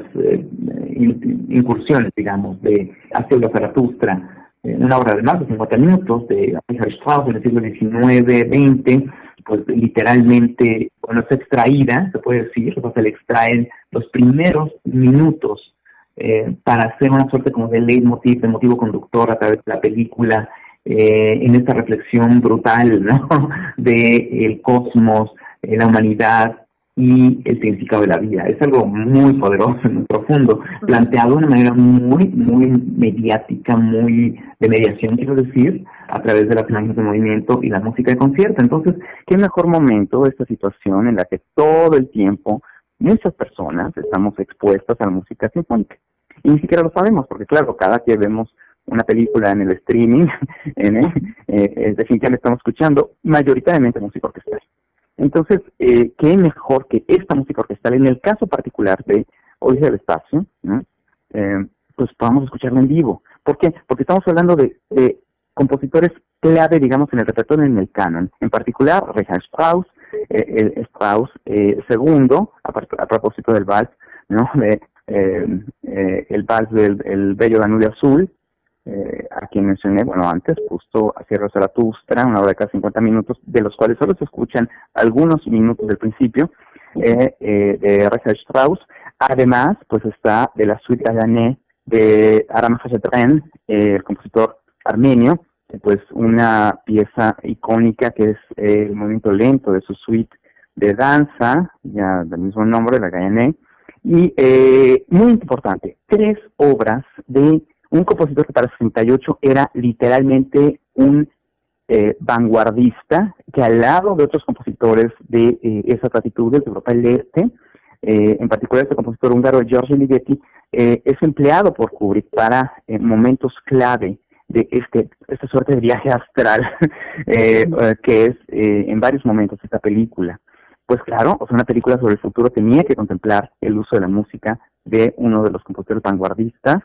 incursiones, digamos, de Hacia la Zaratustra, una obra de más de 50 minutos de Richard Strauss en el siglo XIX, XX, pues literalmente, bueno, es extraída, se puede decir, o se le extraen los primeros minutos eh, para hacer una suerte como de leitmotiv, de motivo conductor a través de la película, eh, en esta reflexión brutal, ¿no? De el cosmos, eh, la humanidad, y el significado de la vida. Es algo muy poderoso, muy profundo, planteado de una manera muy, muy mediática, muy de mediación, quiero decir, a través de las imágenes de movimiento y la música de concierto. Entonces, ¿qué mejor momento de esta situación en la que todo el tiempo muchas personas estamos expuestas a la música sinfónica? Y ni siquiera lo sabemos, porque claro, cada que vemos una película en el streaming, en, eh, eh, definitivamente estamos escuchando mayoritariamente música orquestal. Entonces, eh, ¿qué mejor que esta música orquestal? En el caso particular de Odisea del Espacio, eh, pues podamos escucharla en vivo. ¿Por qué? Porque estamos hablando de, compositores clave, digamos, en el repertorio en el canon. En particular, Richard Strauss, eh, el Strauss eh, segundo, a, propósito del vals, ¿no? De, eh, el vals del el Bello Danubio Azul, eh, a quien mencioné, bueno, antes, justo a Sierra Zaratustra, una hora de casi 50 minutos, de los cuales solo se escuchan algunos minutos del principio, eh, eh, de Richard Strauss. Además, pues está de la suite Galané de Aram Hachetren, eh, el compositor armenio, pues una pieza icónica que es el movimiento lento de su suite de danza, ya del mismo nombre, la Gayané, y muy importante, tres obras de un compositor que para 68 era literalmente un eh, vanguardista que al lado de otros compositores de eh, esas latitudes de Europa del Este, eh, en particular este compositor húngaro Giorgio Ligeti, es empleado por Kubrick para momentos clave de este esta suerte de viaje astral que es en varios momentos esta película. Pues claro, o sea, una película sobre el futuro tenía que contemplar el uso de la música de uno de los compositores vanguardistas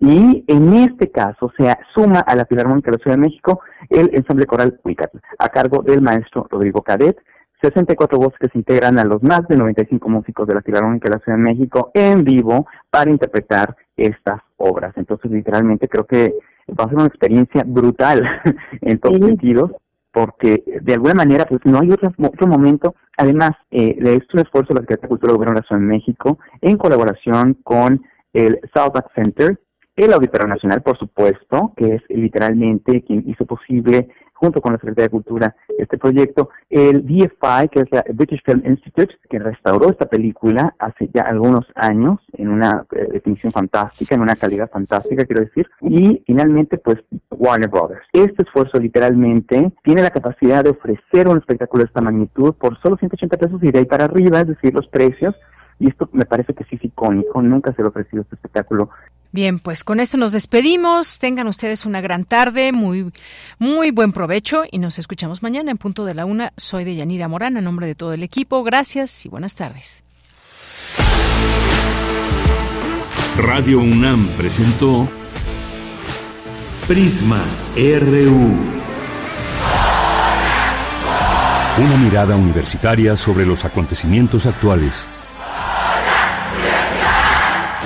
y en este caso se suma a la Filarmónica de la Ciudad de México el ensamble coral Huicatl, a cargo del maestro Rodrigo Cadet, 64 voces que se integran a los más de 95 músicos de la Filarmónica de la Ciudad de México en vivo para interpretar estas obras. Entonces, literalmente creo que va a ser una experiencia brutal en todos sentidos, porque de alguna manera pues no hay otro, otro momento. Además, eh, es un esfuerzo de la Secretaría de Cultura del Gobierno de la Ciudad de México en colaboración con el Southback Center el Auditorio Nacional, por supuesto, que es literalmente quien hizo posible, junto con la Secretaría de Cultura, este proyecto. El BFI, que es la British Film Institute, que restauró esta película hace ya algunos años en una eh, definición fantástica, en una calidad fantástica, quiero decir. Y finalmente, pues, Warner Brothers. Este esfuerzo literalmente tiene la capacidad de ofrecer un espectáculo de esta magnitud por solo 180 pesos y de ahí para arriba, es decir, los precios. Y esto me parece que sí es icónico, nunca se le ha ofrecido este espectáculo Bien, pues con esto nos despedimos. Tengan ustedes una gran tarde, muy, muy buen provecho y nos escuchamos mañana en punto de la una. Soy de Yanira Morán, en nombre de todo el equipo. Gracias y buenas tardes. Radio UNAM presentó Prisma RU. Una mirada universitaria sobre los acontecimientos actuales.